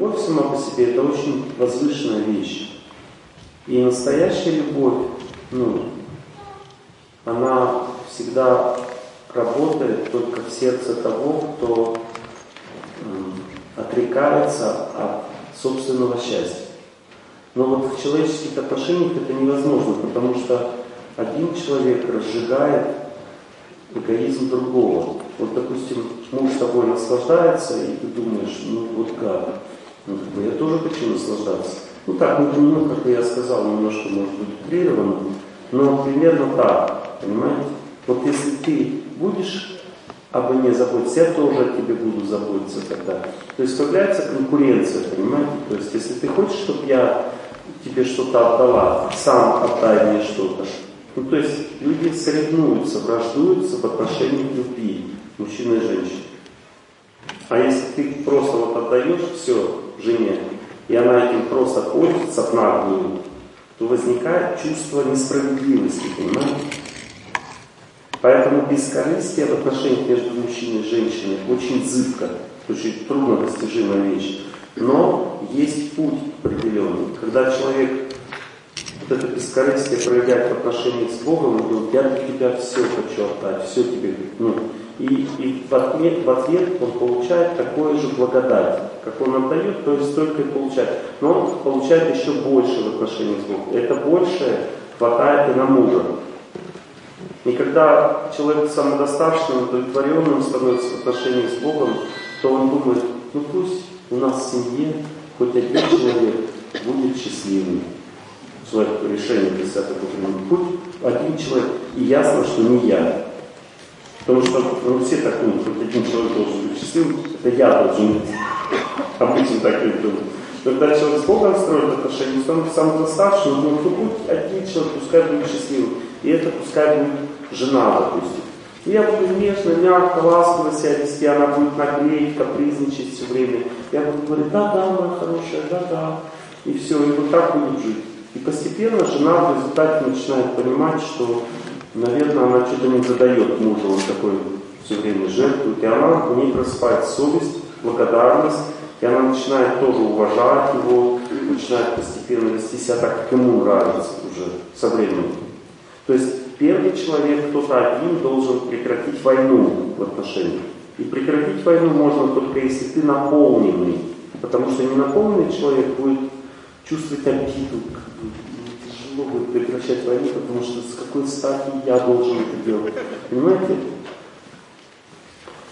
любовь сама по себе это очень возвышенная вещь. И настоящая любовь, ну, она всегда работает только в сердце того, кто отрекается от собственного счастья. Но вот в человеческих отношениях это невозможно, потому что один человек разжигает эгоизм другого. Вот, допустим, муж с тобой наслаждается, и ты думаешь, ну вот как? Ну, я тоже хочу наслаждаться. Ну так, ну, ну как я сказал, немножко может быть утрированно, но примерно так, понимаете? Вот если ты будешь обо мне заботиться, я тоже о тебе буду заботиться тогда. То есть появляется конкуренция, понимаете? То есть если ты хочешь, чтобы я тебе что-то отдала, сам отдай мне что-то. Ну то есть люди соревнуются, враждуются в отношении любви мужчины и женщины. А если ты просто вот отдаешь все жене, и она этим просто пользуется в наглую, то возникает чувство несправедливости, понимаете? Поэтому бескорыстие в отношениях между мужчиной и женщиной очень зыбко, очень трудно достижимая вещь. Но есть путь определенный. Когда человек вот это бескорыстие проявляет в отношениях с Богом, он говорит, я для тебя все хочу отдать, все тебе. Ну, и, и в, ответ, в ответ он получает такое же благодать, как он отдает, то есть столько и получает. Но он получает еще больше в отношениях с Богом. Это большее хватает и на мужа. И когда человек самодостаточным, удовлетворенным становится в отношении с Богом, то он думает, ну пусть у нас в семье хоть один человек будет счастливым. Свое решение для себя такое Хоть один человек. И ясно, что не я. Потому что ну, все так думают, хоть один человек должен быть счастливым, это я должен быть. Обычно так и думают. Когда человек с Богом строит отношения, становится самодостаточным, он думает, ну хоть один человек, пускай будет счастливым. И это пускай будет жена, допустим. И я буду нежно, мягко, ласково себя вести, она будет наглеть, капризничать все время. Я буду говорить, да-да, моя хорошая, да-да. И все, и вот так буду жить. И постепенно жена в результате начинает понимать, что, наверное, она что-то не задает мужу, он такой все время жертвует. И она, у нее просыпается совесть, благодарность, и она начинает тоже уважать его, начинает постепенно вести себя так, как ему нравится уже со временем. То есть первый человек, кто-то один, должен прекратить войну в отношениях. И прекратить войну можно только если ты наполненный. Потому что ненаполненный человек будет чувствовать обиду, будет прекращать войну, потому что с какой стати я должен это делать. Понимаете?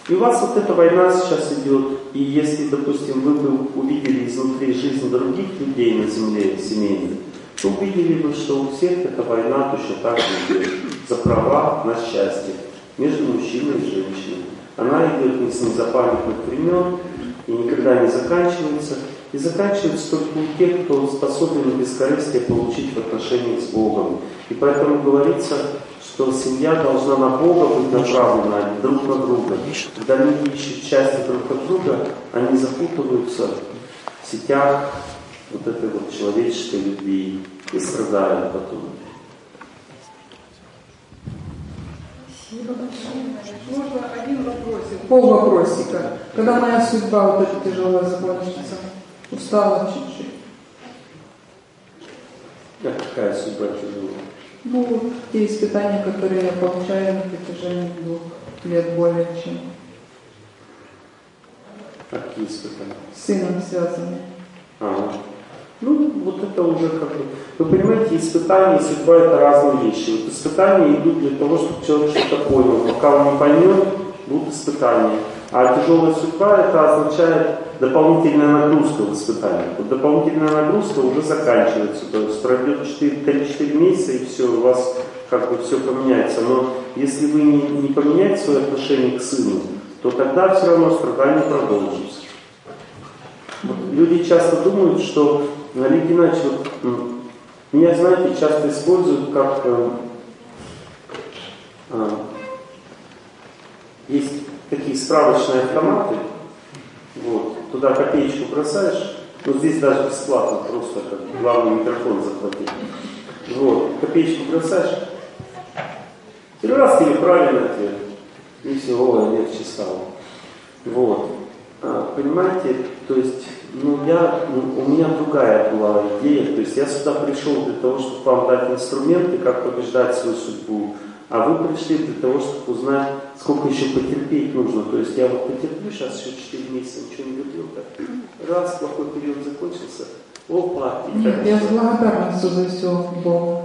И у вас вот эта война сейчас идет, и если, допустим, вы бы увидели изнутри жизнь других людей на земле, семейных, то увидели бы, что у всех эта война точно так же идет за права на счастье между мужчиной и женщиной. Она идет не с незапамятных времен и никогда не заканчивается. И заканчивается только у тех, кто способен на бескорыстие получить в отношениях с Богом. И поэтому говорится, что семья должна на Бога быть направлена, а друг на друга. Когда люди ищут счастье друг от друга, они запутываются в сетях вот этой вот человеческой любви и страдают потом. Спасибо большое. Можно один вопросик, пол вопросика. Когда моя судьба вот эта тяжелая закончится, устала чуть-чуть. А какая судьба тяжелая? Ну, те испытания, которые я получаю на протяжении двух лет более чем. Какие испытания? С сыном связаны. А, ну, вот это уже как бы... Вы понимаете, испытания и судьба это разные вещи. Вот испытания идут для того, чтобы человек что-то понял. Пока он не поймет, будут испытания. А тяжелая судьба это означает дополнительная нагрузка в испытании. Вот дополнительная нагрузка уже заканчивается. То есть пройдет 3-4 месяца и все, у вас как бы все поменяется. Но если вы не, не поменяете свое отношение к сыну, то тогда все равно страдания продолжатся. Люди часто думают, что Олег Геннадьевич, вот, меня, знаете, часто используют как э, э, есть такие справочные автоматы, вот, туда копеечку бросаешь, но здесь даже бесплатно, просто как главный микрофон захватить. Вот, копеечку бросаешь, и раз тебе правильный ответ, и все, о, легче стало. Вот. А, понимаете, то есть Ну, я, ну, у меня другая была идея. То есть я сюда пришел для того, чтобы вам дать инструменты, как побеждать свою судьбу. А вы пришли для того, чтобы узнать, сколько еще потерпеть нужно. То есть я вот потерплю сейчас еще 4 месяца, ничего не выпил. Раз, плохой период закончился, опа. И Нет, я с благодарностью за все Богу.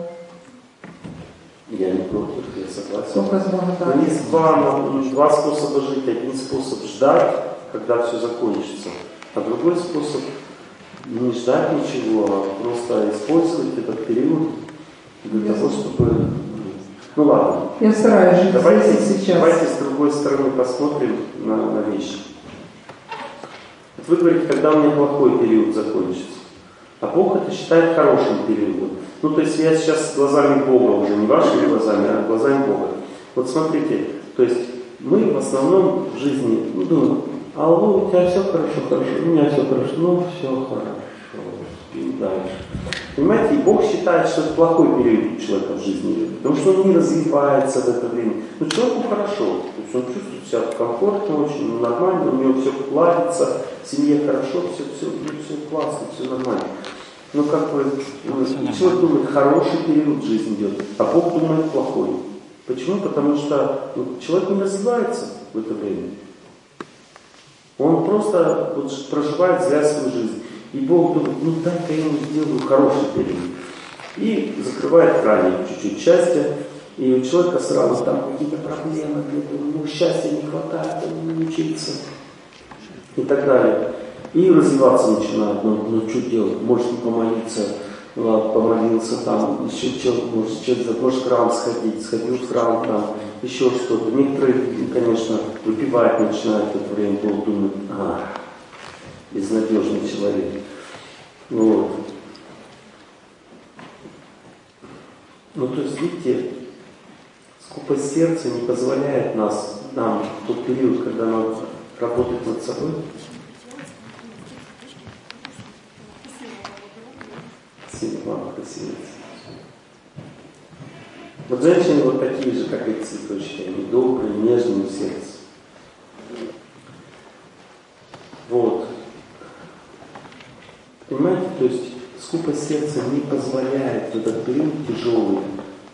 Я не против, я согласен. С благодарностью. Есть два, два способа жить. Один способ ждать, когда все закончится. А другой способ не ждать ничего, а просто использовать этот период для я того, чтобы ну ладно. Я стараюсь жить давайте, здесь сейчас. Давайте с другой стороны посмотрим на, на вещи. Вот вы говорите, когда у меня плохой период закончится. А Бог это считает хорошим периодом. Ну, то есть я сейчас глазами Бога уже, не вашими глазами, а глазами Бога. Вот смотрите, то есть мы в основном в жизни, ну, думаем, алло, у тебя все хорошо, хорошо, у меня все хорошо, ну, все хорошо, дальше. Понимаете, и Бог считает, что это плохой период у человека в жизни, потому что он не развивается в это время. Но человеку хорошо, то есть он чувствует себя комфортно, очень нормально, у него все ладится, в семье хорошо, все, все, все классно, все нормально. Но как бы ну, человек думает, хороший период жизни идет, а Бог думает плохой. Почему? Потому что ну, человек не развивается в это время. Он просто вот, проживает зря свою жизнь. И Бог думает, ну дай-ка я ему сделаю хороший период. И закрывает краник чуть-чуть счастья. И у человека сразу там какие-то проблемы, где-то ему счастья не хватает, он не учится. И так далее. И развиваться начинает. Ну, ну что делать? Может не помолиться, ладно, помолился там, еще что может, что-то, может в храм сходить, сходил в храм там, еще что-то. Некоторые, конечно, выпивать начинают в это время, Бог думает, а, безнадежный человек. Вот. Ну, то есть, видите, скупость сердца не позволяет нас, нам в тот период, когда нам работать над собой, Мама красивая. Вот женщины вот такие же, как эти цветочки, они добрые, нежные сердце. Вот. Понимаете, то есть скупость сердца не позволяет в этот период тяжелый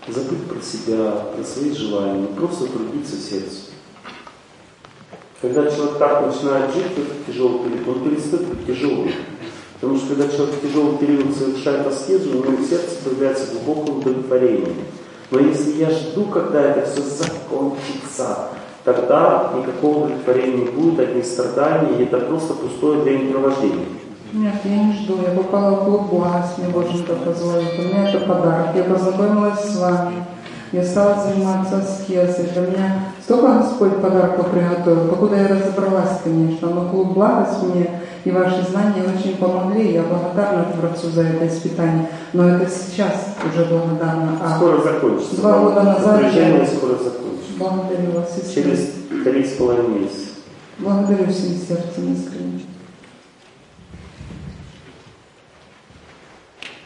забыть про себя, про свои желания, просто трудиться сердцем. Когда человек так начинает жить этот тяжелый период, он перестает быть тяжелым. Потому что когда человек в тяжелый период совершает аскезу, у него в сердце появляется глубокое удовлетворение. Но если я жду, когда это все закончится, тогда никакого удовлетворения не будет, одних страданий, и это просто пустое времяпровождение. Нет, я не жду. Я попала в клуб благость, мне Боженька позволит. У меня это подарок. Я познакомилась с вами. Я стала заниматься аскезой. Для меня столько Господь подарков приготовил. Покуда я разобралась, конечно, но клуб благость мне и ваши знания очень помогли. Я благодарна Творцу за это испытание. Но это сейчас уже благодарна. А скоро закончится. Два года назад я... скоро закончится. Благодарю вас. Через три с половиной месяца. Благодарю всем сердцем искренне.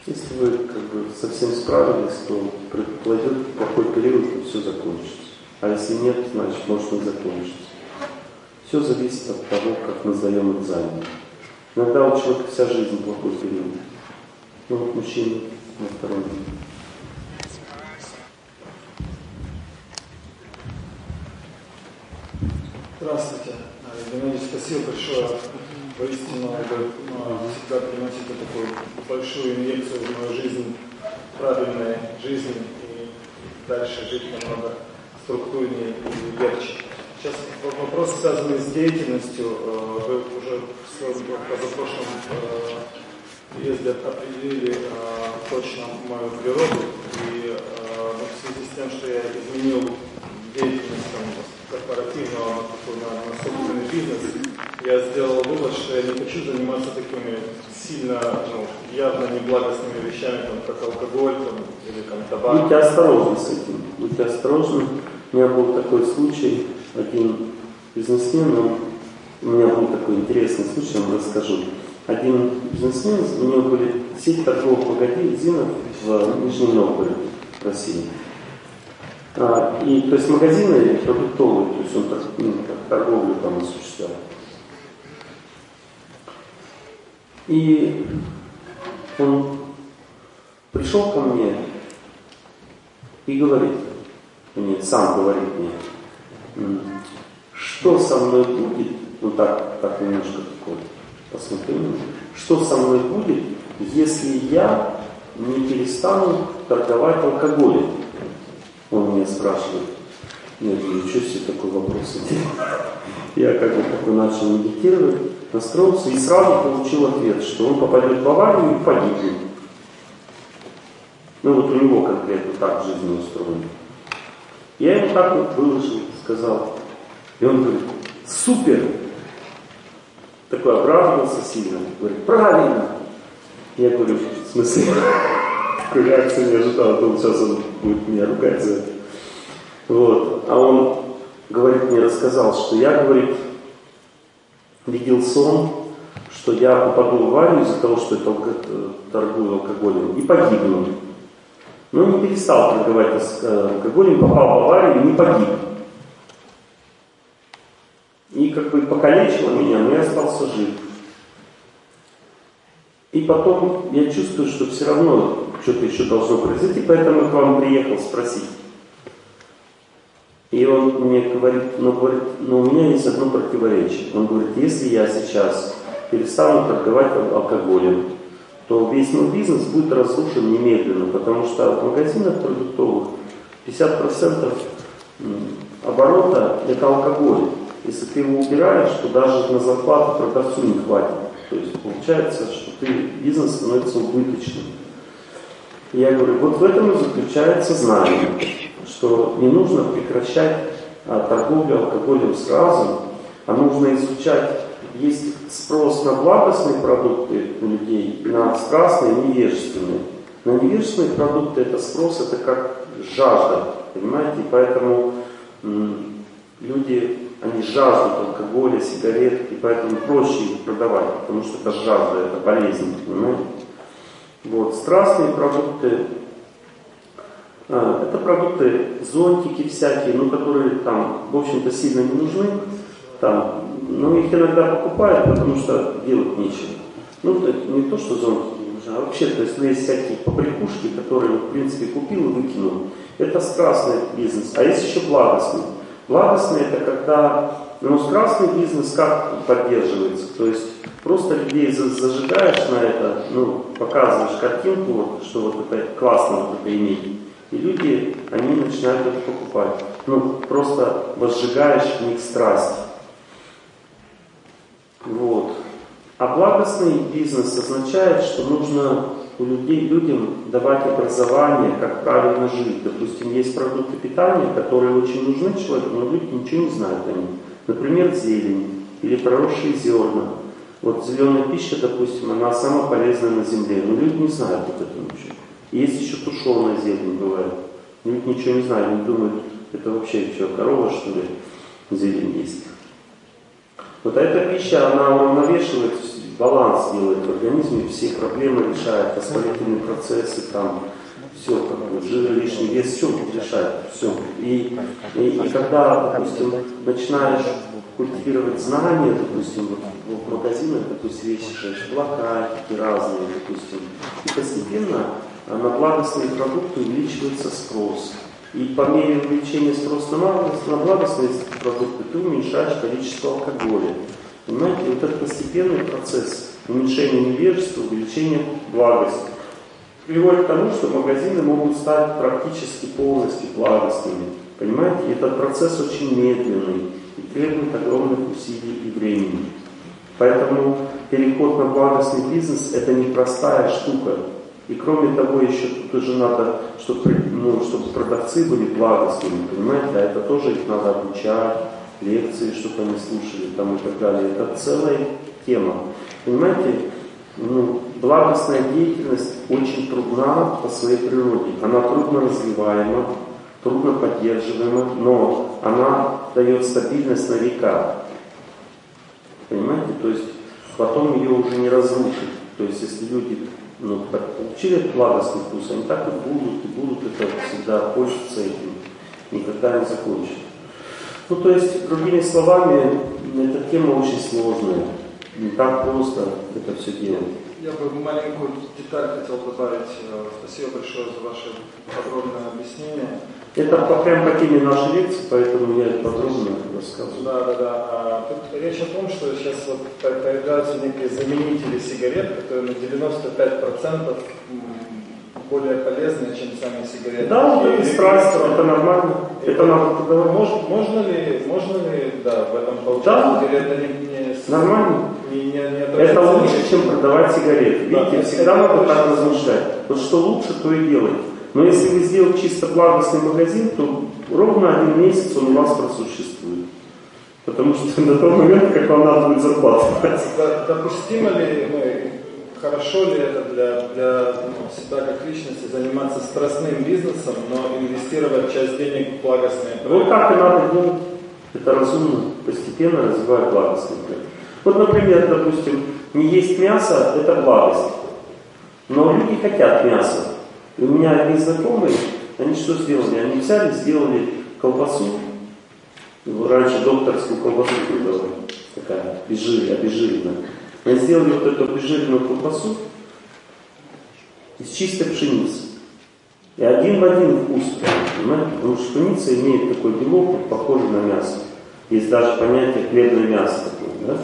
Если вы как бы совсем справились, то пройдет плохой период, и все закончится. А если нет, значит может не закончится. Все зависит от того, как назовем экзамен. Иногда у человека вся жизнь плохой период. Ну вот мужчина на втором Здравствуйте. Геннадий, спасибо большое. Воистину, это ну, всегда приносит такую большую инъекцию в мою жизнь, правильной жизни и дальше жить намного структурнее и легче. Сейчас вопрос, связанный с деятельностью. Э, вы уже в своем позапрошлом э, определили э, точно мою природу. И в связи с тем, что я изменил деятельность там, корпоративного на, на собственный бизнес, я сделал вывод, что я не хочу заниматься такими сильно, ну, явно неблагостными вещами, там, как алкоголь там, или там, табак. Будьте осторожны с этим. Будьте осторожны. У меня был такой случай, один бизнесмен, он, у меня был такой интересный случай, я вам расскажу. Один бизнесмен, у него были сеть торговых магазинов в Нижнем Новгороде, России. А, и, то есть магазины продуктовые, то есть он ну, торговлю там осуществлял. И он пришел ко мне и говорит, мне сам говорит мне, что со мной будет, ну так, так немножко такое, посмотрим, что со мной будет, если я не перестану торговать алкоголем? Он меня спрашивает. Я говорю, ничего себе такой вопрос. Я как бы такой начал медитировать, настроился и сразу получил ответ, что он попадет в аварию и погибнет. Ну вот у него конкретно так жизнь устроена. Я ему так вот выложил, сказал. И он говорит, супер! Такой обрадовался сильно. Говорит, правильно! Я говорю, в смысле? Такой реакции не ожидал, думал, сейчас он будет меня ругать за это. Вот. А он, говорит, мне рассказал, что я, говорит, видел сон, что я попаду в аварию из-за того, что я торгую алкоголем, и погибну. Но не перестал торговать э, алкоголем, попал в аварию и не погиб. И как бы покалечило меня, но я остался жив. И потом я чувствую, что все равно что-то еще должно произойти, поэтому я к вам приехал спросить. И он мне говорит, ну, говорит, но у меня есть одно противоречие. Он говорит, если я сейчас перестану торговать алкоголем, то весь мой бизнес будет разрушен немедленно, потому что в магазинах продуктовых 50% оборота это алкоголь. Если ты его убираешь, то даже на зарплату продавцу не хватит. То есть получается, что ты, бизнес становится убыточным. Я говорю, вот в этом и заключается знание, что не нужно прекращать а, торговлю алкоголем сразу, а нужно изучать, есть спрос на благостные продукты у людей, на страстные и невежественные. На невежественные продукты это спрос, это как жажда, понимаете? Поэтому люди они жаждут алкоголя, сигарет, и поэтому проще их продавать, потому что это жажда, это болезнь, понимаете? Вот. Страстные продукты, а, это продукты, зонтики всякие, ну, которые там, в общем-то, сильно не нужны, там, но их иногда покупают, потому что делать нечего. Ну, не то, что зонтики не нужны, а вообще, то есть, ну, есть всякие побрякушки, которые, в принципе, купил и выкинул. Это страстный бизнес. А есть еще благостный. Благостный это когда, ну, красный бизнес как поддерживается, то есть просто людей зажигаешь на это, ну, показываешь картинку, вот, что вот это классно вот это иметь, и люди, они начинают это покупать. Ну, просто возжигаешь в них страсть. Вот. А благостный бизнес означает, что нужно у людей, людям давать образование, как правильно жить. Допустим, есть продукты питания, которые очень нужны человеку, но люди ничего не знают о них. Например, зелень или проросшие зерна. Вот зеленая пища, допустим, она самая полезная на земле, но люди не знают об этом ничего. Есть еще тушеная зелень бывает. Люди ничего не знают, они думают, это вообще что, корова что ли, зелень есть. Вот эта пища, она уравновешивает баланс делает в организме, все проблемы решает, воспалительные процессы, там, все, как бы, жир, лишний вес, все решает, все. И, и, и когда, допустим, начинаешь культивировать знания, допустим, вот, в магазинах, допустим, вещишь плакатики разные, допустим, и постепенно на благостные продукты увеличивается спрос. И по мере увеличения спроса на благостные продукты ты уменьшаешь количество алкоголя. Понимаете, вот этот постепенный процесс уменьшения невежества, увеличения благости приводит к тому, что магазины могут стать практически полностью благостными. Понимаете, этот процесс очень медленный и требует огромных усилий и времени. Поэтому переход на благостный бизнес – это непростая штука. И кроме того, еще тут уже надо, чтобы, ну, чтобы продавцы были благостными, понимаете, а это тоже их надо обучать, лекции, чтобы они слушали там и так далее. Это целая тема. Понимаете, ну, благостная деятельность очень трудна по своей природе. Она трудно развиваема, трудно поддерживаема, но она дает стабильность на века. Понимаете? То есть потом ее уже не разрушить. То есть если люди ну, получили этот благостный вкус, они так и будут, и будут это всегда пользоваться этим, никогда не закончат. Ну, то есть, другими словами, эта тема очень сложная. Не так просто это все делать. Я бы маленькую деталь хотел добавить. Э, спасибо большое за ваше подробное объяснение. Это по, прям по теме нашей лекции, поэтому я подробно рассказываю. Да, да, да. А, тут речь о том, что сейчас вот появляются некие заменители сигарет, которые на 95% более полезные, чем сами сигареты. Да, и, и страсть, это нормально. И это надо продавать. Можно, можно ли, можно ли, да, в этом поучаствовать? Да. Или это не, не Нормально. Не, не, не это лучше, чем продавать сигареты. Да, Видите, всегда надо так размышлять. Вот что лучше, то и делать. Но если вы сделаете чисто благостный магазин, то ровно один месяц он у вас просуществует. Потому что до того момента, как вам надо будет зарплату Допустимо ли, ну, хорошо ли это для, для ну, себя как личности заниматься страстным бизнесом, но инвестировать часть денег в благостные проекты? Вот так и надо делать. Это разумно, постепенно развивать благостный проект. Вот, например, допустим, не есть мясо – это благость. Но люди хотят мяса. И у меня одни знакомые, они что сделали? Они взяли, сделали колбасу. Раньше докторскую колбасу продавали. Такая обезжиренная, обезжиренная. Они сделали вот эту обезжиренную колбасу из чистой пшеницы. И один в один вкус, понимаете? Потому что пшеница имеет такой белок, похожий на мясо. Есть даже понятие хлебное мясо такое, да?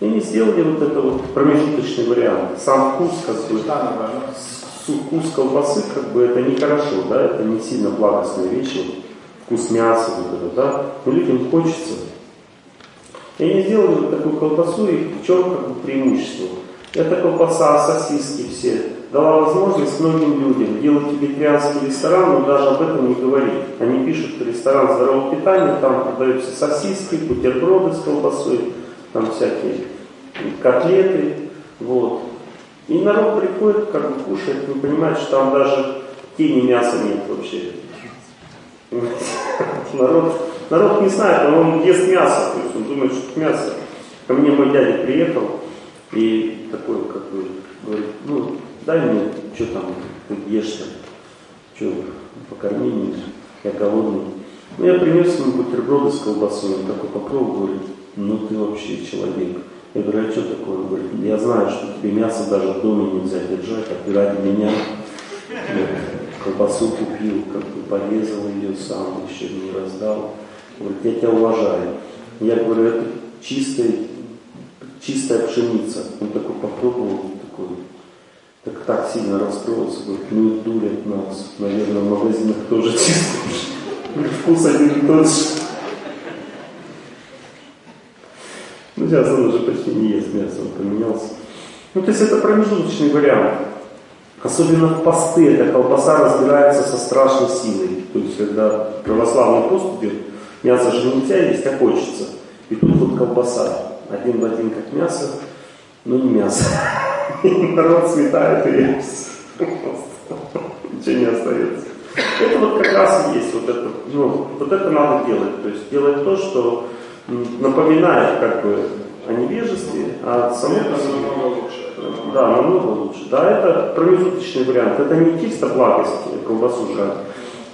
И они сделали вот это вот промежуточный вариант. Сам вкус, как бы, вкус колбасы, как бы это нехорошо, да, это не сильно благостная вещь, вкус мяса, вот это, да, но людям хочется. И они сделали такую колбасу, и в чем как бы преимущество? Эта колбаса, сосиски все, дала возможность многим людям делать вегетарианский ресторан, но даже об этом не говорить. Они пишут ресторан здорового питания, там продаются сосиски, бутерброды с колбасой, там всякие котлеты, вот. И народ приходит, как бы кушает, вы понимаете, что там даже тени мяса нет вообще. Народ, народ не знает, он ест мясо, то есть он думает, что это мясо. Ко мне мой дядя приехал и такой, как бы, говорит, ну, дай мне, что там, ешь-то, что, покорми меня, я голодный. Ну, я принес ему бутерброды с колбасой, он такой попробовал, говорит, ну ты вообще человек. Я говорю, а что такое? Он говорит, я знаю, что тебе мясо даже в доме нельзя держать, а ты ради меня ну, колбасу купил, как бы порезал ее сам, еще не раздал. Говорит, я тебя уважаю. Я говорю, это чистая, чистая пшеница. Он такой попробовал, такой, так, так сильно расстроился, говорит, ну и дурят нас. Наверное, в магазинах тоже чистая. Вкус один и тот же. Ну, сейчас уже почти не ест мясо, он поменялся. Ну, то есть это промежуточный вариант. Особенно в посты эта колбаса разбирается со страшной силой. То есть, когда православный пост идет, мясо же нельзя есть, а хочется. И тут вот колбаса. Один в один как мясо, но не мясо. Народ сметает и. Ничего не остается. Это вот как раз и есть вот это, ну, вот это надо делать. То есть делать то, что напоминает как бы о невежестве, а само по себе... Да, намного лучше. Да, это промежуточный вариант. Это не чисто благость колбасу жрать,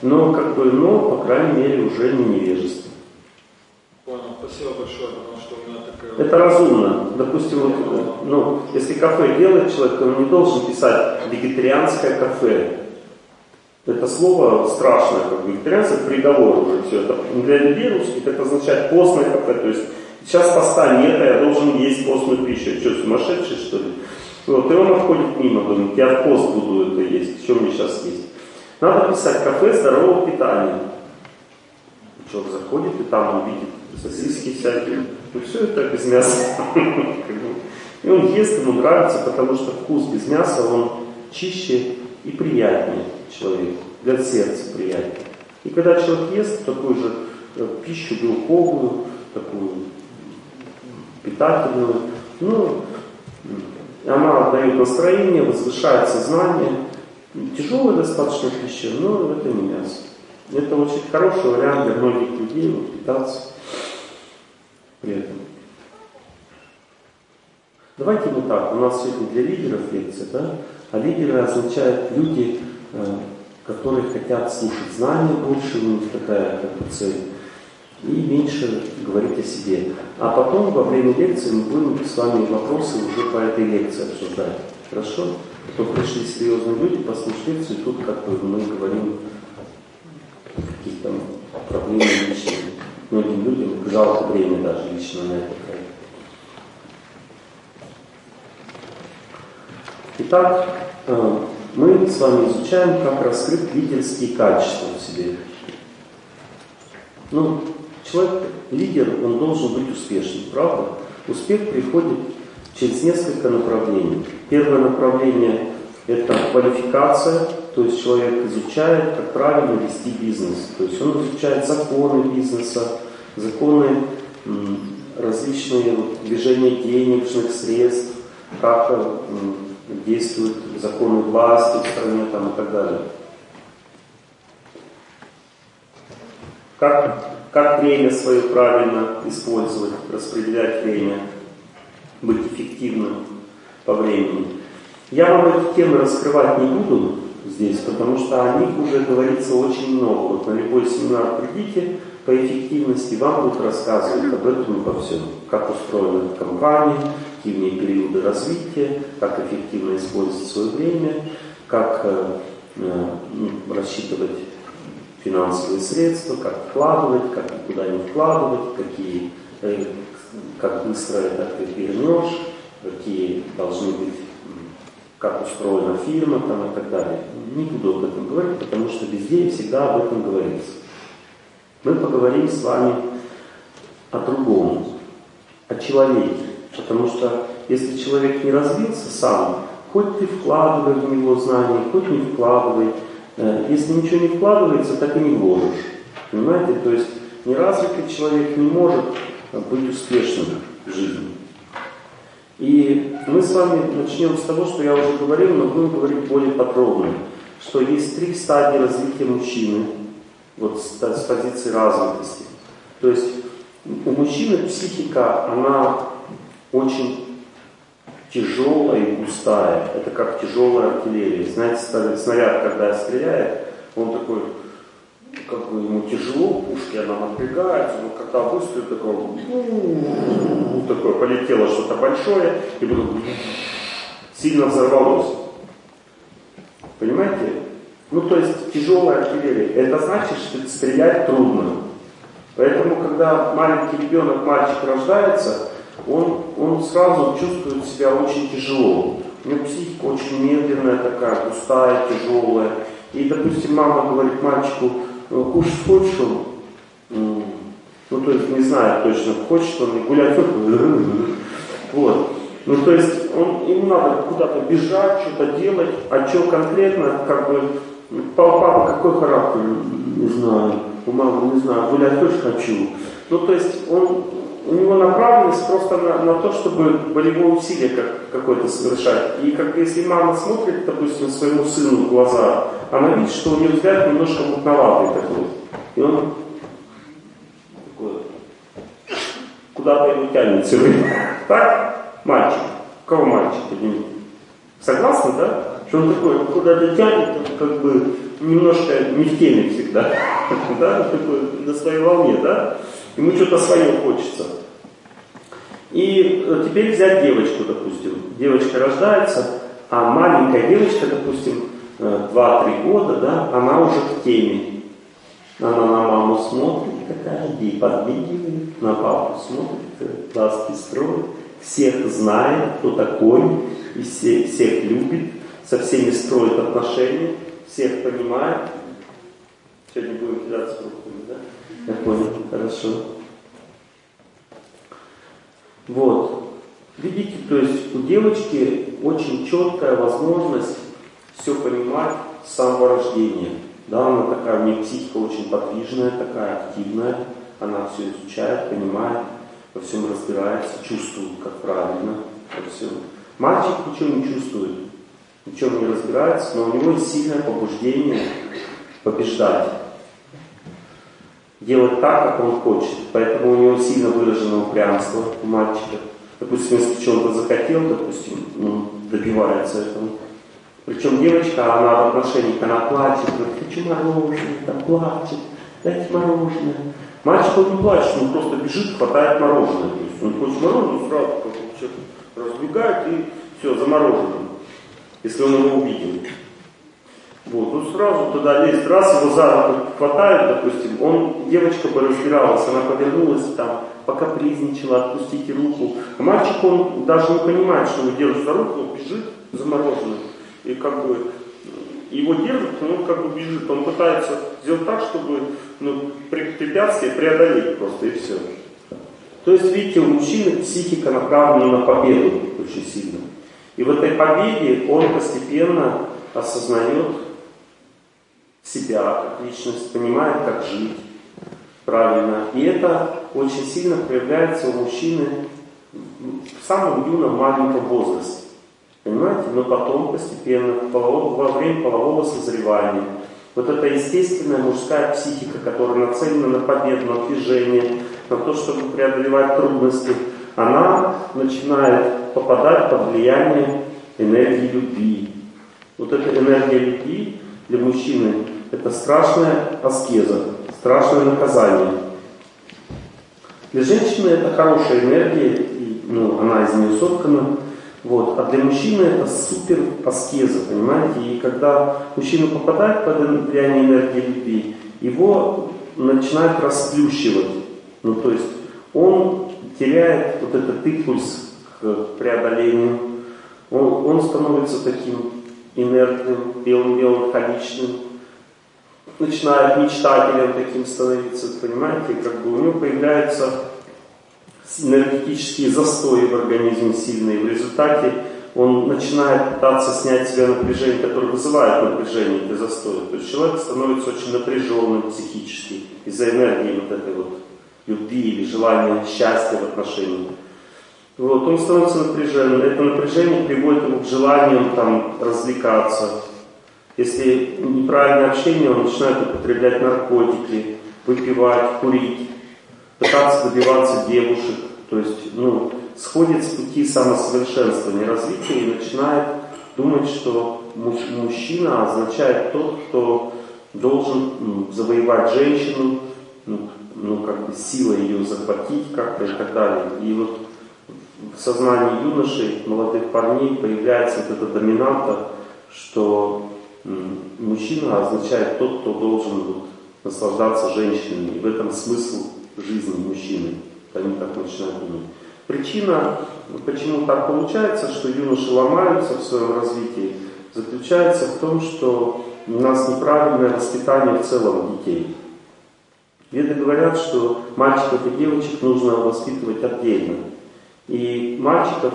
но как бы, но, по крайней мере, уже не невежество. Понял, спасибо большое, потому что у меня такая... Это разумно. Допустим, вот, ну, если кафе делает человек, то он не должен писать вегетарианское кафе. Это слово страшное, как вегетарианство, приговор уже все. Это для людей русских это означает постное кафе. То есть сейчас поста нет, а я должен есть постную пищу. Что, сумасшедший что ли? Вот, и он обходит мимо, думает, я в пост буду это есть, что мне сейчас есть. Надо писать кафе здорового питания. Человек заходит и там он видит сосиски всякие. Ну все это без мяса. И он ест, ему нравится, потому что вкус без мяса, он чище и приятнее человеку, для сердца приятнее. И когда человек ест такую же э, пищу белковую, такую питательную, ну, она дает настроение, возвышает сознание. Тяжелая достаточно пища, но это не мясо. Это очень хороший вариант для многих людей вот, питаться при этом. Давайте вот так, у нас сегодня для лидеров лекция, да? А лидеры означают люди, э, которые хотят слушать знания больше, у них такая как бы цель. и меньше говорить о себе. А потом во время лекции мы будем с вами вопросы уже по этой лекции обсуждать. Хорошо? А то пришли серьезные люди послушать лекцию, и тут как бы мы говорим каких-то проблемы личные. Многим людям жалко время даже лично на это. Итак, э, мы с вами изучаем, как раскрыть лидерские качества в себе. Ну, человек, лидер, он должен быть успешным, правда? Успех приходит через несколько направлений. Первое направление – это квалификация, то есть человек изучает, как правильно вести бизнес. То есть он изучает законы бизнеса, законы различные движения денежных средств, как действуют законы власти в стране там, и так далее. Как, как время свое правильно использовать, распределять время, быть эффективным по времени. Я вам эти темы раскрывать не буду здесь, потому что о них уже говорится очень много. Вот на любой семинар придите по эффективности, вам будут рассказывать об этом и обо всем. Как устроена компания, какие периоды развития, как эффективно использовать свое время, как э, э, рассчитывать финансовые средства, как вкладывать, как куда не вкладывать, какие, э, как быстро это ты вернешь, какие должны быть, как устроена фирма там, и так далее. Не буду об этом говорить, потому что везде и всегда об этом говорится. Мы поговорим с вами о другом, о человеке. Потому что если человек не развился сам, хоть ты вкладывай в него знания, хоть не вкладывай, э, если ничего не вкладывается, так и не вложишь. Понимаете? То есть неразвитый человек не может быть успешным в жизни. И мы с вами начнем с того, что я уже говорил, но будем говорить более подробно, что есть три стадии развития мужчины, вот с, с позиции развитости. То есть у мужчины психика, она очень тяжелая и густая. Это как тяжелая артиллерия. Знаете, снаряд, когда стреляет, он такой, как бы ему тяжело, пушки она напрягается, но когда выстрелит, такой, такое полетело что-то большое, и вдруг сильно взорвалось. Понимаете? Ну, то есть тяжелая артиллерия. Это значит, что стрелять трудно. Поэтому, когда маленький ребенок, мальчик рождается, он, он сразу чувствует себя очень тяжело. У него психика очень медленная такая, пустая, тяжелая. И, допустим, мама говорит мальчику, «Ну, кушать хочешь он? Ну, то есть не знает точно, хочет он и гулять. Вот. Ну, то есть он, ему надо куда-то бежать, что-то делать, а что конкретно, как бы, папа какой характер? Не знаю. У мамы не знаю, гулять тоже хочу. Ну, то есть он у него направленность просто на, на то, чтобы болевое усилие как, какое-то совершать. И как если мама смотрит, допустим, своему сыну в глаза, она видит, что у него взгляд немножко мутноватый такой. И он такой, куда-то его тянет все время. Так? Мальчик. Кого мальчик? Согласны, да? Что он такой, куда-то тянет, как бы немножко не в теме всегда. да? Такой на своей волне, да? Ему что-то свое хочется. И э, теперь взять девочку, допустим. Девочка рождается, а маленькая девочка, допустим, 2-3 э, года, да, она уже в теме. Она на маму смотрит, такая, ей подмигивает, на папу смотрит, глазки строит, всех знает, кто такой, и все, всех любит, со всеми строит отношения, всех понимает. Сегодня будем кидаться руками, да? Я понял, хорошо. Вот. Видите, то есть у девочки очень четкая возможность все понимать с самого рождения. Да, она такая, у нее психика очень подвижная, такая активная, она все изучает, понимает, во всем разбирается, чувствует, как правильно, во всем. Мальчик ничего не чувствует, ничем не разбирается, но у него есть сильное побуждение побеждать делать так, как он хочет. Поэтому у него сильно выражено упрямство у мальчика. Допустим, если чего-то захотел, допустим, ну, добивается этого. Причем девочка, она в отношениях, она плачет, говорит, хочу мороженое, там плачет, дайте мороженое. Мальчик, он не плачет, он просто бежит, хватает мороженое. То есть он хочет мороженое, сразу как человек разбегает и все, замороженным, если он его увидел. Вот, ну сразу туда лезть, раз его за руку хватает, допустим, он, девочка бы разбиралась, она повернулась там, покапризничала, отпустите руку. А мальчик, он даже не понимает, что его держит за руку, он бежит замороженным. И как бы его держат, но он как бы бежит, он пытается сделать так, чтобы ну, препятствие преодолеть просто и все. То есть, видите, у мужчины психика направлена на победу очень сильно. И в этой победе он постепенно осознает себя как личность, понимает, как жить правильно. И это очень сильно проявляется у мужчины в самом юном маленьком возрасте. Понимаете? Но потом постепенно, во время полового созревания, вот эта естественная мужская психика, которая нацелена на победу, на движение, на то, чтобы преодолевать трудности, она начинает попадать под влияние энергии любви. Вот эта энергия любви для мужчины – это страшная аскеза, страшное наказание. Для женщины это хорошая энергия, и, ну, она из нее соткана. Вот. А для мужчины это супер аскеза, понимаете? И когда мужчина попадает под влияние энергии любви, его начинает расплющивать. Ну, то есть он теряет вот этот импульс к преодолению. Он, он становится таким инертным, меланхоличным, начинает мечтателем таким становиться, понимаете, как бы у него появляются энергетические застои в организме сильные. В результате он начинает пытаться снять с себя напряжение, которое вызывает напряжение этой застоя. То есть человек становится очень напряженным психически из-за энергии вот этой вот любви или желания счастья в отношениях. Вот, он становится напряженным. Это напряжение приводит его к желанию там, развлекаться. Если неправильное общение, он начинает употреблять наркотики, выпивать, курить, пытаться добиваться девушек. То есть, ну, сходит с пути самосовершенствования, развития и начинает думать, что мужчина означает тот, кто должен ну, завоевать женщину, ну, ну, как бы силой ее захватить как-то и так далее. И вот в сознании юношей, молодых парней появляется вот эта доминанта, что мужчина означает тот, кто должен вот, наслаждаться женщинами. И в этом смысл жизни мужчины. Они так начинают думать. Причина, почему так получается, что юноши ломаются в своем развитии, заключается в том, что у нас неправильное воспитание в целом детей. Веды говорят, что мальчиков и девочек нужно воспитывать отдельно. И мальчиков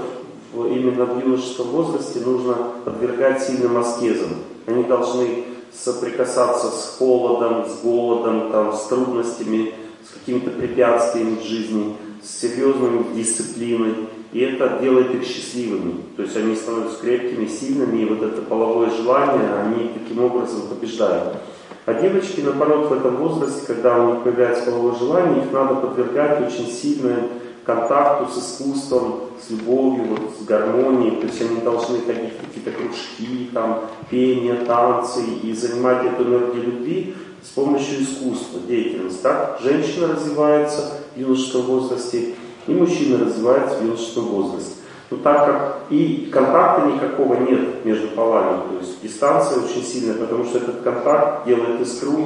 именно в юношеском возрасте нужно подвергать сильным аскезам. Они должны соприкасаться с холодом, с голодом, там, с трудностями, с какими-то препятствиями в жизни, с серьезной дисциплиной. И это делает их счастливыми. То есть они становятся крепкими, сильными, и вот это половое желание, они таким образом побеждают. А девочки, наоборот, в этом возрасте, когда у них появляется половое желание, их надо подвергать очень сильному контакту с искусством, с любовью, вот, с гармонией. То есть они должны ходить в какие-то кружки, там, пение, танцы и занимать эту энергию любви с помощью искусства, деятельности. Так женщина развивается в юношеском возрасте, и мужчина развивается в юношеском возрасте. Но так как и контакта никакого нет между полами, то есть дистанция очень сильная, потому что этот контакт делает искру,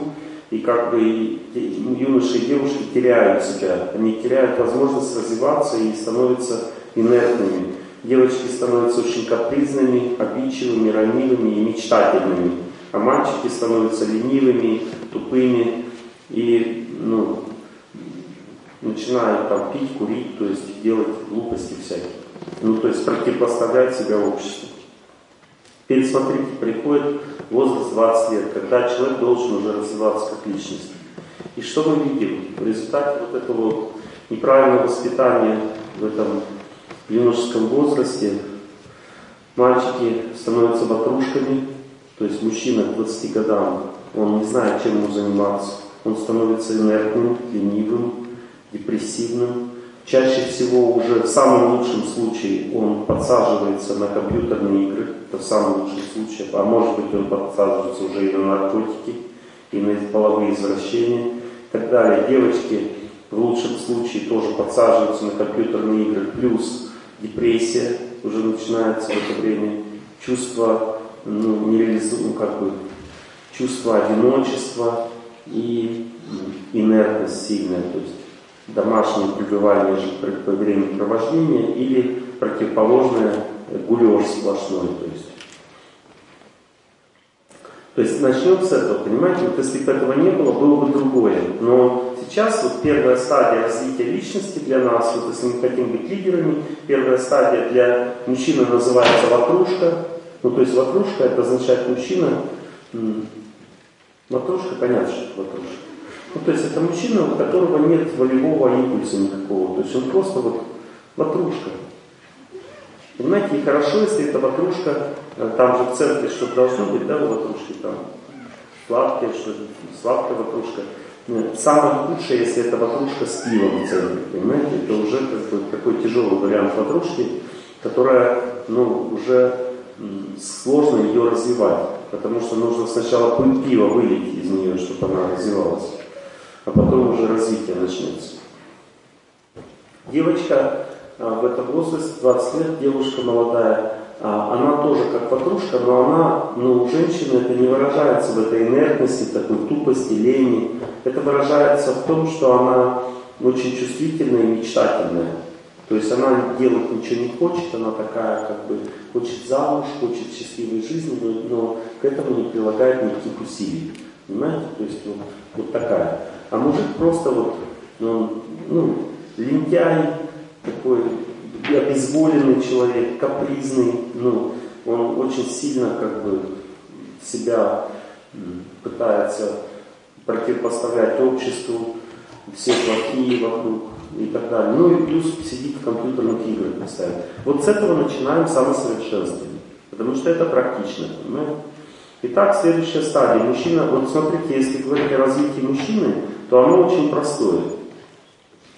и как бы юноши и девушки теряют себя, они теряют возможность развиваться и становятся инертными. Девочки становятся очень капризными, обидчивыми, ранивыми и мечтательными, а мальчики становятся ленивыми, тупыми и ну, начинают там пить, курить, то есть делать глупости всякие. Ну, то есть противопоставлять себя обществу. Теперь смотрите, приходит возраст 20 лет, когда человек должен уже развиваться как личность. И что мы видим? В результате вот этого неправильного воспитания в этом юношеском возрасте мальчики становятся ватрушками, то есть мужчина к 20 годам, он не знает, чем ему заниматься. Он становится инертным, ленивым, депрессивным, Чаще всего уже в самом лучшем случае он подсаживается на компьютерные игры, это в самом лучшем случае, а может быть он подсаживается уже и на наркотики, и на половые извращения. так далее. Девочки в лучшем случае тоже подсаживаются на компьютерные игры, плюс депрессия уже начинается в это время, чувство ну, нереализу, ну, как бы, чувство одиночества и инертность сильная, то есть домашнее пребывание по времени провождения или противоположное гулеж сплошной, то есть то есть начнем с этого, понимаете, вот если бы этого не было, было бы другое. Но сейчас вот первая стадия развития личности для нас, вот если мы хотим быть лидерами, первая стадия для мужчины называется ватрушка. Ну то есть ватрушка это означает мужчина, ватрушка, понятно, что это ватрушка. Ну то есть это мужчина, у которого нет волевого импульса никакого, то есть он просто вот ватрушка. Понимаете, и хорошо, если эта ватрушка, там же в центре что-то должно быть, да, у ватрушки, там сладкое, что сладкая ватрушка. Самое худшее, если это ватрушка с пивом в центре, понимаете, это уже как бы такой тяжелый вариант ватрушки, которая, ну, уже сложно ее развивать, потому что нужно сначала пыль пива вылить из нее, чтобы она развивалась, а потом уже развитие начнется. Девочка а, в этом возрасте, 20 лет, девушка молодая, она тоже как подружка, но она, ну, у женщины это не выражается в этой инертности, такой тупости, лени. Это выражается в том, что она очень чувствительная и мечтательная. То есть она делать ничего не хочет, она такая, как бы, хочет замуж, хочет счастливой жизни, но, но к этому не прилагает никаких усилий. Понимаете? То есть вот, вот такая. А мужик просто вот, ну, ну лентяй, такой обезволенный человек, капризный, ну, он очень сильно как бы себя пытается противопоставлять обществу, все плохие вокруг и так далее. Ну и плюс сидит в компьютерных играх постоянно. Вот с этого начинаем самосовершенствование, потому что это практично, понимаете? Итак, следующая стадия. Мужчина, вот смотрите, если говорить о развитии мужчины, то оно очень простое.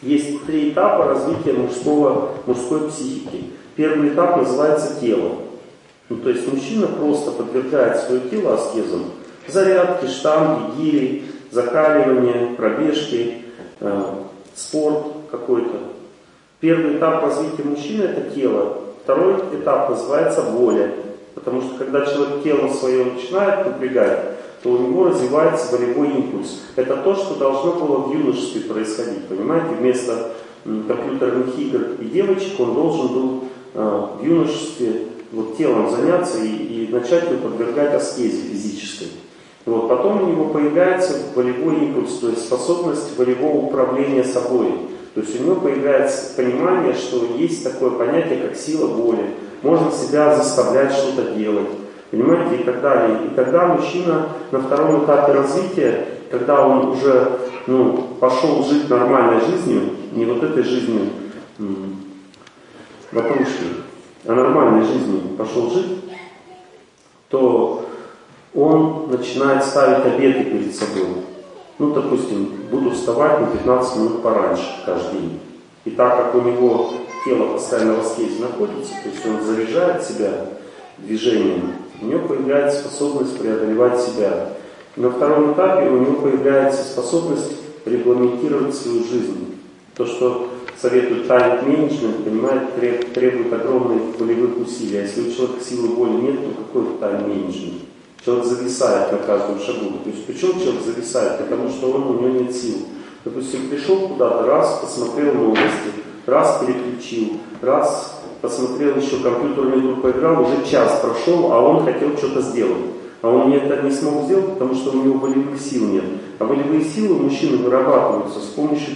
Есть три этапа развития мужского, мужской психики. Первый этап называется тело. Ну, то есть мужчина просто подвергает свое тело аскезам. Зарядки, штанги, гири, закаливание, пробежки, э, спорт какой-то. Первый этап развития мужчины это тело. Второй этап называется воля. Потому что когда человек тело свое начинает напрягать, то у него развивается волевой импульс. Это то, что должно было в юношестве происходить. Понимаете, вместо компьютерных игр и девочек он должен был э, в юношестве вот, телом заняться и, и начать его подвергать аскезе физической. Вот, потом у него появляется волевой импульс, то есть способность волевого управления собой. То есть у него появляется понимание, что есть такое понятие, как сила воли. Можно себя заставлять что-то делать. Понимаете, и так далее. И тогда мужчина на втором этапе развития, когда он уже ну, пошел жить нормальной жизнью, не вот этой жизнью ватрушки, а нормальной жизнью пошел жить, то он начинает ставить обеты перед собой. Ну, допустим, буду вставать на 15 минут пораньше каждый день. И так как у него тело постоянно в аскезе находится, то есть он заряжает себя движением, у него появляется способность преодолевать себя. На втором этапе у него появляется способность регламентировать свою жизнь. То, что советует талент менеджмент, понимает, требует огромных волевых усилий. А если у человека силы воли нет, то какой это тайм менеджмент? Человек зависает на каждом шагу. То есть почему человек зависает? Потому что он, у него нет сил. Допустим, пришел куда-то, раз посмотрел новости, раз переключил, раз посмотрел еще компьютерную игру, поиграл, уже час прошел, а он хотел что-то сделать. А он это не смог сделать, потому что у него волевых сил нет. А волевые силы мужчины вырабатываются с помощью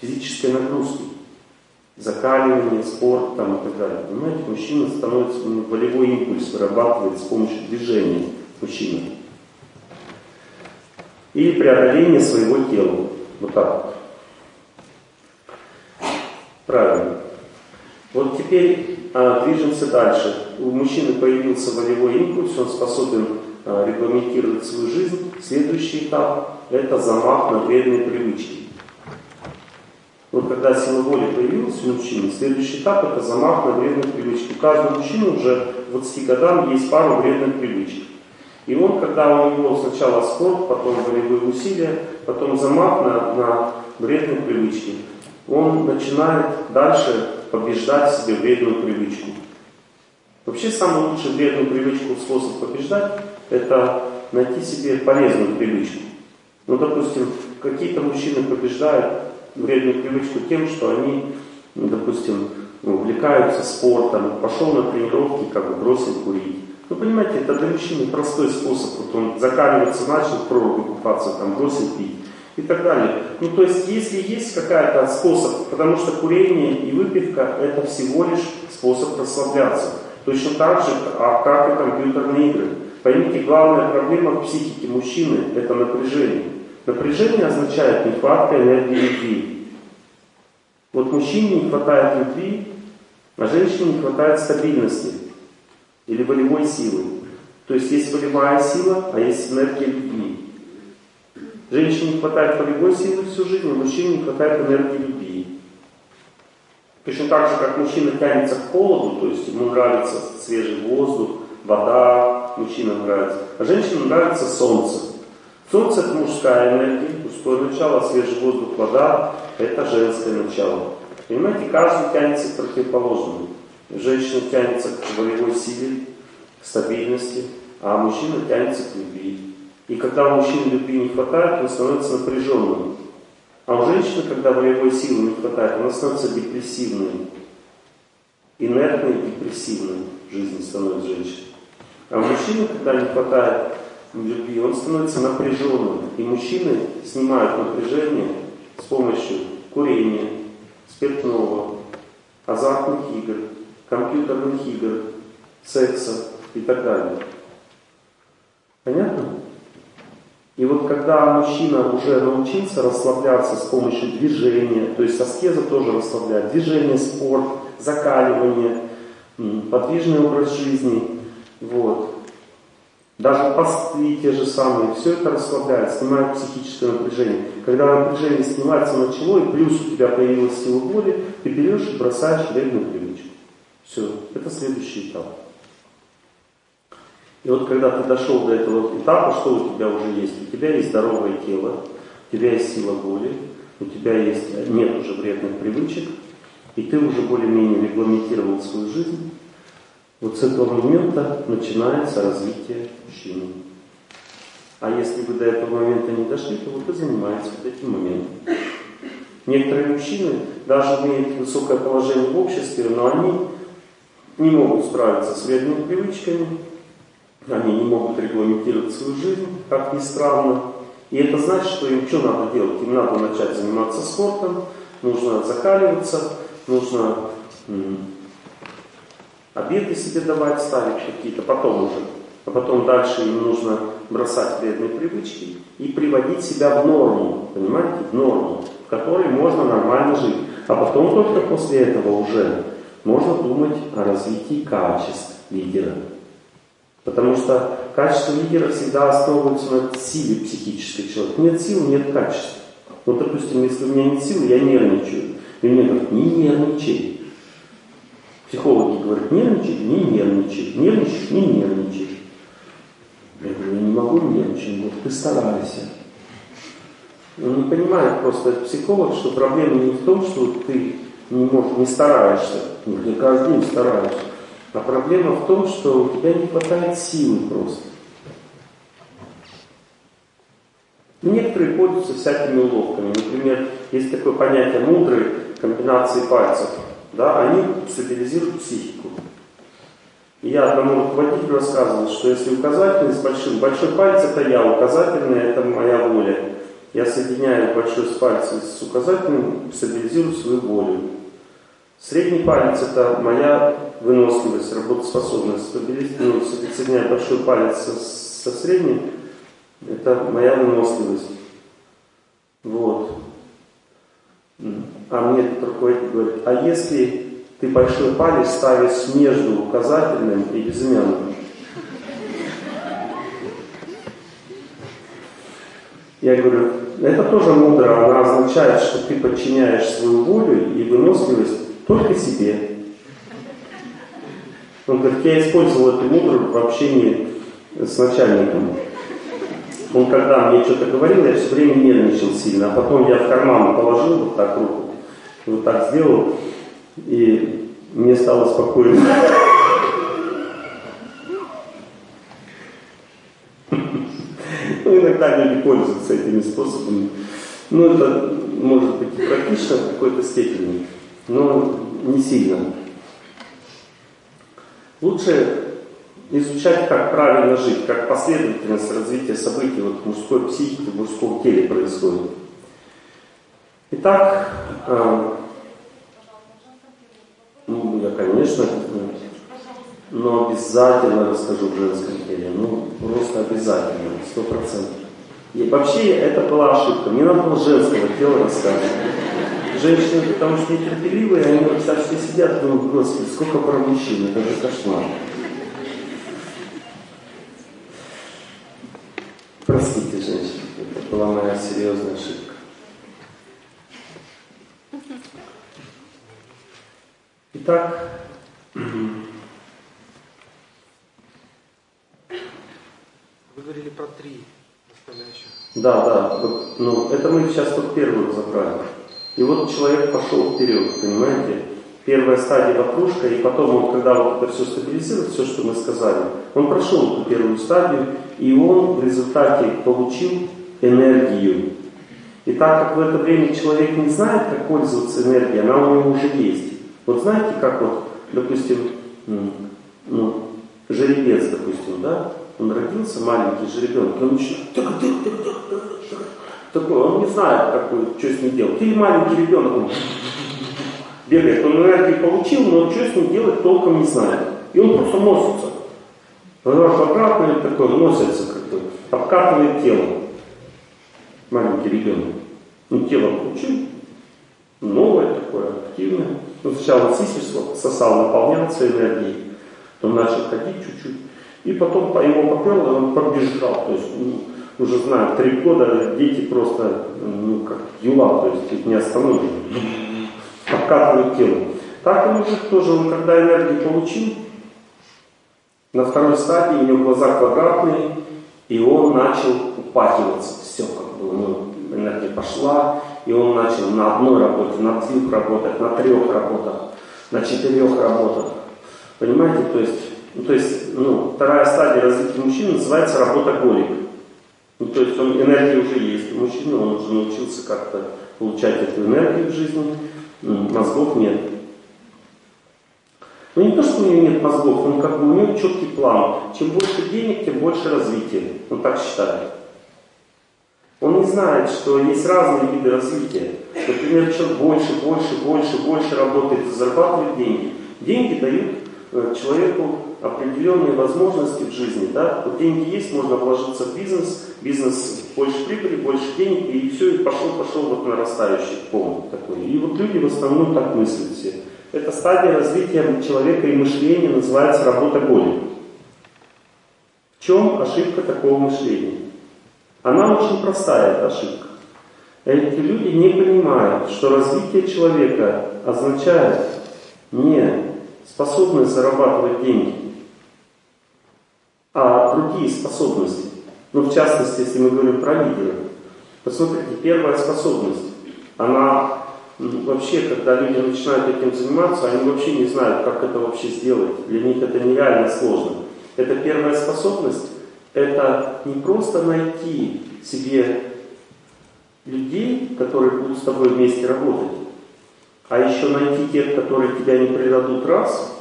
физической нагрузки. Закаливание, спорт там, и так далее. Понимаете, мужчина становится, волевой импульс вырабатывает с помощью движения мужчины. Или преодоление своего тела. Вот так вот. Правильно. Вот теперь а, движемся дальше. У мужчины появился волевой импульс, он способен а, регламентировать свою жизнь. Следующий этап – это замах на вредные привычки. Вот когда сила воли появилась у мужчины, следующий этап – это замах на вредные привычки. У каждого мужчины уже к 20 годам есть пару вредных привычек. И он, когда у него сначала спорт, потом волевые усилия, потом замах на, на вредные привычки, он начинает дальше побеждать в себе вредную привычку. Вообще самый лучший вредную привычку способ побеждать – это найти себе полезную привычку. Ну, допустим, какие-то мужчины побеждают вредную привычку тем, что они, ну, допустим, увлекаются спортом, пошел на тренировки, как бы бросил курить. Ну, понимаете, это для мужчины простой способ. Вот он закаливается, начал в купаться, там, бросил пить и так далее. Ну, то есть, если есть какая-то способ, потому что курение и выпивка – это всего лишь способ расслабляться. Точно так же, а как и компьютерные игры. Поймите, главная проблема в психике мужчины – это напряжение. Напряжение означает нехватка энергии любви. Вот мужчине не хватает любви, а женщине не хватает стабильности или волевой силы. То есть есть волевая сила, а есть энергия любви. Женщине не хватает волевой силы всю жизнь, а мужчине не хватает энергии любви. Точно так же, как мужчина тянется к холоду, то есть ему нравится свежий воздух, вода, мужчинам нравится, а женщинам нравится солнце. Солнце это мужская энергия, мужское начало, свежий воздух, вода это женское начало. Понимаете, каждый тянется к противоположному. Женщина тянется к волевой силе, к стабильности, а мужчина тянется к любви. И когда у мужчины любви не хватает, он становится напряженным. А у женщины, когда волевой силы не хватает, она становится депрессивной. Инертной, депрессивной жизни становится женщина. А у мужчины, когда не хватает любви, он становится напряженным. И мужчины снимают напряжение с помощью курения, спиртного, азартных игр, компьютерных игр, секса и так далее. Понятно? И вот когда мужчина уже научился расслабляться с помощью движения, то есть аскеза тоже расслабляет, движение, спорт, закаливание, подвижный образ жизни, вот. Даже посты те же самые, все это расслабляет, снимает психическое напряжение. Когда напряжение снимается начало, и плюс у тебя появилась сила воли, ты берешь и бросаешь вредную привычку. Все, это следующий этап. И вот когда ты дошел до этого этапа, что у тебя уже есть? У тебя есть здоровое тело, у тебя есть сила воли, у тебя есть, нет уже вредных привычек, и ты уже более-менее регламентировал свою жизнь, вот с этого момента начинается развитие мужчины. А если вы до этого момента не дошли, то вот занимаетесь вот этим моментом. Некоторые мужчины даже имеют высокое положение в обществе, но они не могут справиться с вредными привычками, они не могут регламентировать свою жизнь, как ни странно. И это значит, что им что надо делать? Им надо начать заниматься спортом, нужно закаливаться, нужно обеды себе давать, ставить какие-то, потом уже. А потом дальше им нужно бросать вредные привычки и приводить себя в норму, понимаете, в норму, в которой можно нормально жить. А потом только после этого уже можно думать о развитии качеств лидера. Потому что качество лидера всегда основывается на силе психической человека. Нет сил, нет качества. Вот, допустим, если у меня нет силы, я нервничаю. И мне говорят, не нервничай. Психологи говорят, нервничай, не нервничай. Нервничай, не нервничай. Я говорю, я не могу нервничать. Он ты старайся. Он не понимает просто, психолог, что проблема не в том, что ты не, можешь, не стараешься. Я каждый день стараюсь. А проблема в том, что у тебя не хватает силы просто. Некоторые пользуются всякими уловками. Например, есть такое понятие мудрой комбинации пальцев. Да, они стабилизируют психику. И я одному руководителю рассказывал, что если указательный с большим, большой палец это я, указательный это моя воля. Я соединяю большой с пальцем с указательным, стабилизирую свою волю. Средний палец это моя выносливость, работоспособность. Стабилизирую, ну, соединяю большой палец со, со средним, это моя выносливость. Вот. А мне этот руководитель говорит, а если ты большой палец ставишь между указательным и безымянным? Я говорю, это тоже мудро, она означает, что ты подчиняешь свою волю и выносливость только себе. Он говорит, я использовал эту мудру в общении с начальником. Он когда мне что-то говорил, я все время нервничал сильно, а потом я в карман положил вот так руку, вот так сделал, и мне стало спокойно. Ну, иногда люди пользуются этими способами. Ну, это может быть и практично в какой-то степени, но не сильно. Лучше изучать, как правильно жить, как последовательность развития событий вот, мужской психике, в мужском теле происходит. Итак, э, ну, я, конечно, но обязательно расскажу в женском теле. Ну, просто обязательно, сто процентов. И вообще это была ошибка. Не надо было женского тела рассказывать. Женщины, потому что нетерпеливые, они вот так все сидят, думают, господи, сколько про мужчин, это же кошмар. Простите, женщины, это была моя серьезная ошибка. Итак, Вы говорили про три настоящих. Да, да. Ну, это мы сейчас тут первую разобрали. И вот человек пошел вперед, понимаете? Первая стадия вокружка, и потом он, когда вот это все стабилизирует, все, что мы сказали, он прошел эту первую стадию, и он в результате получил энергию. И так как в это время человек не знает, как пользоваться энергией, она у него уже есть. Вот знаете, как вот, допустим, ну, жеребец, допустим, да, он родился, маленький жеребенок, он начинает такой, он не знает, как, что с ним делать. Или маленький ребенок, он бегает, он энергию получил, но что с ним делать толком не знает. И он просто носится. Квадратный такой, носится как-то, обкатывает тело. Маленький ребенок. Ну, тело получил, новое такое, активное. Ну, сначала сисельство сосал, наполнялся энергией, потом начал ходить чуть-чуть. И потом по его поперло, он побежал. То есть, ну, уже знаю, три года дети просто, ну, как юла, то есть их не остановишь. Обкатывают тело. Так и мужик тоже, он когда энергию получил, на второй стадии у него глаза квадратные, и он начал упахиваться. Все как бы, ну, энергия пошла, и он начал на одной работе, на двух работать, на трех работах, на четырех работах. Понимаете, то есть ну, то есть, ну, вторая стадия развития мужчины называется работоголик. Ну, то есть он, энергия уже есть у мужчины, он уже научился как-то получать эту энергию в жизни, мозгов нет. Ну не то, что у него нет мозгов, он как бы у него четкий план. Чем больше денег, тем больше развития. Он так считает. Он не знает, что есть разные виды развития. Например, человек больше, больше, больше, больше работает зарабатывает деньги. Деньги дают э, человеку определенные возможности в жизни, да, вот деньги есть, можно вложиться в бизнес, бизнес больше прибыли, больше денег, и все, и пошел, пошел вот нарастающий пол такой. И вот люди в основном так мыслят все. Эта стадия развития человека и мышления называется работа боли. В чем ошибка такого мышления? Она очень простая, эта ошибка. Эти люди не понимают, что развитие человека означает не способность зарабатывать деньги, а другие способности. Ну, в частности, если мы говорим про лидера. Посмотрите, первая способность, она вообще, когда люди начинают этим заниматься, они вообще не знают, как это вообще сделать. Для них это нереально сложно. Это первая способность, это не просто найти себе людей, которые будут с тобой вместе работать, а еще найти тех, которые тебя не предадут раз,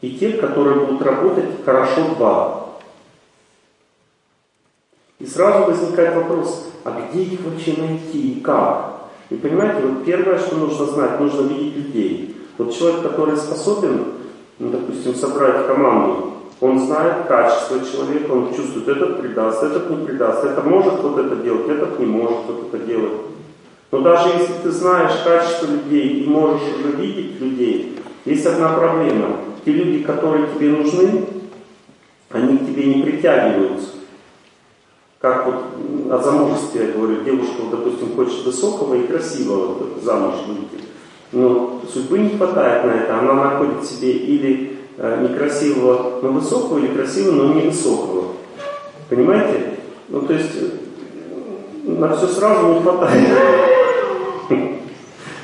и тех, которые будут работать хорошо два. И сразу возникает вопрос, а где их вообще найти и как? И понимаете, вот первое, что нужно знать, нужно видеть людей. Вот человек, который способен, ну, допустим, собрать команду, он знает качество человека, он чувствует, этот предаст, этот не предаст, это может вот это делать, этот не может вот это делать. Но даже если ты знаешь качество людей и можешь уже видеть людей, есть одна проблема. Те люди, которые тебе нужны, они к тебе не притягиваются как вот о замужестве, я говорю, девушка, допустим, хочет высокого и красивого замуж выйти. Но судьбы не хватает на это. Она находит себе или э, некрасивого, но высокого, или красивого, но не высокого. Понимаете? Ну, то есть, на все сразу не хватает.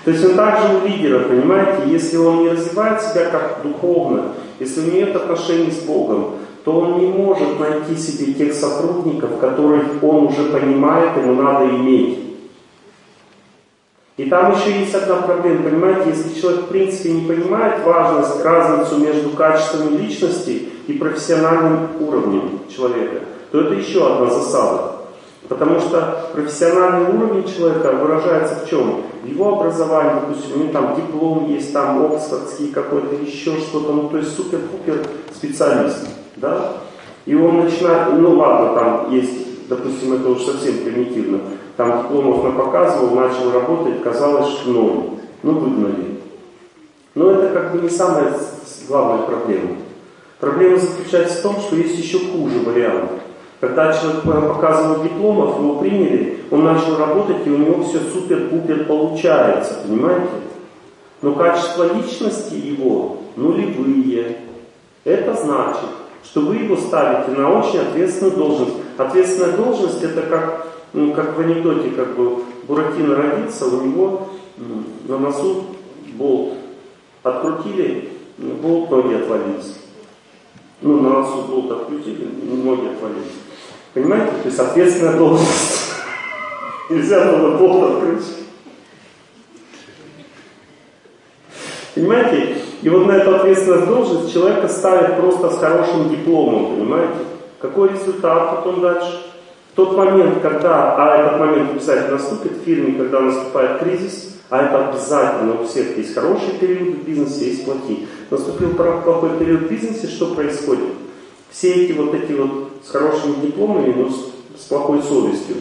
То есть он также у лидера, понимаете, если он не развивает себя как духовно, если у него нет отношений с Богом, то он не может найти себе тех сотрудников, которых он уже понимает, ему надо иметь. И там еще есть одна проблема, понимаете, если человек в принципе не понимает важность, разницу между качествами личности и профессиональным уровнем человека, то это еще одна засада. Потому что профессиональный уровень человека выражается в чем? Его образовании, допустим, у него там диплом есть, там оксфордский какой-то, еще что-то, ну то есть супер-пупер специалист, да? И он начинает, ну ладно, там есть, допустим, это уж совсем примитивно, там дипломов на показывал, начал работать, казалось, что ноль, ну выгнали. Но это как бы не самая главная проблема. Проблема заключается в том, что есть еще хуже вариант. Когда человек показывал дипломов, его приняли, он начал работать, и у него все супер-пупер получается, понимаете? Но качество личности его нулевые. Это значит, что вы его ставите на очень ответственную должность. Ответственная должность это как, ну, как в анекдоте, как бы Буратино родится, у него на носу болт. Открутили, болт, ноги отвалились. Ну, на носу болт открутили, ноги отвалились. Понимаете? То есть ответственная должность. Нельзя было болт открыть. Понимаете? И вот на эту ответственную должность человека ставят просто с хорошим дипломом, понимаете? Какой результат потом дальше? В тот момент, когда, а этот момент обязательно наступит в фирме, когда наступает кризис, а это обязательно у всех есть хороший период в бизнесе, есть плохие. Наступил плохой период в бизнесе, что происходит? Все эти вот эти вот с хорошими дипломами, но с, с плохой совестью.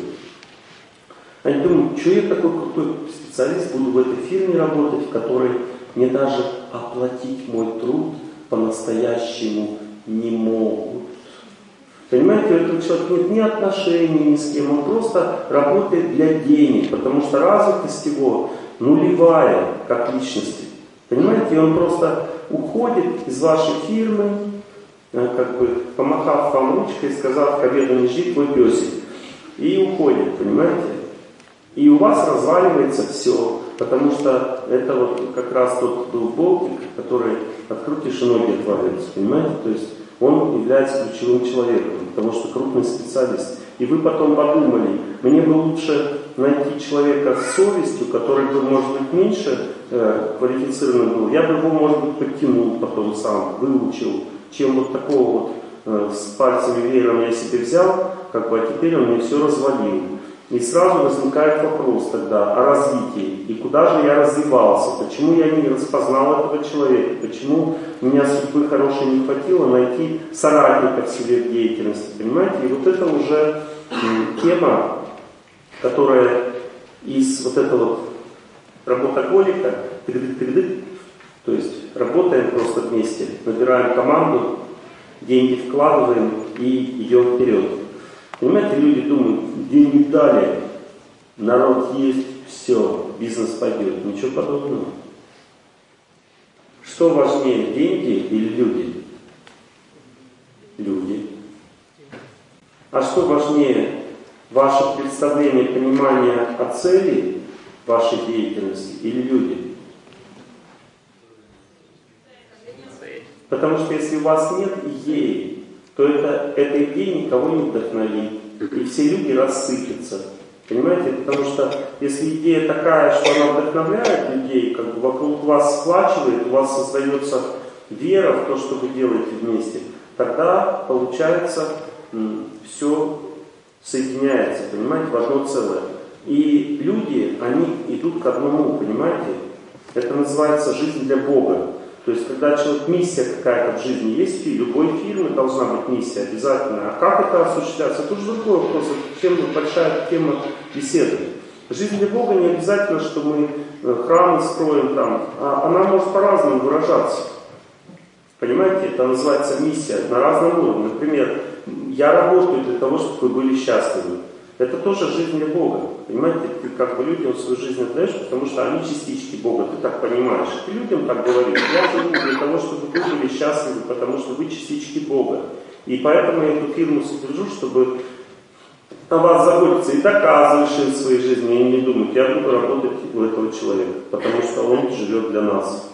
Они думают, что я такой крутой специалист, буду в этой фирме работать, в которой мне даже оплатить мой труд по-настоящему не могут. Понимаете, у этого человека нет ни отношений ни с кем, он просто работает для денег, потому что развитость его нулевая как личности. Понимаете, он просто уходит из вашей фирмы, э, как бы помахав вам ручкой, сказав, не жди твой песик. И уходит, понимаете? И у вас разваливается все, потому что это вот как раз тот болтик, который открутишь и ноги отваливаются, понимаете? То есть он является ключевым человеком, потому что крупный специалист. И вы потом подумали, мне бы лучше найти человека с совестью, который бы, может быть, меньше э, квалифицированным был. Я бы его, может быть, подтянул потом сам, выучил, чем вот такого вот э, с пальцами веером я себе взял, как бы, а теперь он мне все развалил. И сразу возникает вопрос тогда о развитии. И куда же я развивался? Почему я не распознал этого человека? Почему меня судьбы хорошей не хватило найти соратника в себе в деятельности? Понимаете? И вот это уже тема, которая из вот этого работоголика, то есть работаем просто вместе, набираем команду, деньги вкладываем и идем вперед. Понимаете, люди думают, деньги дали, народ есть, все, бизнес пойдет. Ничего подобного. Что важнее, деньги или люди? Люди. А что важнее, ваше представление, понимание о цели вашей деятельности или люди? Потому что если у вас нет идеи, то это, эта идея никого не вдохновит. И все люди рассыпятся. Понимаете? Потому что если идея такая, что она вдохновляет людей, как бы вокруг вас сплачивает, у вас создается вера в то, что вы делаете вместе, тогда получается все соединяется, понимаете, в одно целое. И люди, они идут к одному, понимаете? Это называется жизнь для Бога. То есть, когда человек, миссия какая-то в жизни есть, в любой фирмы должна быть миссия обязательно. А как это осуществляется? Это уже другой вопрос. Тема, большая тема беседы. Жизнь для Бога не обязательно, что мы э, храмы строим там. А она может по-разному выражаться. Понимаете, это называется миссия на разном уровне. Например, я работаю для того, чтобы вы были счастливы. Это тоже жизнь Бога. Понимаете, ты как бы людям свою жизнь отдаешь, потому что они частички Бога, ты так понимаешь. Ты людям так говоришь, я живу для того, чтобы вы были счастливы, потому что вы частички Бога. И поэтому я эту фирму содержу, чтобы о вас заботится и доказываешь им в своей жизни, и не думать, я буду работать у этого человека, потому что он живет для нас.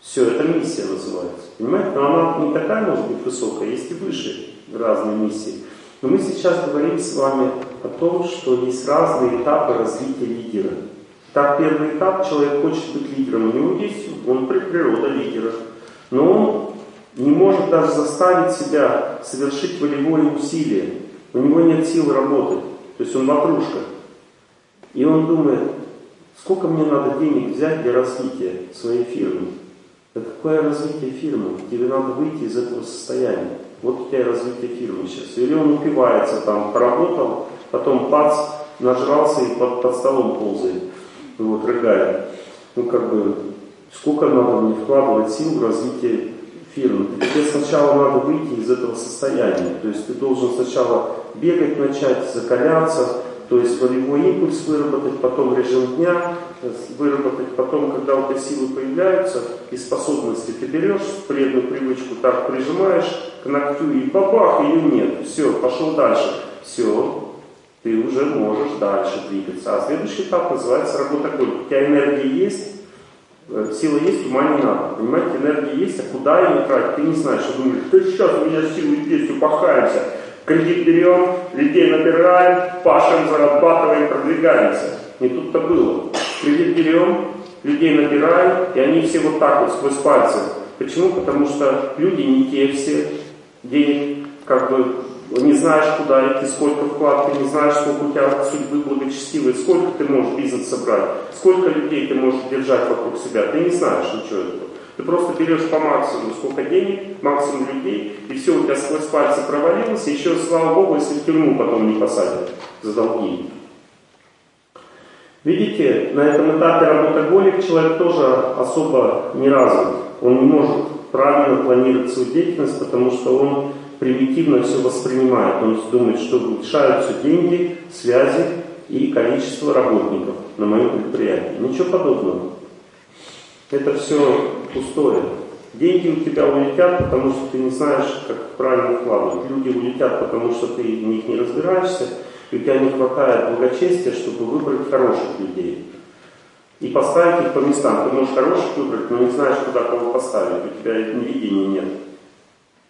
Все, это миссия называется. Понимаете? Но она не такая может быть высокая, есть и выше разные миссии. Но мы сейчас говорим с вами о том, что есть разные этапы развития лидера. Так, первый этап, человек хочет быть лидером, у него есть, он природа лидера, но он не может даже заставить себя совершить волевое усилие. У него нет сил работать, то есть он ватрушка. И он думает, сколько мне надо денег взять для развития своей фирмы. Да какое развитие фирмы? Тебе надо выйти из этого состояния. Вот у тебя развитие фирмы сейчас. Или он упивается там, поработал, потом пац, нажрался и под, под столом ползает, вот, рыгает. Ну, как бы, сколько надо мне вкладывать сил в развитие фирмы. Тебе сначала надо выйти из этого состояния. То есть ты должен сначала бегать начать, закаляться, то есть волевой импульс выработать, потом режим дня выработать, потом, когда у тебя силы появляются и способности, ты берешь вредную привычку, так прижимаешь к ногтю и бабах, ее нет, все, пошел дальше, все, ты уже можешь дальше двигаться. А следующий этап называется работа голь. У тебя энергия есть, э, сила есть, ума не надо. Понимаете, энергия есть, а куда ее тратить, ты не знаешь. Ты думаешь, ты сейчас у меня силы есть, упахаемся. Кредит берем, людей набираем, пашем, зарабатываем, продвигаемся. Не тут-то было. Кредит берем, людей набираем, и они все вот так вот сквозь пальцы. Почему? Потому что люди не те все, денег как бы не знаешь, куда идти, сколько вклад, ты не знаешь, сколько у тебя судьбы благочестивой, сколько ты можешь бизнес собрать, сколько людей ты можешь держать вокруг себя, ты не знаешь ничего этого. Ты просто берешь по максимуму сколько денег, максимум людей, и все у тебя сквозь пальцы провалилось, и еще, слава Богу, если в тюрьму потом не посадят за долги. Видите, на этом этапе работоголик человек тоже особо не развит. Он не может правильно планировать свою деятельность, потому что он примитивно все воспринимает. Он думает, что улучшаются деньги, связи и количество работников на моем предприятии. Ничего подобного. Это все пустое. Деньги у тебя улетят, потому что ты не знаешь, как правильно вкладывать. Люди улетят, потому что ты в них не разбираешься, и у тебя не хватает благочестия, чтобы выбрать хороших людей. И поставить их по местам. Ты можешь хороших выбрать, но не знаешь, куда кого поставить. У тебя видения нет.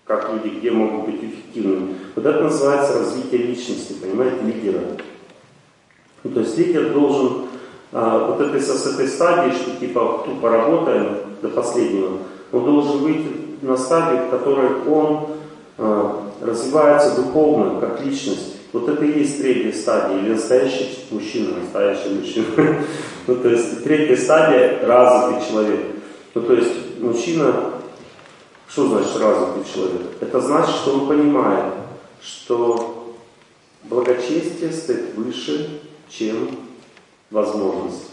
Как люди, где могут быть эффективными. Вот это называется развитие личности, понимаете, лидера. Ну, то есть лидер должен а, вот этой, с этой стадии, что типа тупо работаем до последнего, он должен выйти на стадию, в которой он а, развивается духовно, как личность. Вот это и есть третья стадия, или настоящий мужчина, настоящий мужчина. ну, то есть третья стадия – развитый человек. Ну, то есть мужчина, что значит развитый человек? Это значит, что он понимает, что благочестие стоит выше, чем возможность.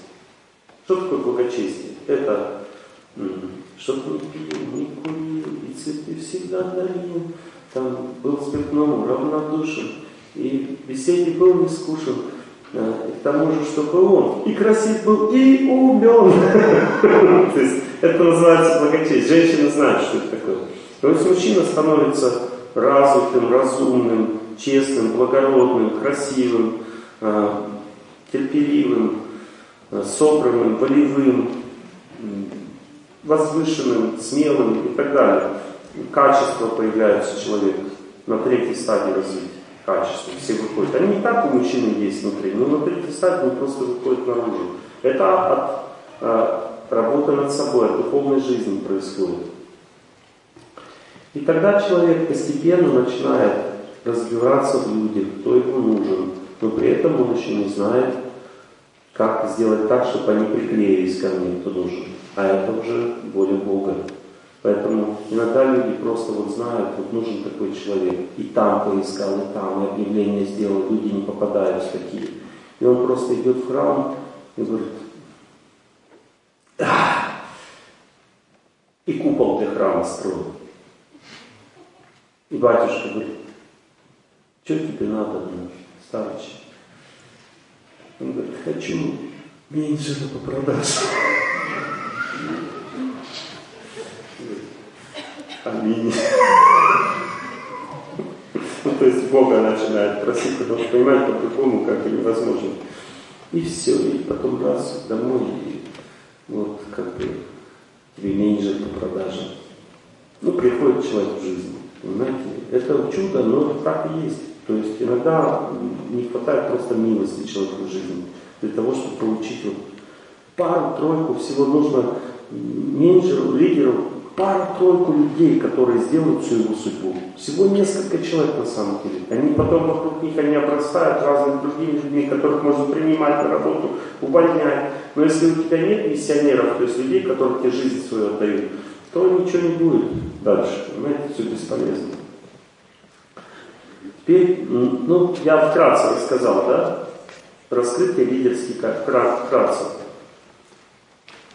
Что такое благочестие? Это чтобы не пил, не курил, и цветы всегда дарил, там был спиртному равнодушен, и беседе был не скушен, а, и к тому же, чтобы он и красив был, и умен. То есть это называется благочестие. Женщина знает, что это такое. То есть мужчина становится развитым, разумным, честным, благородным, красивым, а, терпеливым, а, собранным, волевым, возвышенным, смелым и так далее. Качества появляются у человека на третьей стадии развития. Качества все выходят. Они не так у мужчины есть внутри, но на третьей стадии они просто выходят наружу. Это от работы над собой, от духовной жизни происходит. И тогда человек постепенно начинает разбираться в людях, кто ему нужен, но при этом он еще не знает, как сделать так, чтобы они приклеились ко мне, кто нужен. А это уже воля Бога. Поэтому иногда люди просто вот знают, вот нужен такой человек. И там поискал, и там, и объявление сделал, люди не попадаются такие. И он просто идет в храм и говорит! И купол для храма строил. И батюшка говорит, что тебе надо, старочек? Он говорит, хочу меньше по продажу. Аминь. Ну, то есть Бога начинает просить, потому что понимает по-другому, как и невозможно. И все, и потом раз домой, и вот как бы менеджер по продажам. Ну, приходит человек в жизнь, понимаете? Это чудо, но так и есть. То есть иногда не хватает просто милости человеку в жизни для того, чтобы получить вот пару-тройку, всего нужно менеджеру, лидеру, пару-тройку людей, которые сделают всю его судьбу. Всего несколько человек на самом деле. Они потом вокруг них они обрастают разными другими людьми, которых можно принимать на работу, увольнять. Но если у тебя нет миссионеров, то есть людей, которые тебе жизнь свою отдают, то ничего не будет дальше. Понимаете, все бесполезно. Теперь, ну, я вкратце рассказал, да, раскрытие лидерских вкратце.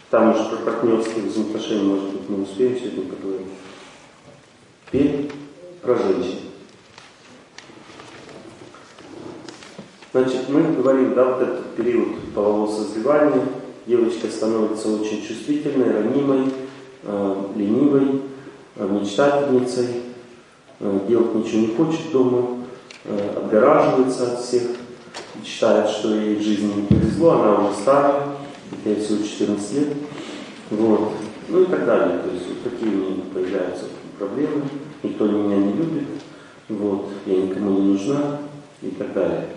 Там уже про партнерские взаимоотношения, может быть, мы успеем сегодня поговорить. Теперь про женщин. Значит, мы говорим, да, вот этот период полового созревания, девочка становится очень чувствительной, ранимой, э, ленивой, э, мечтательницей, э, делать ничего не хочет дома, э, отгораживается от всех, считает, что ей в жизни не повезло, она уже старая, я всего 14 лет, вот, ну и так далее. То есть вот такие у меня появляются проблемы, никто меня не любит, вот, я никому не нужна и так далее.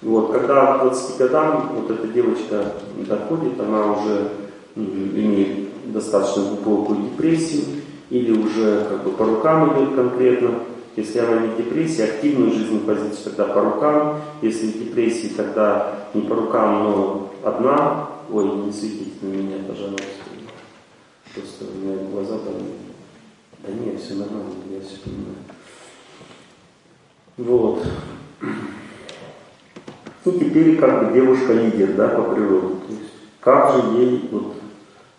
Вот, когда к 20 годам вот эта девочка доходит, она уже имеет достаточно глубокую депрессию или уже как бы по рукам идет конкретно. Если она не в депрессии, активную жизненную позицию тогда по рукам. Если в депрессии, тогда не по рукам, но одна. Ой, не светите на меня, пожалуйста. Просто у меня глаза там... Да нет, все нормально, я все понимаю. Вот. И теперь как бы девушка лидер, да, по природе. То есть, как же ей вот,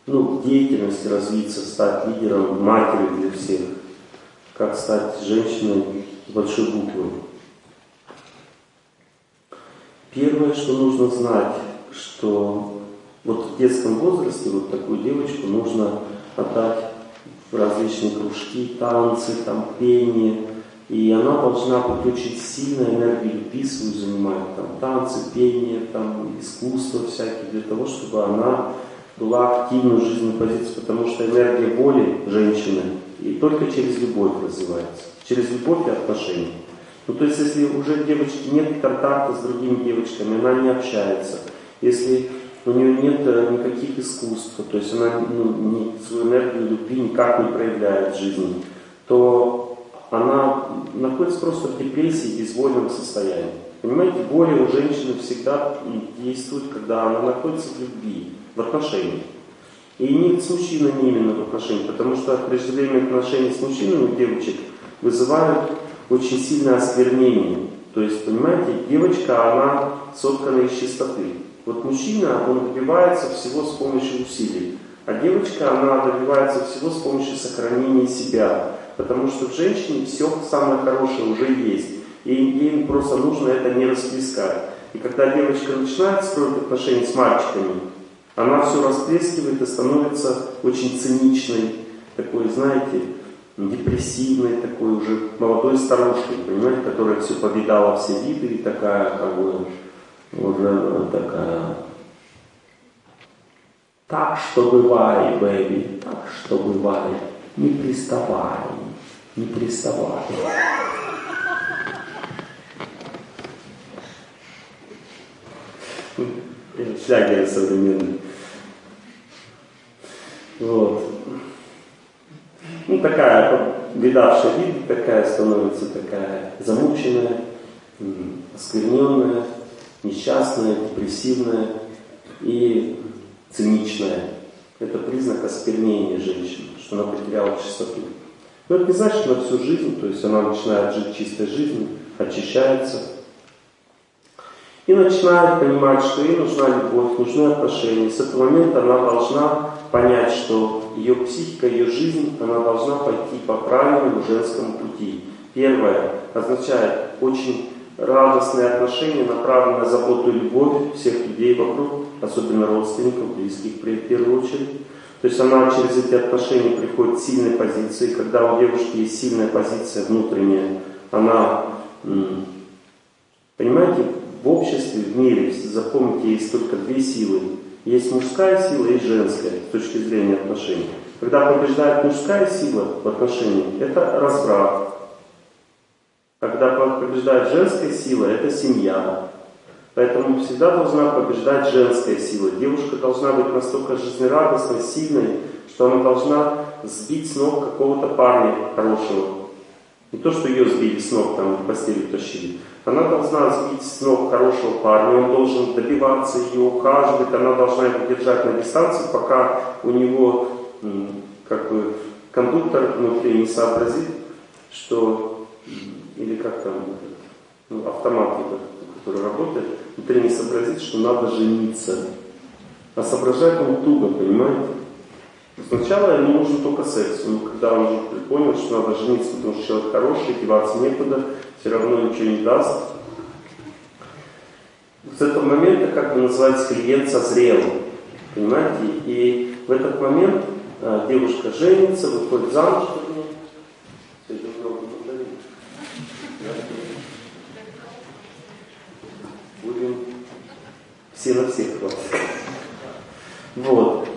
ну, в деятельности развиться, стать лидером, матерью для всех. Как стать женщиной с большой буквы. Первое, что нужно знать, что вот в детском возрасте вот такую девочку нужно отдать в различные кружки, танцы, там, пение. И она должна быть очень сильной энергией любви свою занимать, там, танцы, пение, там, искусство всякие, для того, чтобы она была активной в жизненной позиции, потому что энергия воли женщины и только через любовь развивается, через любовь и отношения. Ну, то есть, если уже девочки нет контакта с другими девочками, она не общается, если у нее нет э, никаких искусств, то есть она ну, не, свою энергию любви никак не проявляет в жизни, то она находится просто в депрессии, безвольном состоянии. Понимаете, более у женщины всегда действует, когда она находится в любви, в отношениях. И не с мужчинами именно в отношениях, потому что преждевременные отношения с мужчинами у девочек вызывают очень сильное осквернение. То есть, понимаете, девочка, она соткана из чистоты. Вот мужчина, он добивается всего с помощью усилий. А девочка, она добивается всего с помощью сохранения себя. Потому что в женщине все самое хорошее уже есть. И ей просто нужно это не расплескать. И когда девочка начинает строить отношения с мальчиками, она все расплескивает и становится очень циничной, такой, знаете, депрессивной, такой уже молодой старушкой, понимаете, которая все повидала все виды и такая, как бы, уже такая так что бывай, бэби, так что бывай, не приставай, не приставай. Шлягер современный. Вот. Ну, такая видавшая вид, такая становится такая замученная, оскверненная, несчастная, депрессивная и циничная. Это признак осквернения женщины, что она потеряла чистоту. Но это не значит, что на всю жизнь, то есть она начинает жить чистой жизнью, очищается. И начинает понимать, что ей нужна любовь, нужны отношения. С этого момента она должна понять, что ее психика, ее жизнь, она должна пойти по правильному женскому пути. Первое означает очень радостные отношения, направленные на заботу и любовь всех людей вокруг, особенно родственников, близких в первую очередь. То есть она через эти отношения приходит к сильной позиции. Когда у девушки есть сильная позиция внутренняя, она, понимаете, в обществе, в мире, запомните, есть только две силы. Есть мужская сила и женская с точки зрения отношений. Когда побеждает мужская сила в отношениях, это разврат. Когда побеждает женская сила, это семья. Поэтому всегда должна побеждать женская сила. Девушка должна быть настолько жизнерадостной, сильной, что она должна сбить с ног какого-то парня хорошего. Не то, что ее сбили с ног, там в постели тащили. Она должна сбить с ног хорошего парня, он должен добиваться ее, ухаживать, она должна его держать на дистанции, пока у него как бы кондуктор внутри не сообразит, что, или как там, ну, автомат, который работает, внутри не сообразит, что надо жениться. А соображать он туго, понимаете? Сначала ему нужен только секс, но когда он уже понял, что надо жениться, потому что человек хороший, деваться некуда, все равно ничего не даст. С этого момента, как бы называется, клиент созрел. Понимаете? И в этот момент э, девушка женится, выходит замуж. Будем все на всех Вот.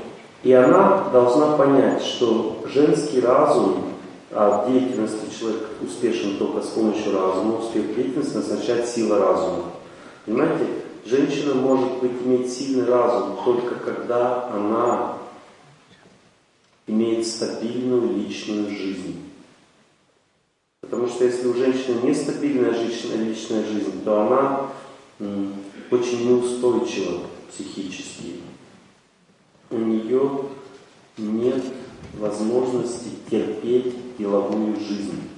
И она должна понять, что женский разум, а в деятельности человек успешен только с помощью разума, успех деятельности означает сила разума. Понимаете, женщина может быть иметь сильный разум только когда она имеет стабильную личную жизнь. Потому что если у женщины нестабильная личная, жизнь, то она очень неустойчива психически у нее нет возможности терпеть деловую жизнь.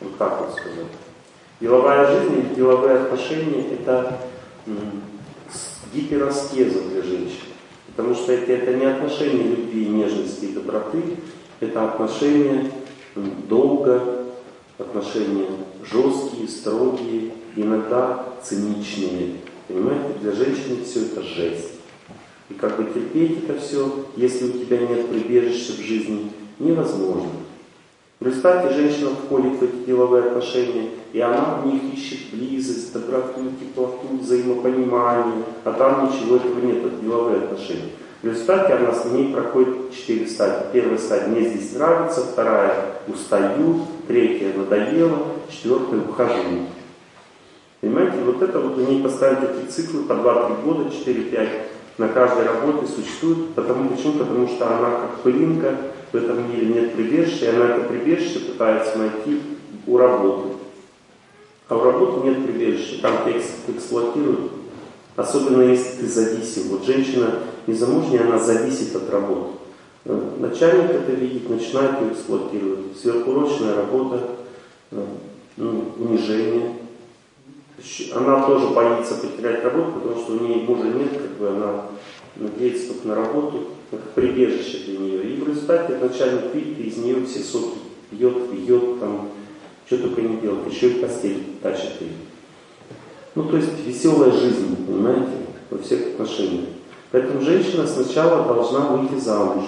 Вот так вот сказать. Деловая жизнь или деловые отношения – это гипераскеза для женщин. Потому что это, это не отношения любви, нежности и доброты, это отношения долго, отношения жесткие, строгие, иногда циничные. Понимаете, для женщины все это жесть. И как бы терпеть это все, если у тебя нет прибежища в жизни, невозможно. В результате женщина входит в эти деловые отношения, и она в них ищет близость, доброту, теплоту, взаимопонимание, а там ничего этого нет, это деловые отношения. В результате она с ней проходит четыре стадии. Первая стадия «мне здесь нравится», вторая «устаю», третья «надоело», четвертая «ухожу». Понимаете, вот это вот у ней поставить такие циклы по 2-3 года, 4-5 на каждой работе существует. Потому, почему? Потому что она как пылинка, в этом мире нет прибежища, и она это прибежище пытается найти у работы. А у работы нет прибежища, там тебя эксплуатируют. Особенно если ты зависим. Вот женщина незамужняя, она зависит от работы. Э, начальник это видит, начинает ее эксплуатировать. Сверхурочная работа, э, ну, унижение, она тоже боится потерять работу, потому что у нее мужа нет, как бы она надеется только на работу, как прибежище для нее. И в результате начальник видит, и из нее все соки пьет, пьет, там, что только не делает, еще и постель тащит ее. Ну, то есть веселая жизнь, понимаете, во всех отношениях. Поэтому женщина сначала должна выйти замуж.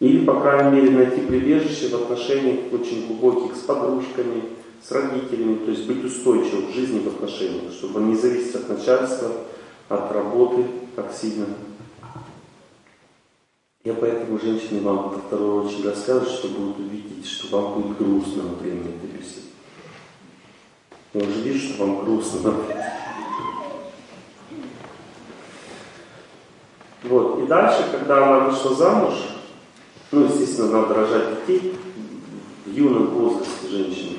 Или, по крайней мере, найти прибежище в отношениях очень глубоких с подружками, с родителями, то есть быть устойчивым в жизни, в отношениях, чтобы не зависеть от начальства, от работы так сильно. Я поэтому женщине вам во второй очередь рассказываю, чтобы вот увидеть, что вам будет грустно во время этой беседы. Я уже вижу, что вам грустно. Вот. И дальше, когда она вышла замуж, ну, естественно, надо рожать детей в юном возрасте женщины.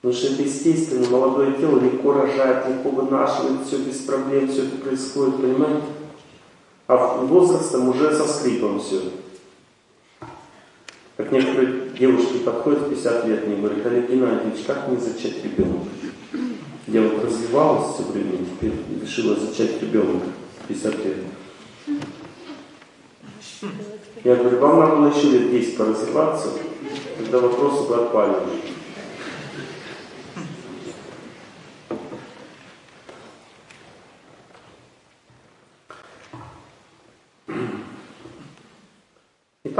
Потому что это естественно, молодое тело легко рожает, легко вынашивает, все без проблем, все это происходит, понимаете? А возрастом уже со скрипом все. Как некоторые девушки подходят в 50 лет, мне говорят, Олег Геннадьевич, как мне зачать ребенка? Я вот развивалась все время, теперь решила зачать ребенка 50 лет. Я говорю, вам надо еще лет 10 поразвиваться, когда вопросы бы отпали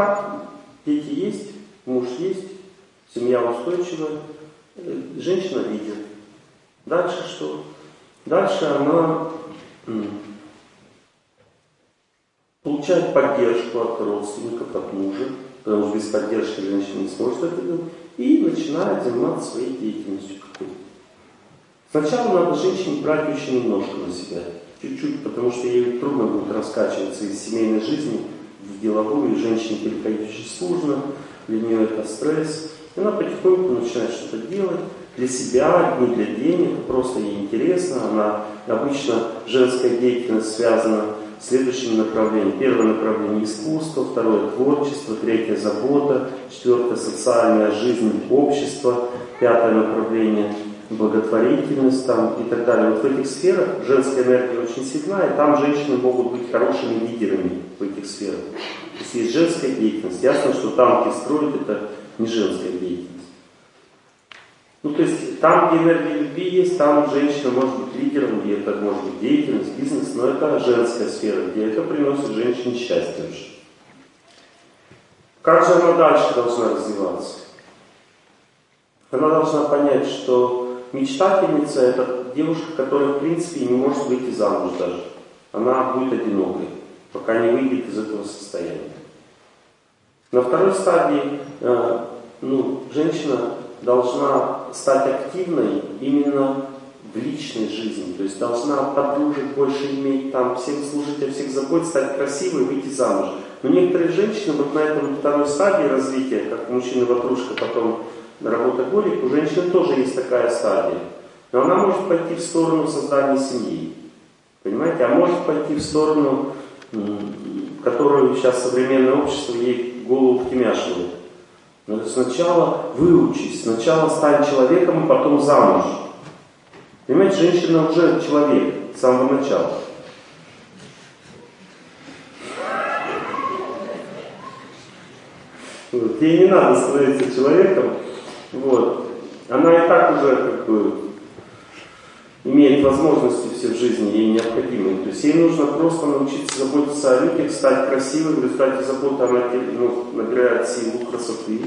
Итак, дети есть, муж есть, семья устойчивая. женщина видит. Дальше что? Дальше она получает поддержку от родственников, от мужа, потому что без поддержки женщина не сможет это делать, и начинает заниматься своей деятельностью какой-то. Сначала надо женщине брать очень немножко на себя, чуть-чуть, потому что ей трудно будет раскачиваться из семейной жизни в деловую, женщине переходить очень сложно, для нее это стресс. И она потихоньку начинает что-то делать для себя, не для денег, просто ей интересно. Она обычно женская деятельность связана с следующими направлениями. Первое направление искусство, второе творчество, третье забота, четвертое социальная жизнь общества, пятое направление благотворительность там, и так далее. Вот в этих сферах женская энергия очень сильна, и там женщины могут быть хорошими лидерами в этих сферах. То есть есть женская деятельность. Ясно, что танки строят это не женская деятельность. Ну, то есть там, где энергия любви есть, там женщина может быть лидером, где это может быть деятельность, бизнес, но это женская сфера, где это приносит женщине счастье уже. Как же она дальше должна развиваться? Она должна понять, что мечтательница это девушка, которая в принципе не может выйти замуж даже. Она будет одинокой, пока не выйдет из этого состояния. На второй стадии э, ну, женщина должна стать активной именно в личной жизни. То есть должна подружек больше иметь, там, всем служить, о всех заботиться, стать красивой, выйти замуж. Но некоторые женщины вот на этом второй стадии развития, как мужчина-ватрушка, потом работоголик, у женщины тоже есть такая стадия. Но она может пойти в сторону создания семьи. Понимаете? А может пойти в сторону, которую сейчас современное общество ей голову втемяшивает. Но сначала выучись, сначала стань человеком, и потом замуж. Понимаете, женщина уже человек с самого начала. Вот. Ей не надо становиться человеком. Вот. Она и так уже как бы имеет возможности все в жизни, ей необходимые. То есть ей нужно просто научиться заботиться о людях, стать красивой, в результате заботы она ну, набирает силу, красоты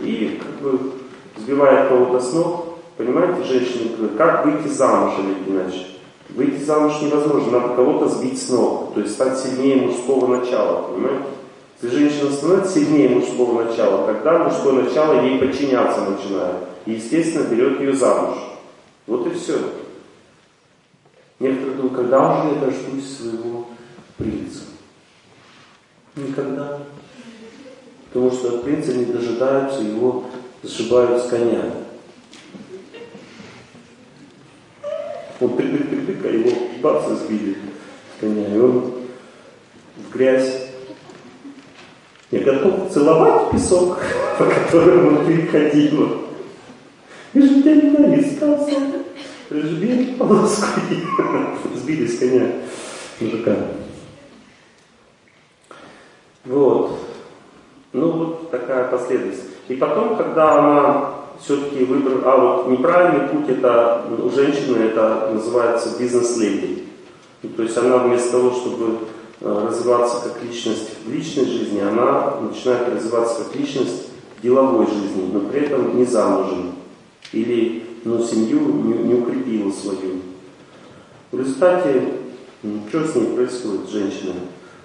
и как бы сбивает кого-то с ног. Понимаете, женщины говорят, как выйти замуж или иначе? Выйти замуж невозможно, надо кого-то сбить с ног, то есть стать сильнее мужского начала, понимаете? Если женщина становится сильнее мужского начала, тогда мужское начало ей подчиняться начинает. И, естественно, берет ее замуж. Вот и все. Некоторые думают, когда уже я дождусь своего принца? Никогда. Потому что от принца не дожидаются, его сшибают с коня. Он тык-тык-тык-тык, а его бац, сбили с коня. И он в грязь. Я готов целовать песок, по которому он переходил. И же тебя ненавидит, сказал Жби полоску сбили с коня мужика. Вот. Ну, вот такая последовательность. И потом, когда она все-таки выбрала, а вот неправильный путь, это у женщины это называется бизнес-леди. Ну, то есть она вместо того, чтобы развиваться как личность в личной жизни, она начинает развиваться как личность в деловой жизни, но при этом не замужем. Или но семью не, не укрепила свою. В результате, что с ней происходит, женщина?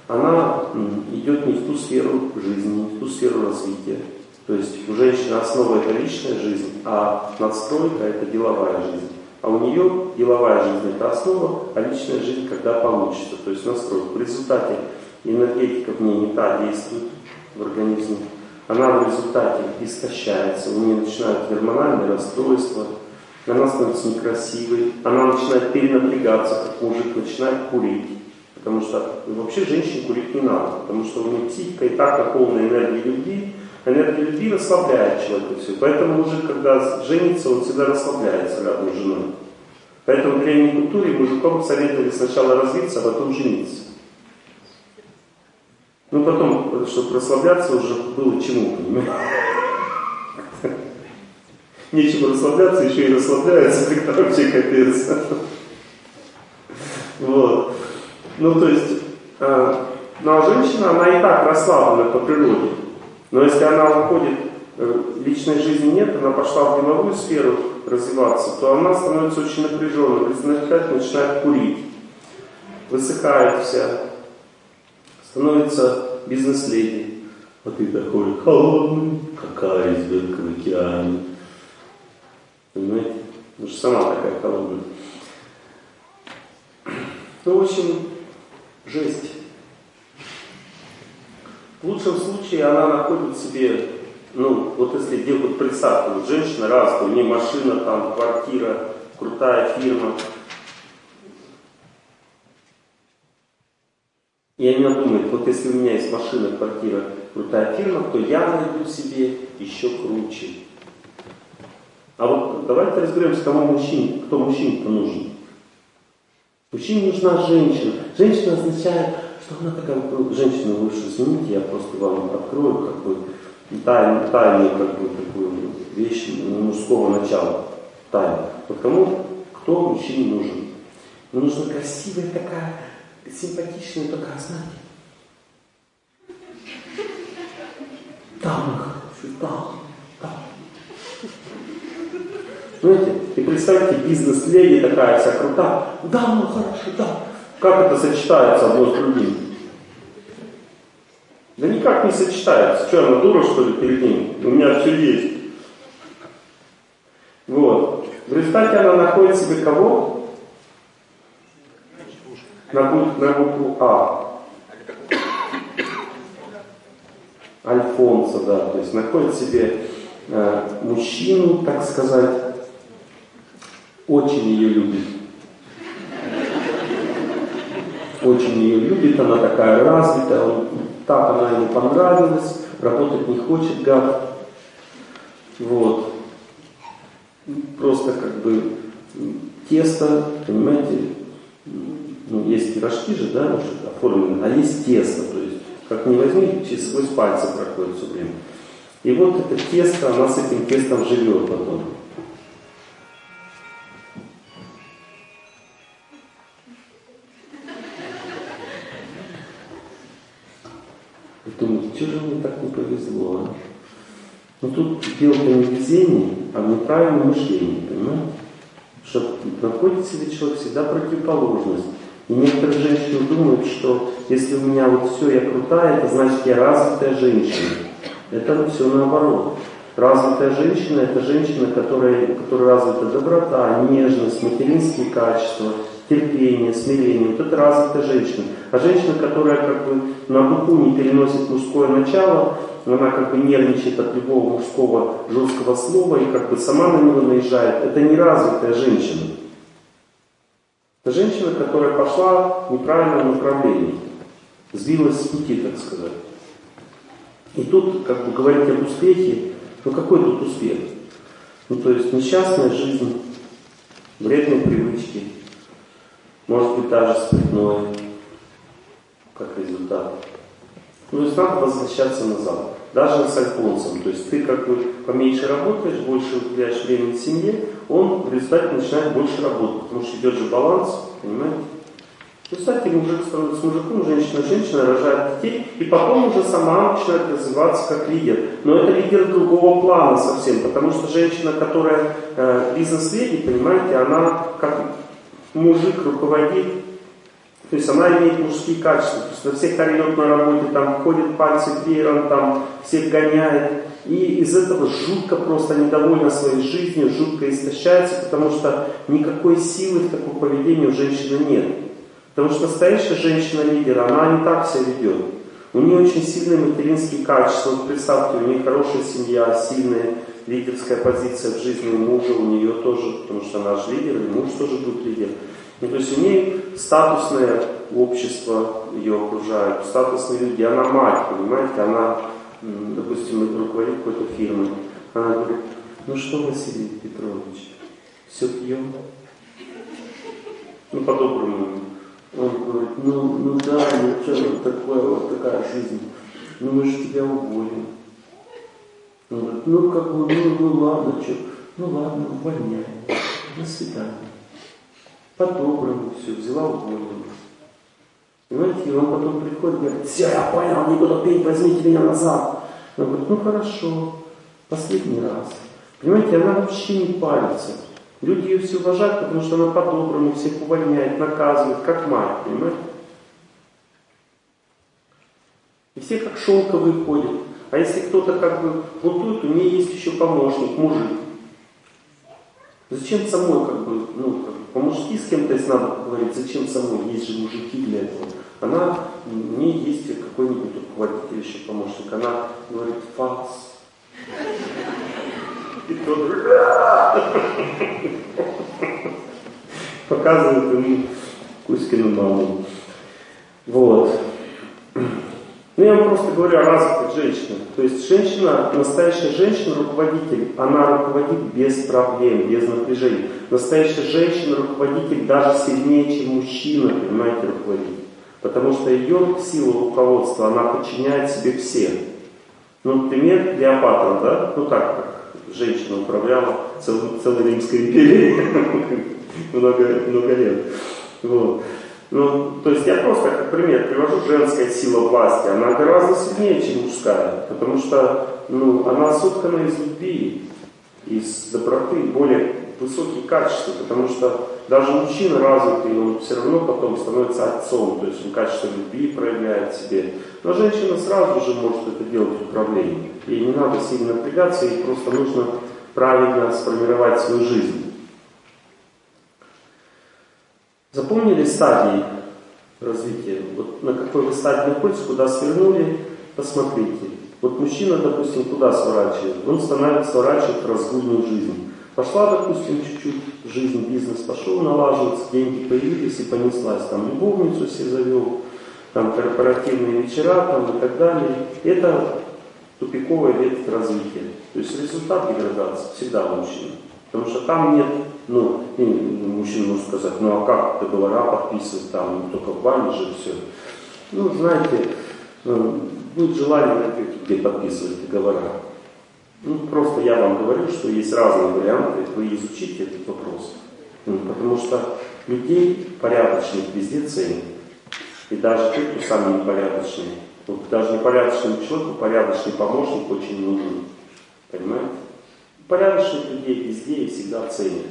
Она идет не в ту сферу жизни, не в ту сферу развития. То есть у женщины основа это личная жизнь, а надстройка это деловая жизнь. А у нее деловая жизнь это основа, а личная жизнь когда получится, то есть настройка. В результате энергетика в ней не та действует в организме, она в результате истощается, у нее начинают гормональные расстройства, она становится некрасивой, она начинает перенапрягаться, как мужик, начинает курить. Потому что вообще женщине курить не надо, потому что у нее психика и так наполнена энергией любви, энергия любви расслабляет человека все. Поэтому мужик, когда женится, он всегда расслабляется рядом с женой. Поэтому в древней культуре мужикам советовали сначала развиться, а потом жениться. Ну потом, чтобы расслабляться, уже было чему, понимаете? нечем расслабляться, еще и расслабляется, тогда вообще капец. Вот. Ну, то есть, э, ну, а женщина, она и так расслаблена по природе. Но если она уходит э, личной жизни нет, она пошла в деловую сферу развиваться, то она становится очень напряженной, начинает, начинает курить, высыхает вся, становится бизнес-леди. А ты такой холодный, какая издырка в океане. Понимаете? Потому что сама такая холодная. Ну, в общем, жесть. В лучшем случае она находит себе, ну, вот если делать представьте, вот женщина раз, у нее машина, там, квартира, крутая фирма. И она думает, вот если у меня есть машина, квартира, крутая фирма, то я найду себе еще круче. А вот давайте разберемся, кому мужчин, кто мужчине-то нужен. Мужчине нужна женщина. Женщина означает что она такая женщина, уж извините, я просто вам открою как бы тайну, тайну как бы такую вещь мужского начала. Тайну. Вот кому, кто мужчине нужен? Ему нужна красивая такая, симпатичная такая, знаете, дама хорошая, дама, дама. Знаете, и представьте, бизнес-леди такая вся крутая, дама хорошая, да. Как это сочетается одно с другим? Да никак не сочетается. Что, она дура, что ли, перед ним? У меня все есть. Вот. В результате она находит себе кого? На, букву, на букву А. Альфонса, да. То есть находит себе э, мужчину, так сказать, очень ее любит очень ее любит, она такая развитая, он, так она ему понравилась, работать не хочет, гад. Вот. Просто как бы тесто, понимаете, ну, есть пирожки же, да, уже оформлены, а есть тесто, то есть, как не возьми, через сквозь пальцы проходит все время. И вот это тесто, она с этим тестом живет потом. Же мне так не повезло? Но тут дело не в везении, а в неправильном мышлении, понимаете? Что находит себе человек всегда противоположность. И некоторые женщины думают, что если у меня вот все, я крутая, это значит я развитая женщина. Это все наоборот. Развитая женщина – это женщина, которая, которая развита доброта, нежность, материнские качества, терпение, смирение. Вот это развитая женщина. А женщина, которая как бы на духу не переносит мужское начало, она как бы нервничает от любого мужского жесткого слова и как бы сама на него наезжает, это не развитая женщина. Это женщина, которая пошла в неправильном направлении, сбилась с пути, так сказать. И тут, как бы говорить об успехе, ну какой тут успех? Ну то есть несчастная жизнь, вредные привычки, может быть даже спиртное, как результат. Ну, то есть возвращаться назад. Даже с альфонсом. То есть ты как бы поменьше работаешь, больше уделяешь времени семье, он в результате начинает больше работать, потому что идет же баланс, понимаете? В результате мужик становится мужиком, женщина женщина рожает детей, и потом уже сама начинает развиваться как лидер. Но это лидер другого плана совсем, потому что женщина, которая э, бизнес-леди, понимаете, она как мужик руководит то есть она имеет мужские качества. То есть на всех орет на работе, там ходит пальцы веером, там всех гоняет. И из этого жутко просто недовольна своей жизнью, жутко истощается, потому что никакой силы в таком поведении у женщины нет. Потому что настоящая женщина-лидер, она не так себя ведет. У нее очень сильные материнские качества. Вот представьте, у нее хорошая семья, сильная лидерская позиция в жизни мужа, у нее тоже, потому что она же лидер, и муж тоже будет лидер. Ну, то есть у нее статусное общество ее окружает, статусные люди. Она мать, понимаете, она, допустим, руководит какой-то фирмой. Она говорит, ну что, Василий Петрович, все пьем? Ну, по-доброму. Он говорит, ну, ну да, ну что такое, вот такая жизнь. Ну мы же тебя уволим. Он говорит, ну как бы, ну, ну ладно, что, ну ладно, увольняй. До свидания по-доброму все, взяла уволила. Понимаете, и он потом приходит и говорит, все, я понял, не буду пить, возьмите меня назад. Он говорит, ну хорошо, Последний раз. Понимаете, она вообще не парится. Люди ее все уважают, потому что она по-доброму всех увольняет, наказывает, как мать, понимаете? И все как шелковые ходят. А если кто-то как бы бунтует, у нее есть еще помощник, мужик. Зачем самой как бы, ну, как, по-мужски с кем-то если надо поговорить, зачем самой, есть же мужики для этого. Она, у нее есть какой-нибудь руководитель еще помощник, она говорит, фас. И тот показывает ему Кузькину маму. Вот. Ну, я вам просто говорю о развитых женщинах. То есть женщина, настоящая женщина, руководитель, она руководит без проблем, без напряжений. Настоящая женщина, руководитель даже сильнее, чем мужчина, понимаете, руководитель. Потому что ее сила руководства, она подчиняет себе всех. Ну, например, Клеопатра, да? Ну так, как женщина управляла цел, целой Римской империей много, много лет. Вот. Ну, то есть я просто как пример привожу женская сила власти, она гораздо сильнее, чем мужская, потому что ну, она соткана из любви, из доброты, более высокие качества, потому что даже мужчина развитый, он все равно потом становится отцом, то есть он качество любви проявляет в себе. Но женщина сразу же может это делать в управлении. Ей не надо сильно напрягаться, ей просто нужно правильно сформировать свою жизнь. Запомнили стадии развития? Вот на какой вы стадии находитесь, куда свернули, посмотрите. Вот мужчина, допустим, куда сворачивает? Он становится, сворачивает разгульную жизнь. Пошла, допустим, чуть-чуть жизнь, бизнес пошел налаживаться, деньги появились и понеслась. Там любовницу себе завел, там корпоративные вечера там, и так далее. Это тупиковая ветвь развития. То есть результат деградации всегда у мужчины. Потому что там нет, ну, мужчина может сказать, ну а как договора подписывать, там только в бане же все. Ну, знаете, э, будет желание где подписывать договора. Ну, просто я вам говорю, что есть разные варианты, вы изучите этот вопрос. Ну, потому что людей порядочных везде ценят. И даже те, кто сами непорядочные. Вот даже непорядочному человеку порядочный помощник очень нужен. Понимаете? Порядочных людей везде и всегда ценят.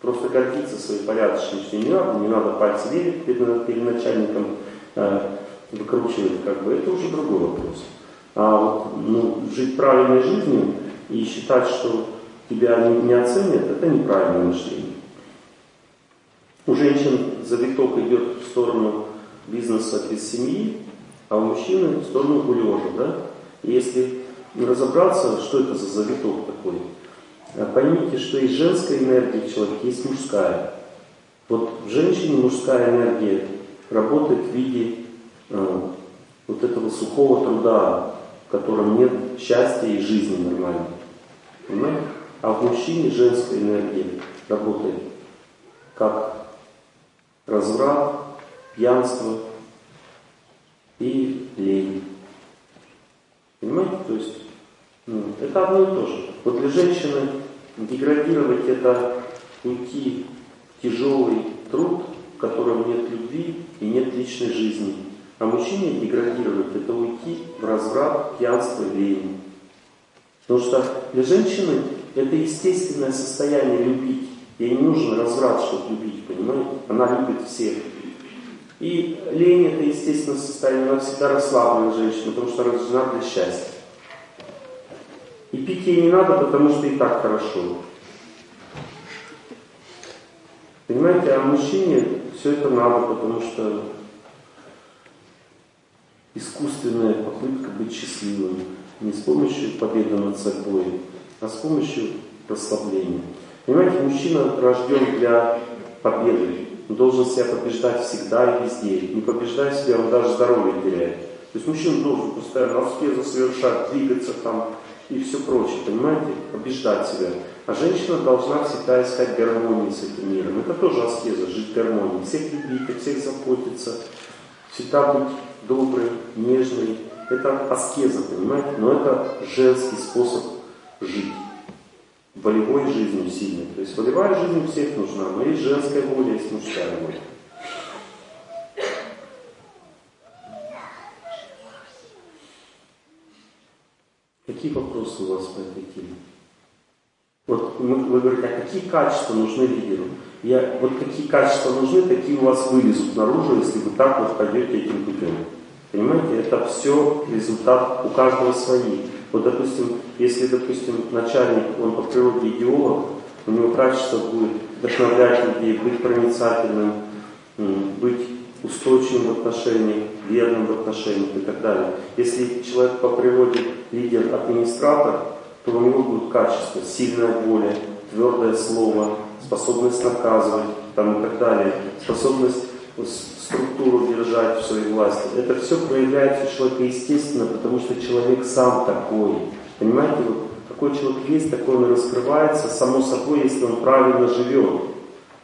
Просто гордиться своей порядочностью не надо, не надо пальцы верить перед, перед начальником, э, выкручивать, как бы, это уже другой вопрос. А вот ну, жить правильной жизнью и считать, что тебя не, не оценят, это неправильное мышление. У женщин завиток идет в сторону бизнеса без семьи, а у мужчины в сторону гулежа. Да? И если разобраться, что это за завиток такой, поймите, что есть женская энергия в человеке, есть мужская. Вот в женщине мужская энергия работает в виде э, вот этого сухого труда, в котором нет счастья и жизни нормальной. Понимаете? А в мужчине женская энергия работает как разврат, пьянство и лень. Понимаете? То есть ну, это одно и то же. Вот для женщины деградировать это уйти в тяжелый труд, в котором нет любви и нет личной жизни. А мужчине деградировать это уйти в разврат, пьянство, лень. Потому что для женщины это естественное состояние любить. Ей не нужен разврат, чтобы любить, понимаете? Она любит всех. И лень это естественное состояние, она всегда расслабленная женщина, потому что рождена для счастья. И пить ей не надо, потому что и так хорошо. Понимаете, а мужчине все это надо, потому что искусственная попытка быть счастливым. Не с помощью победы над собой, а с помощью расслабления. Понимаете, мужчина рожден для победы. Он должен себя побеждать всегда и везде. Не побеждая себя, он даже здоровье теряет. То есть мужчина должен постоянно аскезу совершать, двигаться там, и все прочее, понимаете, побеждать себя. А женщина должна всегда искать гармонии с этим миром. Это тоже аскеза, жить в гармонии. Всех любить, о всех заботиться, всегда быть доброй, нежной. Это аскеза, понимаете? Но это женский способ жить. Волевой жизнью сильной. То есть волевая жизнь у всех нужна, но есть женская воля, есть мужская воля. Какие вопросы у вас по этой теме? Вот мы, вы говорите, а какие качества нужны лидеру? Я, вот какие качества нужны, такие у вас вылезут наружу, если вы так вот пойдете этим путем. Понимаете, это все результат у каждого свои. Вот, допустим, если, допустим, начальник, он по природе идеолог, у него качество будет вдохновлять людей, быть проницательным, быть устойчивым в отношениях, верным в отношениях и так далее. Если человек по природе лидер-администратор, то у него будут качества, сильная воля, твердое слово, способность наказывать там, и так далее, способность структуру держать в своей власти. Это все проявляется у человека естественно, потому что человек сам такой. Понимаете, вот какой человек есть, такой он раскрывается, само собой, если он правильно живет.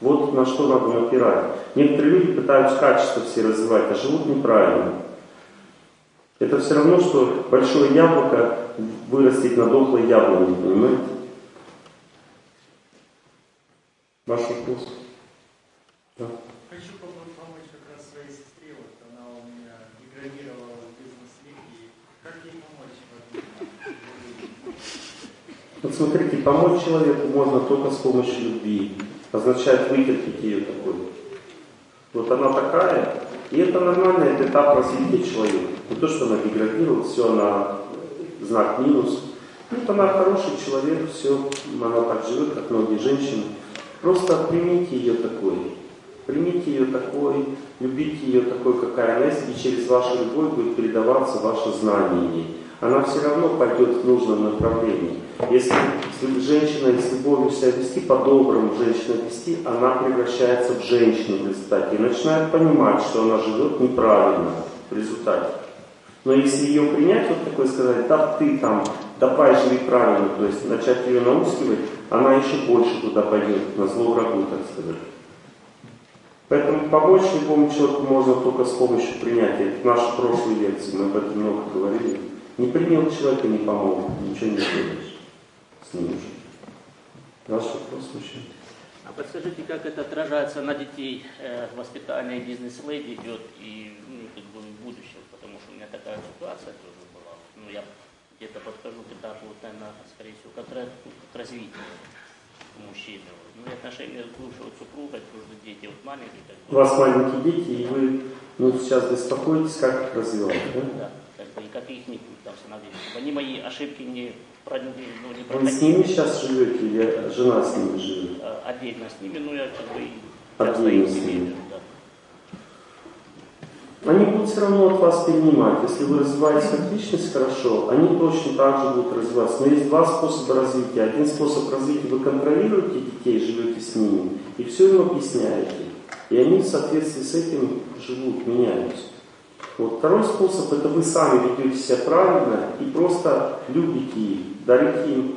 Вот на что надо напирать. Некоторые люди пытаются качество все развивать, а живут неправильно. Это все равно, что большое яблоко вырастить на дохлой яблоне, понимаете? Ваш вопрос? Да. Хочу помочь как раз своей сестре, вот она у меня деградировала в бизнес-лиге. Как ей помочь Вот смотрите, помочь человеку можно только с помощью любви. Означает вытерпеть ее такой. Вот она такая, и это нормально, это этап развития человека. Не то, что она деградирует, все, она знак минус. Вот она хороший человек, все, она так живет, как многие женщины. Просто примите ее такой. Примите ее такой, любите ее такой, какая она есть, и через вашу любовь будет передаваться ваше знание ей. Она все равно пойдет в нужном направлении. Если женщина с любовью себя вести, по-доброму женщина вести, она превращается в женщину в результате и начинает понимать, что она живет неправильно в результате. Но если ее принять, вот такое сказать, да ты там, давай живи правильно, то есть начать ее наускивать, она еще больше туда пойдет, на зло врагу, так сказать. Поэтому помочь любому человеку можно только с помощью принятия. В нашей прошлой лекции мы об этом много говорили. Не принял человека, не помог, ничего не сделаешь с ним уже. Ваш вопрос, мужчина. А подскажите, как это отражается на детей э, воспитание бизнес-леди идет и ну, как бы в будущем, потому что у меня такая ситуация тоже была. Ну, я где-то подхожу к этапу, вот, наверное, скорее всего, как, как развитие мужчины. Ну, и отношения с бывшего супруга, тоже дети вот маленькие. Как бы. У вас маленькие дети, и вы ну, сейчас беспокоитесь, как их развивать, да? Да, как бы, и как их не там становиться. Они мои ошибки не ну, не Вы с ними сейчас живете или жена с ними живет? А, отдельно с ними, но я как бы Отдельно с ними. Да. Они будут все равно от вас перенимать. Если вы развиваетесь как личность хорошо, они точно так же будут развиваться. Но есть два способа развития. Один способ развития, вы контролируете детей, живете с ними, и все им объясняете. И они в соответствии с этим живут, меняются. Вот второй способ, это вы сами ведете себя правильно и просто любите их, дарите им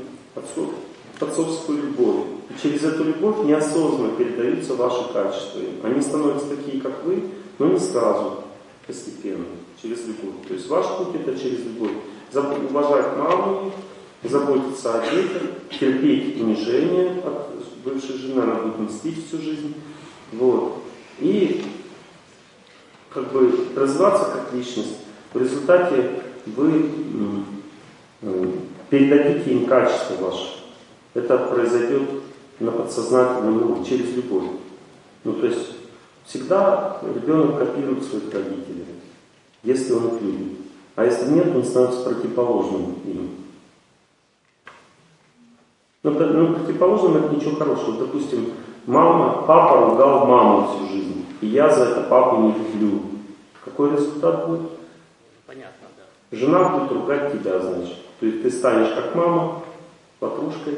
отцовскую любовь. И через эту любовь неосознанно передаются ваши качества. Они становятся такие, как вы, но не сразу, постепенно, через любовь. То есть ваш путь это через любовь. Уважать маму, заботиться о детях, терпеть унижение от бывшей жены, она будет мстить всю жизнь. Вот. И как бы развиваться как личность. В результате вы передадите им качество ваше. Это произойдет на подсознательном уровне, через любовь. Ну, то есть всегда ребенок копирует своих родителей, если он их любит. А если нет, он становится противоположным им. Ну, ну противоположным это ничего хорошего. Допустим, мама, папа ругал маму всю жизнь. И я за это папу не люблю. Какой результат будет? Понятно, да. Жена будет ругать тебя, значит. То есть ты станешь как мама, подружкой,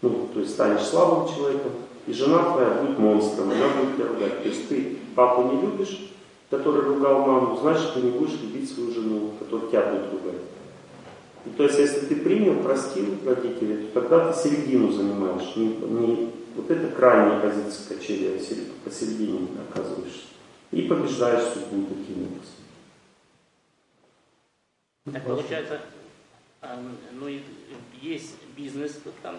ну, то есть станешь слабым человеком, и жена твоя будет монстром, она будет тебя ругать. То есть ты папу не любишь, который ругал маму, значит ты не будешь любить свою жену, которая тебя будет ругать. И то есть если ты принял, простил родителей, то тогда ты середину занимаешь, не, не вот это крайняя позиция качели, а посередине оказываешься. И побеждаешь судьбу таким образом. Так получается, ну, есть бизнес, там,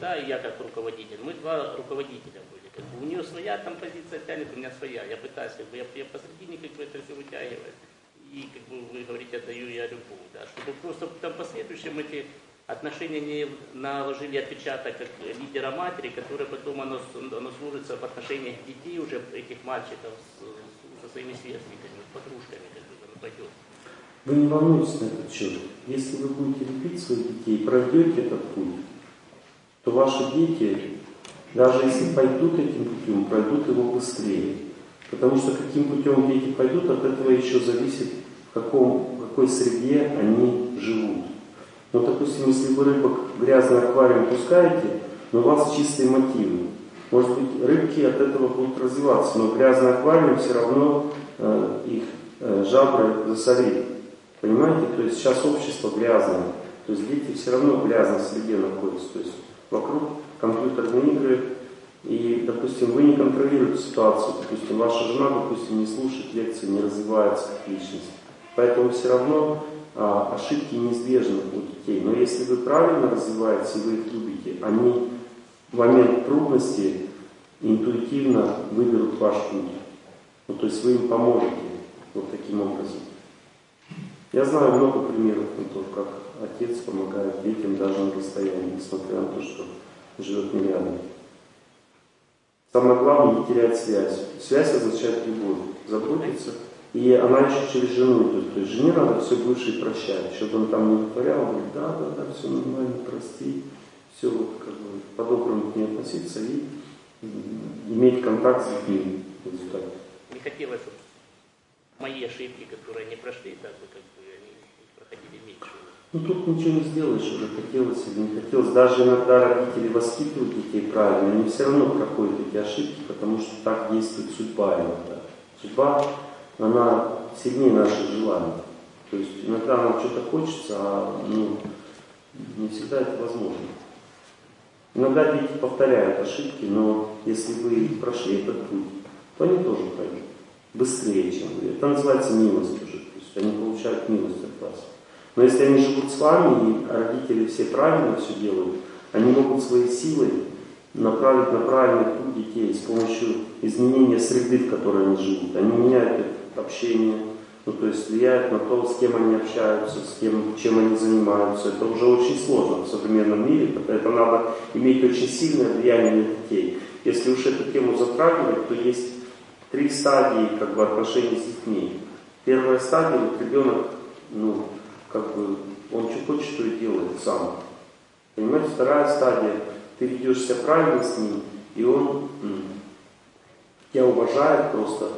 да, и я как руководитель. Мы два руководителя были. Как бы у нее своя там позиция тянет, у меня своя. Я пытаюсь, как бы, я, я посредине как бы это все вытягиваю. И как бы вы говорите, отдаю я любовь, да, чтобы просто там в последующем эти отношения не наложили отпечаток как лидера матери, которое потом оно, оно служится в отношениях детей уже этих мальчиков с, со своими сверстниками, подружками, как оно пойдет. Вы не волнуйтесь на этот счет. Если вы будете любить своих детей, пройдете этот путь, то ваши дети, даже если пойдут этим путем, пройдут его быстрее. Потому что каким путем дети пойдут, от этого еще зависит, в, каком, в какой среде они живут. Ну, допустим, если вы рыбок в грязный аквариум пускаете, но у вас чистые мотивы. Может быть, рыбки от этого будут развиваться, но грязный аквариум все равно э, их э, жабры засорит. Понимаете? То есть сейчас общество грязное. То есть дети все равно в грязной среде находятся. То есть вокруг компьютерные игры. И, допустим, вы не контролируете ситуацию. Допустим, ваша жена, допустим, не слушает лекции, не развивается как личность. Поэтому все равно а, ошибки неизбежны у детей. Но если вы правильно развиваетесь и вы их любите, они в момент трудности интуитивно выберут ваш путь. Ну, то есть вы им поможете вот таким образом. Я знаю много примеров на то, как отец помогает детям даже на расстоянии, несмотря на то, что живет не рядом. Самое главное не терять связь. Связь означает любовь, заботиться. И она еще через жену идет. То есть жене надо все бывшее прощать. Чтобы он там не вытворял, говорит, да, да, да, все нормально, прости. Все вот как бы по-доброму к ней относиться и иметь контакт с результате. Не хотелось, чтобы мои ошибки, которые не прошли, так бы как проходили меньше. Ну тут ничего не сделаешь, уже хотелось или не хотелось. Даже иногда родители воспитывают детей правильно, они все равно проходят эти ошибки, потому что так действует судьба иногда. Судьба, она сильнее наших желаний. То есть иногда нам что-то хочется, а ну, не всегда это возможно. Иногда дети повторяют ошибки, но если вы прошли этот путь, то они тоже пройдут. Быстрее, чем вы. Это называется милость уже. То есть они получают милость от вас. Но если они живут с вами, и родители все правильно все делают, они могут своей силой направить на правильный путь детей с помощью изменения среды, в которой они живут. Они меняют это общение, ну, то есть влияют на то, с кем они общаются, с кем, чем они занимаются. Это уже очень сложно в современном мире, это надо иметь очень сильное влияние на детей. Если уж эту тему затрагивать, то есть три стадии как бы, отношений с детьми. Первая стадия, вот ребенок, ну, как бы он что хочет, то и делает сам. Понимаете, вторая стадия, ты ведешь себя правильно с ним, и он тебя уважает просто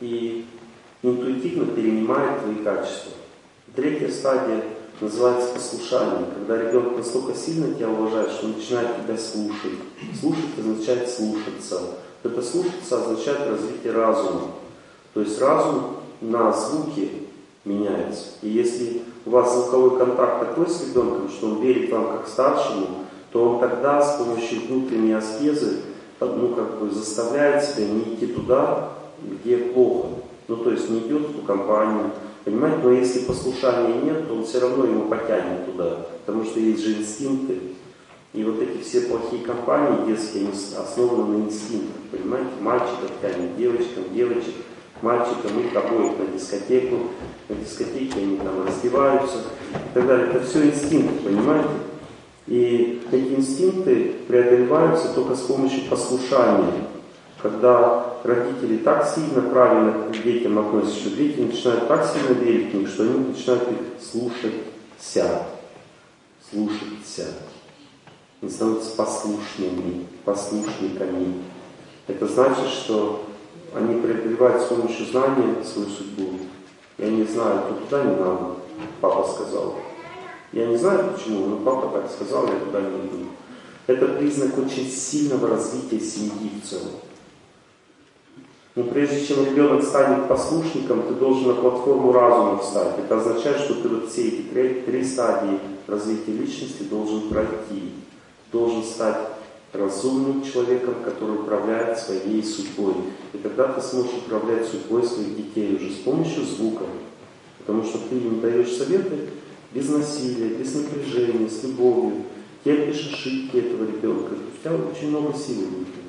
и интуитивно перенимает твои качества. Третья стадия называется послушание, когда ребенок настолько сильно тебя уважает, что он начинает тебя слушать. Слушать означает слушаться. Это слушаться означает развитие разума. То есть разум на звуки меняется. И если у вас звуковой контакт такой с ребенком, что он верит вам как старшему, то он тогда с помощью внутренней аскезы ну, как бы заставляет себя не идти туда, где плохо. Ну, то есть не идет в ту компанию, понимаете? Но если послушания нет, то он все равно его потянет туда, потому что есть же инстинкты. И вот эти все плохие компании детские, они основаны на инстинктах, понимаете? Мальчиков тянет девочкам, девочек мальчикам, их обоих на дискотеку, на дискотеке они там раздеваются и так далее. Это все инстинкты, понимаете? И эти инстинкты преодолеваются только с помощью послушания. Когда родители так сильно правильно к детям относятся, что дети начинают так сильно верить в них, что они начинают их слушаться. Слушаться. Они становятся послушными, послушниками. Это значит, что они преодолевают с помощью знания свою судьбу. Я не знаю, то туда не надо, папа сказал. Я не знаю почему, но папа так сказал, я туда не иду. Это признак очень сильного развития семьи в целом. Но прежде чем ребенок станет послушником, ты должен на платформу разума встать. Это означает, что ты вот все эти три, три стадии развития личности должен пройти. Должен стать разумным человеком, который управляет своей судьбой. И тогда ты сможешь управлять судьбой своих детей уже с помощью звуков. Потому что ты им даешь советы без насилия, без напряжения, с любовью. Терпишь ошибки этого ребенка. У тебя очень много силы будет.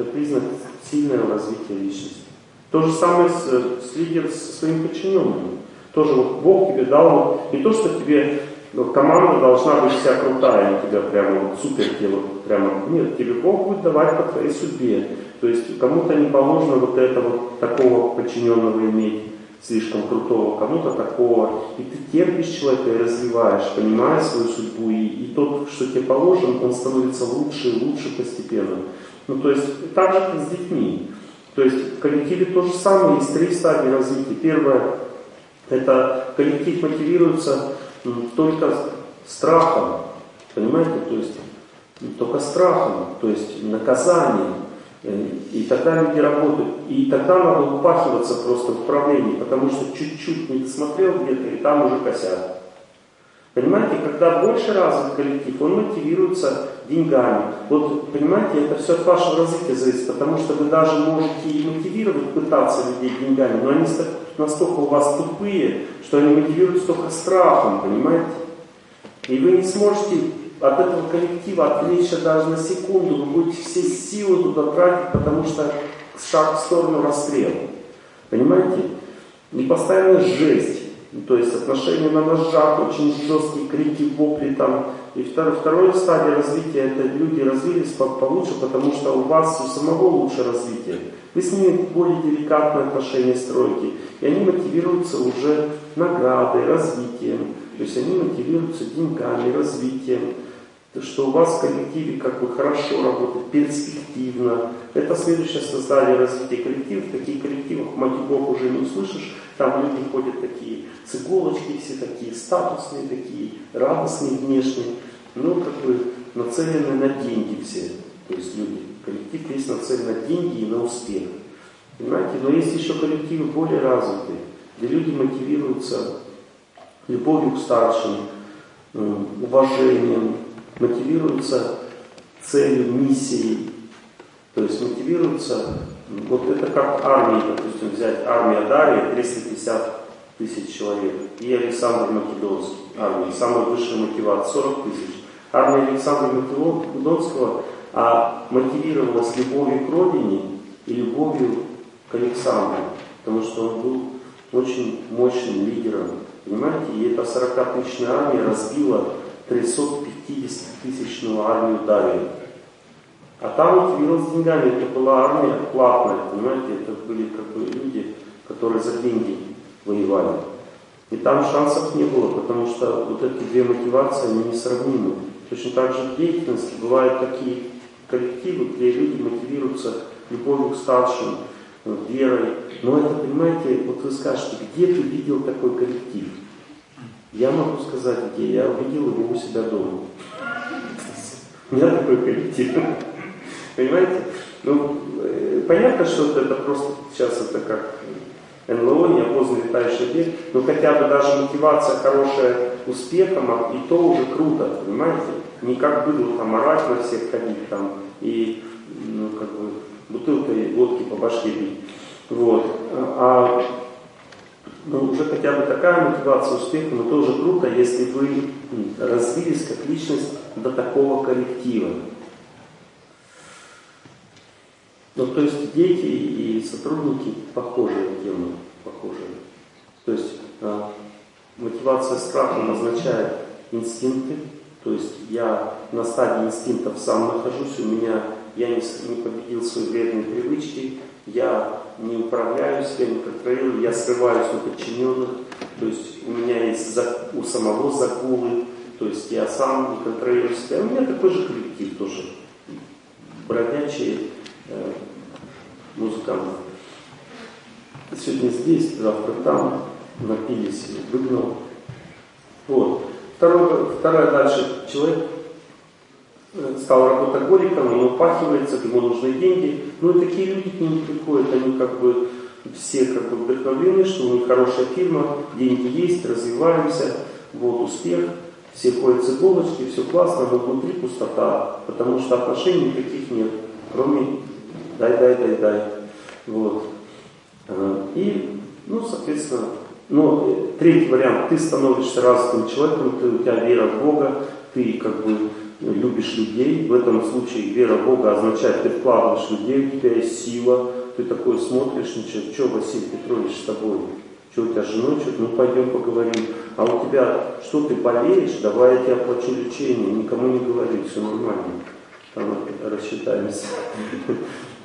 Это признак сильного развития личности. То же самое с, с лидером, со своим подчиненным. Тоже вот Бог тебе дал, не то, что тебе ну, команда должна быть вся крутая, у тебя прямо вот супер тело, прямо, нет, тебе Бог будет давать по твоей судьбе. То есть кому-то не положено вот этого такого подчиненного иметь, слишком крутого, кому-то такого. И ты терпишь человека и развиваешь, понимая свою судьбу. И, и тот, что тебе положен, он становится лучше и лучше постепенно. Ну, то есть так же, как с детьми. То есть в коллективе то же самое, есть три стадии развития. Первое, это коллектив мотивируется только страхом, понимаете, то есть только страхом, то есть наказанием. Э, и тогда люди работают. И тогда надо упахиваться просто в управлении, потому что чуть-чуть не смотрел где-то, и там уже косят. Понимаете, когда больше развит коллектив, он мотивируется деньгами. Вот, понимаете, это все от вашего развития зависит, потому что вы даже можете и мотивировать, пытаться людей деньгами, но они настолько у вас тупые, что они мотивируют только страхом, понимаете? И вы не сможете от этого коллектива отвлечься даже на секунду, вы будете все силы туда тратить, потому что шаг в сторону расстрела. Понимаете? И постоянно жесть. То есть отношения на ножах, очень жесткие крики, вопли там. И второе, второе стадия развития, это люди развились получше, потому что у вас у самого лучше развитие. Вы с ними более деликатные отношения строите. И они мотивируются уже наградой, развитием. То есть они мотивируются деньгами, развитием. То, что у вас в коллективе как бы хорошо работает, перспективно. Это следующее создание развития коллективов. Таких коллективах матюгов уже не услышишь. Там люди ходят такие с иголочки, все такие статусные, такие радостные внешние. Ну, как бы нацелены на деньги все. То есть люди. Коллектив есть нацелен на деньги и на успех. Понимаете? Но есть еще коллективы более развитые, где люди мотивируются любовью к старшим, уважением, мотивируются целью, миссией. То есть мотивируются, вот это как армия, допустим, взять армия Дарья, 350 тысяч человек, и Александр Македонский, армия, самая высшая мотивация, 40 тысяч. Армия Александра Македонского а мотивировалась любовью к родине и любовью к Александру, потому что он был очень мощным лидером. Понимаете, и эта 40-тысячная армия разбила 350-тысячную армию Дария. А там мотивировалась деньгами, это была армия платная, понимаете, это были как бы люди, которые за деньги воевали. И там шансов не было, потому что вот эти две мотивации, они несравнимы. Точно так же в деятельности бывают такие коллективы, где люди мотивируются любовью к старшим, верой. Но это, понимаете, вот вы скажете, где ты видел такой коллектив? Я могу сказать, где. Я увидел его у себя дома. У меня такой коллектив. Понимаете? Ну, э, понятно, что это просто сейчас это как НЛО, неопознанный летающий объект, но хотя бы даже мотивация хорошая успехом, а и то уже круто, понимаете? Не как было там орать на всех ходить там и ну, как бы бутылкой водки по башке бить. Вот. А ну, уже хотя бы такая мотивация успеха, но тоже круто, если вы развились как личность до такого коллектива. Ну, то есть дети и сотрудники похожие темы, похожие. То есть э, мотивация страхом означает инстинкты, то есть я на стадии инстинктов сам нахожусь, у меня я не, не победил свои вредные привычки, я не управляюсь, я не контролирую, я срываюсь на подчиненных, то есть у меня есть за, у самого загулы, то есть я сам не контролирую себя. У меня такой же коллектив тоже, бродячие э, музыканты. Сегодня здесь, завтра там, напились, выгнал. Вот. Второе, второе дальше. Человек стал работоголиком, он упахивается, ему нужны деньги. Ну и такие люди к нему приходят, они как бы все как бы вдохновлены, что у них хорошая фирма, деньги есть, развиваемся, вот успех, все ходят с иголочки, все классно, но внутри пустота, потому что отношений никаких нет, кроме дай, дай, дай, дай. Вот. Э, и, ну, соответственно, но э, третий вариант, ты становишься развитым человеком, ты, у тебя вера в Бога, ты как бы любишь людей. В этом случае вера в Бога означает, ты вкладываешь людей, у тебя есть сила, ты такой смотришь, ничего, что, Василий Петрович, с тобой? Что у тебя с женой, что ну пойдем поговорим. А у тебя, что ты болеешь, давай я тебе оплачу лечение, никому не говори, все нормально. Там рассчитаемся.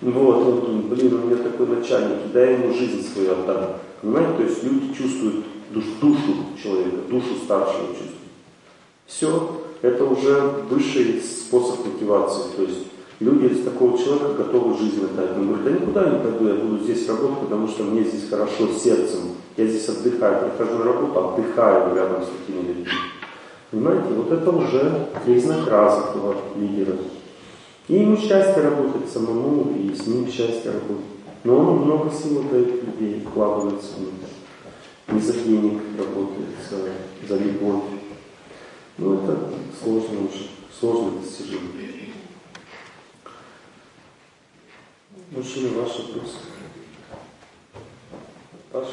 Вот, он блин, у меня такой начальник, дай ему жизнь свою отдам. Понимаете, то есть люди чувствуют душ, душу человека, душу старшего чувствуют. Все, это уже высший способ мотивации. То есть люди из такого человека готовы жизнь отдать. Он говорит, да никуда не пойду, я буду здесь работать, потому что мне здесь хорошо сердцем. Я здесь отдыхаю, прихожу на работу, отдыхаю рядом с такими людьми. Понимаете, вот это уже признак развитого лидера. И ему счастье работать самому, и с ним счастье работать. Но он много сил дает людей, вкладывается в них. Не за денег работает, за, за любовь. Ну, это сложно уже, сложное достижение. Мужчина, ваш вопрос. Ваш?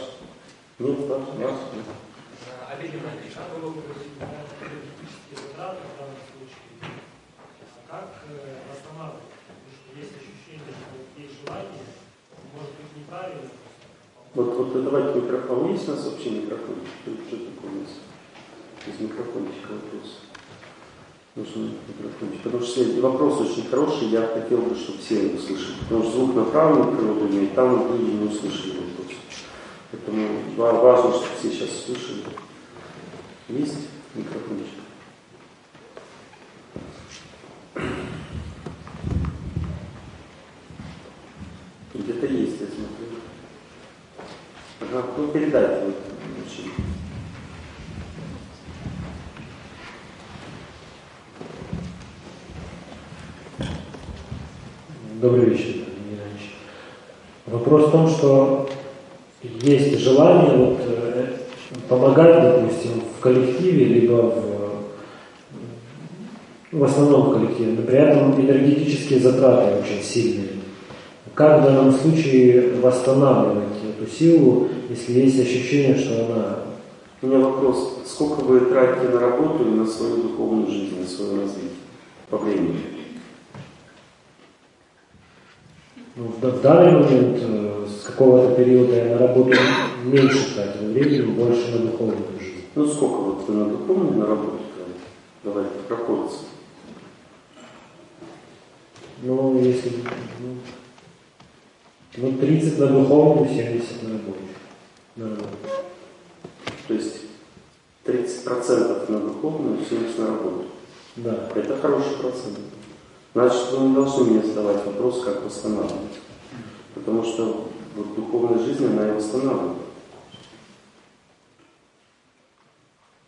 Нет, ваш? Ваш? Олег как вы выглядите энергетические затраты в данном случае? Как э, восстанавливать? Потому что есть ощущение, что есть желание, может быть неправильно. Вот, вот давайте микрофон. Есть у нас вообще микрофон? Что такое у нас? Из микрофончика вопрос. Нужно микрофончик. Потому что вопрос очень хороший, я хотел бы, чтобы все его услышали. Потому что звук направленный природу имеет, там люди не услышали вопрос. Поэтому важно, чтобы все сейчас слышали. Есть микрофончик? Где-то есть, я смотрю. Ага, ну передайте вот Добрый вечер, Евгений Иванович. Вопрос в том, что есть желание вот, э, помогать, допустим, в коллективе, либо в, в основном коллективе, но при этом энергетические затраты очень сильные. Как в данном случае восстанавливать эту силу, если есть ощущение, что она... У меня вопрос. Сколько вы тратите на работу и на свою духовную жизнь, на свое развитие по времени? Ну, в, данный момент э, с какого-то периода я на работу меньше тратил времени, больше на духовную жизнь. Ну сколько вот вы на духовную, на работу? Давайте пропорции. Ну, если... Ну, ну 30 на духовную, 70 на рабочую. На работу. То есть 30% на духовную, 70% на работу. Да. Это хороший процент. Значит, вы не должны мне задавать вопрос, как восстанавливать. Потому что вот духовная жизнь, она и восстанавливает.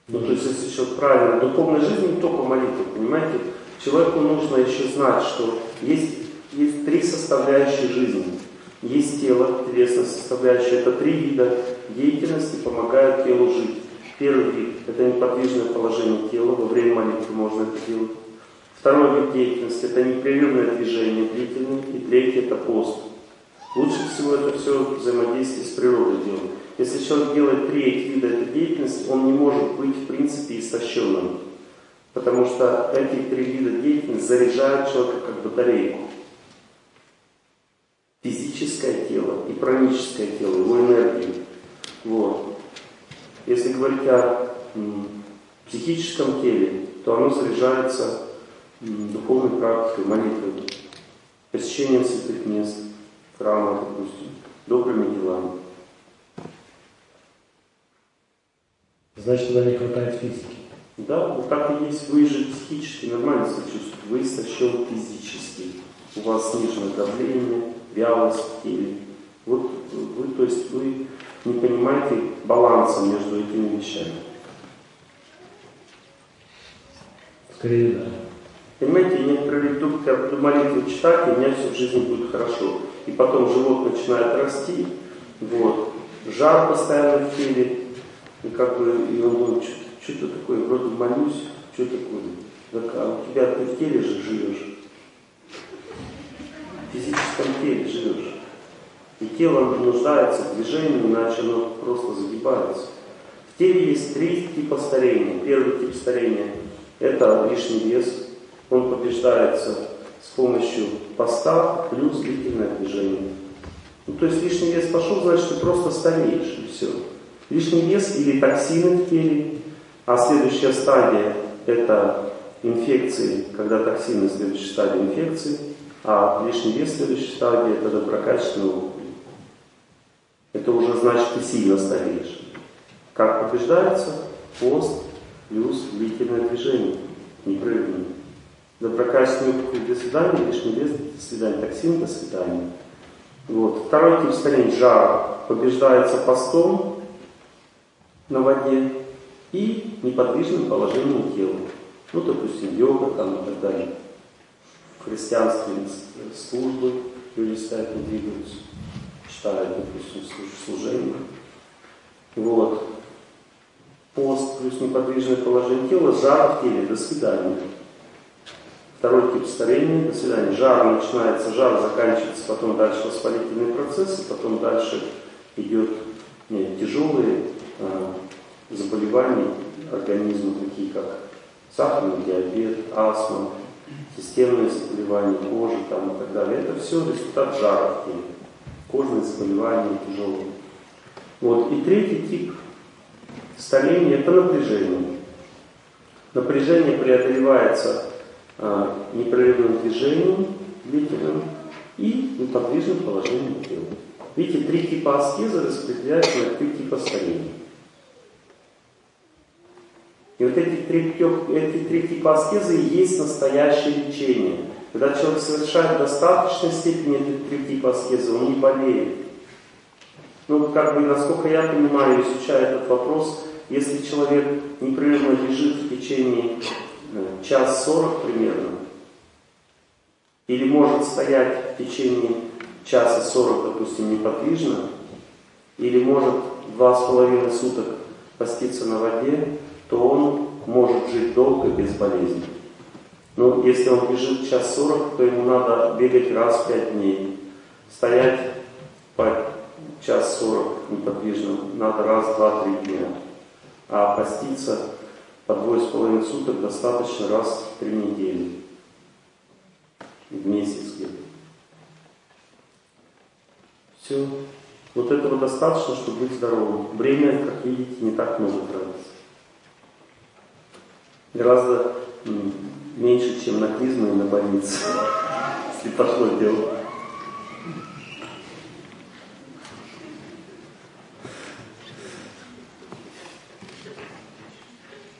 Ну, то есть, если человек правильно, духовная жизнь не только молитва, понимаете? Человеку нужно еще знать, что есть, есть три составляющие жизни. Есть тело, телесная составляющая, это три вида деятельности помогают телу жить. Первый вид – это неподвижное положение тела, во время молитвы можно это делать. Второй вид деятельности – это непрерывное движение длительное. И третий – это пост. Лучше всего это все взаимодействие с природой делать. Если человек делает три вида этой деятельности, он не может быть в принципе истощенным. Потому что эти три вида деятельности заряжают человека как батарейку. Физическое тело и праническое тело, его энергию. Вот. Если говорить о м, психическом теле, то оно заряжается духовной практикой, молитвой, посещением святых мест, храма, допустим, добрыми делами. Значит, туда не хватает физики. Да, вот так и есть. Вы же психически нормально себя чувствуете. Вы истощен физически. У вас снижено давление, вялость теле. Вот вы, то есть вы не понимаете баланса между этими вещами. Скорее, да. Понимаете, некоторые люди я буду молитву читать, и у меня все в жизни будет хорошо. И потом живот начинает расти, вот, жар постоянно в теле, и как бы, и он думает, что-то такое, вроде молюсь, что такое? Так, а у тебя ты в теле же живешь. В физическом теле живешь. И тело нуждается в движении, иначе оно просто загибается. В теле есть три типа старения. Первый тип старения – это лишний вес. Он побеждается с помощью поста плюс длительное движение. Ну, то есть лишний вес пошел, значит, ты просто стареешь, и все. Лишний вес или токсины в теле, а следующая стадия – это инфекции, когда токсины следующая стадия инфекции, а лишний вес следующая стадия – это доброкачественные опухоли. Это уже значит, ты сильно стареешь. Как побеждается? Пост плюс длительное движение, непрерывное. Доброкачественные опухоли – до свидания, лишний вес – до свидания, токсин – до свидания. Вот. Второй тип старения – жар. Побеждается постом на воде и неподвижным положением тела. Ну, допустим, йога там и так далее. В христианстве службы люди стоят, не двигаются, читают, допустим, служение. Вот. Пост плюс неподвижное положение тела, жар в теле, до свидания. Второй тип старения, до свидания. Жар начинается, жар заканчивается, потом дальше воспалительные процессы, потом дальше идет нет, тяжелые э, заболевания организма, такие как сахарный диабет, астма, системные заболевания кожи там, и так далее. Это все результат жара в теле. Кожные заболевания тяжелые. Вот. И третий тип старения – это напряжение. Напряжение преодолевается непрерывным движением длительным и неподвижным положением тела. Видите, три типа аскезы распределяются на три типа старения. И вот эти три, эти три типа аскезы и есть настоящее лечение. Когда человек совершает в достаточной степени эти три типа аскезы, он не болеет. Ну, как бы, насколько я понимаю, изучая этот вопрос, если человек непрерывно лежит в течение э, час сорок примерно, или может стоять в течение часа сорок, допустим, неподвижно, или может два с половиной суток поститься на воде, то он может жить долго без болезни. Но если он бежит час сорок, то ему надо бегать раз в пять дней. Стоять по час сорок неподвижно надо раз, два, три дня. А поститься по двое с половиной суток достаточно раз в три недели. В месяц где-то. Все. Вот этого достаточно, чтобы быть здоровым. Время, как видите, не так много тратится гораздо меньше, чем на клизму и на больницу, если пошло дело.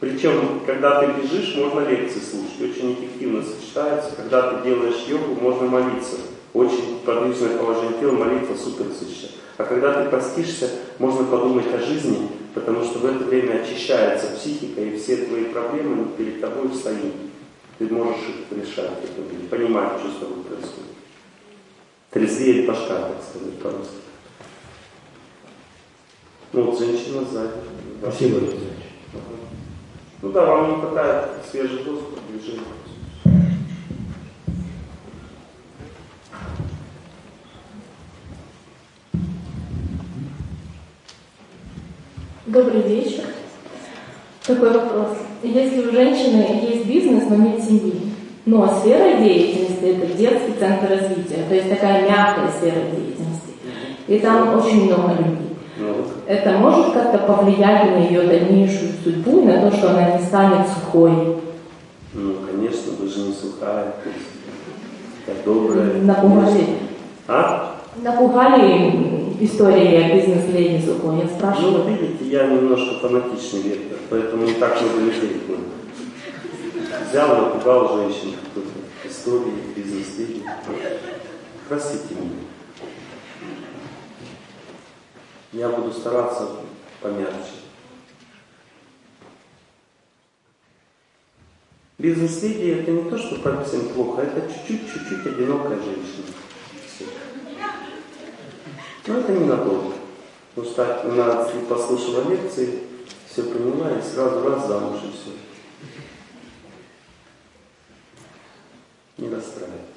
Причем, когда ты бежишь, можно лекции слушать, очень эффективно сочетается. Когда ты делаешь йогу, можно молиться. Очень подвижное положение тела, молитва супер сочетается. А когда ты постишься, можно подумать о жизни, потому что в это время очищается психика, и все твои проблемы перед тобой встают. Ты можешь их решать, понимать, что с тобой происходит. Трезвеет башка, так сказать, по-русски. Ну вот женщина сзади. Спасибо, Ага. Ну да, вам не хватает свежий воздух, движения. Добрый вечер. Такой вопрос. Если у женщины есть бизнес, но нет семьи, но сфера деятельности – это детский центр развития, то есть такая мягкая сфера деятельности, и там очень много людей. Ну, Это может как-то повлиять на ее дальнейшую судьбу, и на то, что она не станет сухой, ну, конечно, вы же не сухая. Так добрая. напугали, А? напугали истории о бизнес-леди сухой. Я Ну, спрашиваю, видите, я немножко фанатичный вектор, поэтому не так много людей. Взял, напугал женщин какой-то истории, бизнес-леди. Простите меня. Я буду стараться помягче. Бизнес-леди это не то, что совсем плохо, это чуть-чуть, чуть-чуть одинокая женщина. Но это ненадолго. Потому что она послушала лекции, все поняла и сразу раз замуж и все. Не расстраивайтесь.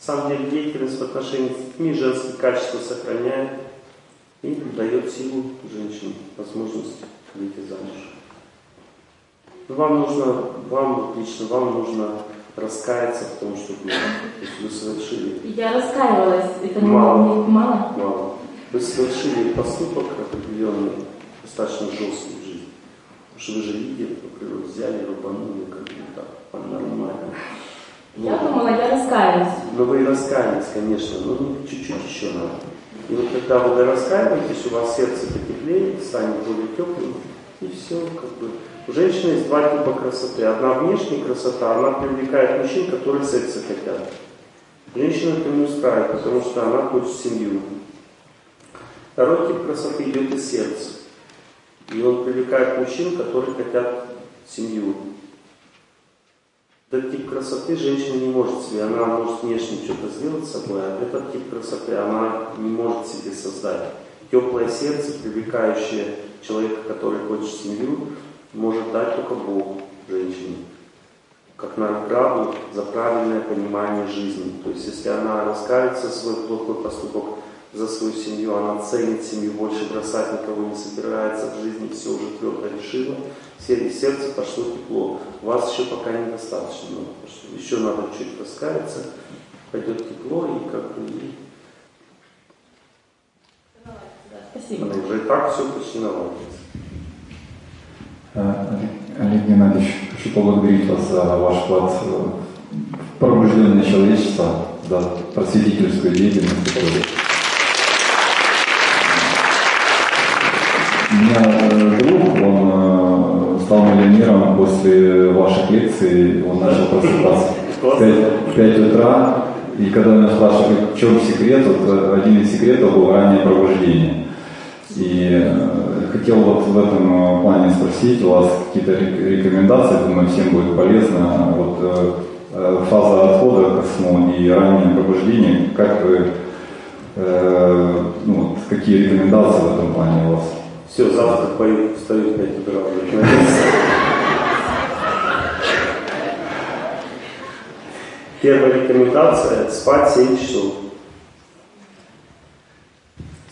Самом деле деятельность в отношении с детьми женские качества сохраняет и дает силу женщине, возможность выйти замуж. Но Вам нужно, вам лично, вам нужно раскаяться в том, что есть вы совершили Я раскаивалась, это Мало. мало. мало. Вы совершили поступок определенный, достаточно жесткий в жизни. Потому что вы же лидер, например, взяли, рубанули, как бы так, по-нормальному. Я думала, я раскаиваюсь. Но вы и раскаялись, конечно, но ну, чуть-чуть еще надо. И вот когда вы раскаиваетесь, у вас сердце потеплеет, станет более теплым, и все, как бы. У женщины есть два типа красоты. Одна внешняя красота, она привлекает мужчин, которые секса хотят. Женщину это не устраивает, потому что она хочет семью. Второй тип красоты идет из сердца. И он привлекает мужчин, которые хотят семью. Этот тип красоты женщина не может себе, она может внешне что-то сделать с собой, а этот тип красоты она не может себе создать. Теплое сердце, привлекающее человека, который хочет семью, может дать только Бог женщине. Как награду за правильное понимание жизни. То есть, если она раскается за свой плохой поступок за свою семью, она ценит семью, больше бросать никого не собирается в жизни, все уже твердо решила, все из сердца пошло тепло. Вас еще пока недостаточно, много, потому что еще надо чуть раскаяться, пойдет тепло и как бы и Спасибо. она уже и так все почти наладится. Э, Олег Геннадьевич, хочу поблагодарить вас за ваш вклад в пробуждение человечества, за просветительскую деятельность. которую- У меня э, друг, он э, стал миллионером после ваших лекций, он начал просыпаться в 5, в 5 утра, и когда меня спрашивали, в чем секрет, вот э, один из секретов был раннее пробуждение. И хотел вот в этом плане спросить у вас какие-то рек- рекомендации, думаю, всем будет полезно. Вот фаза отхода ко сну и раннее пробуждение, как вы, э, ну, какие рекомендации в этом плане у вас? Все, завтра пою, встаю в 5 утра. уже. Первая рекомендация – спать 7 часов.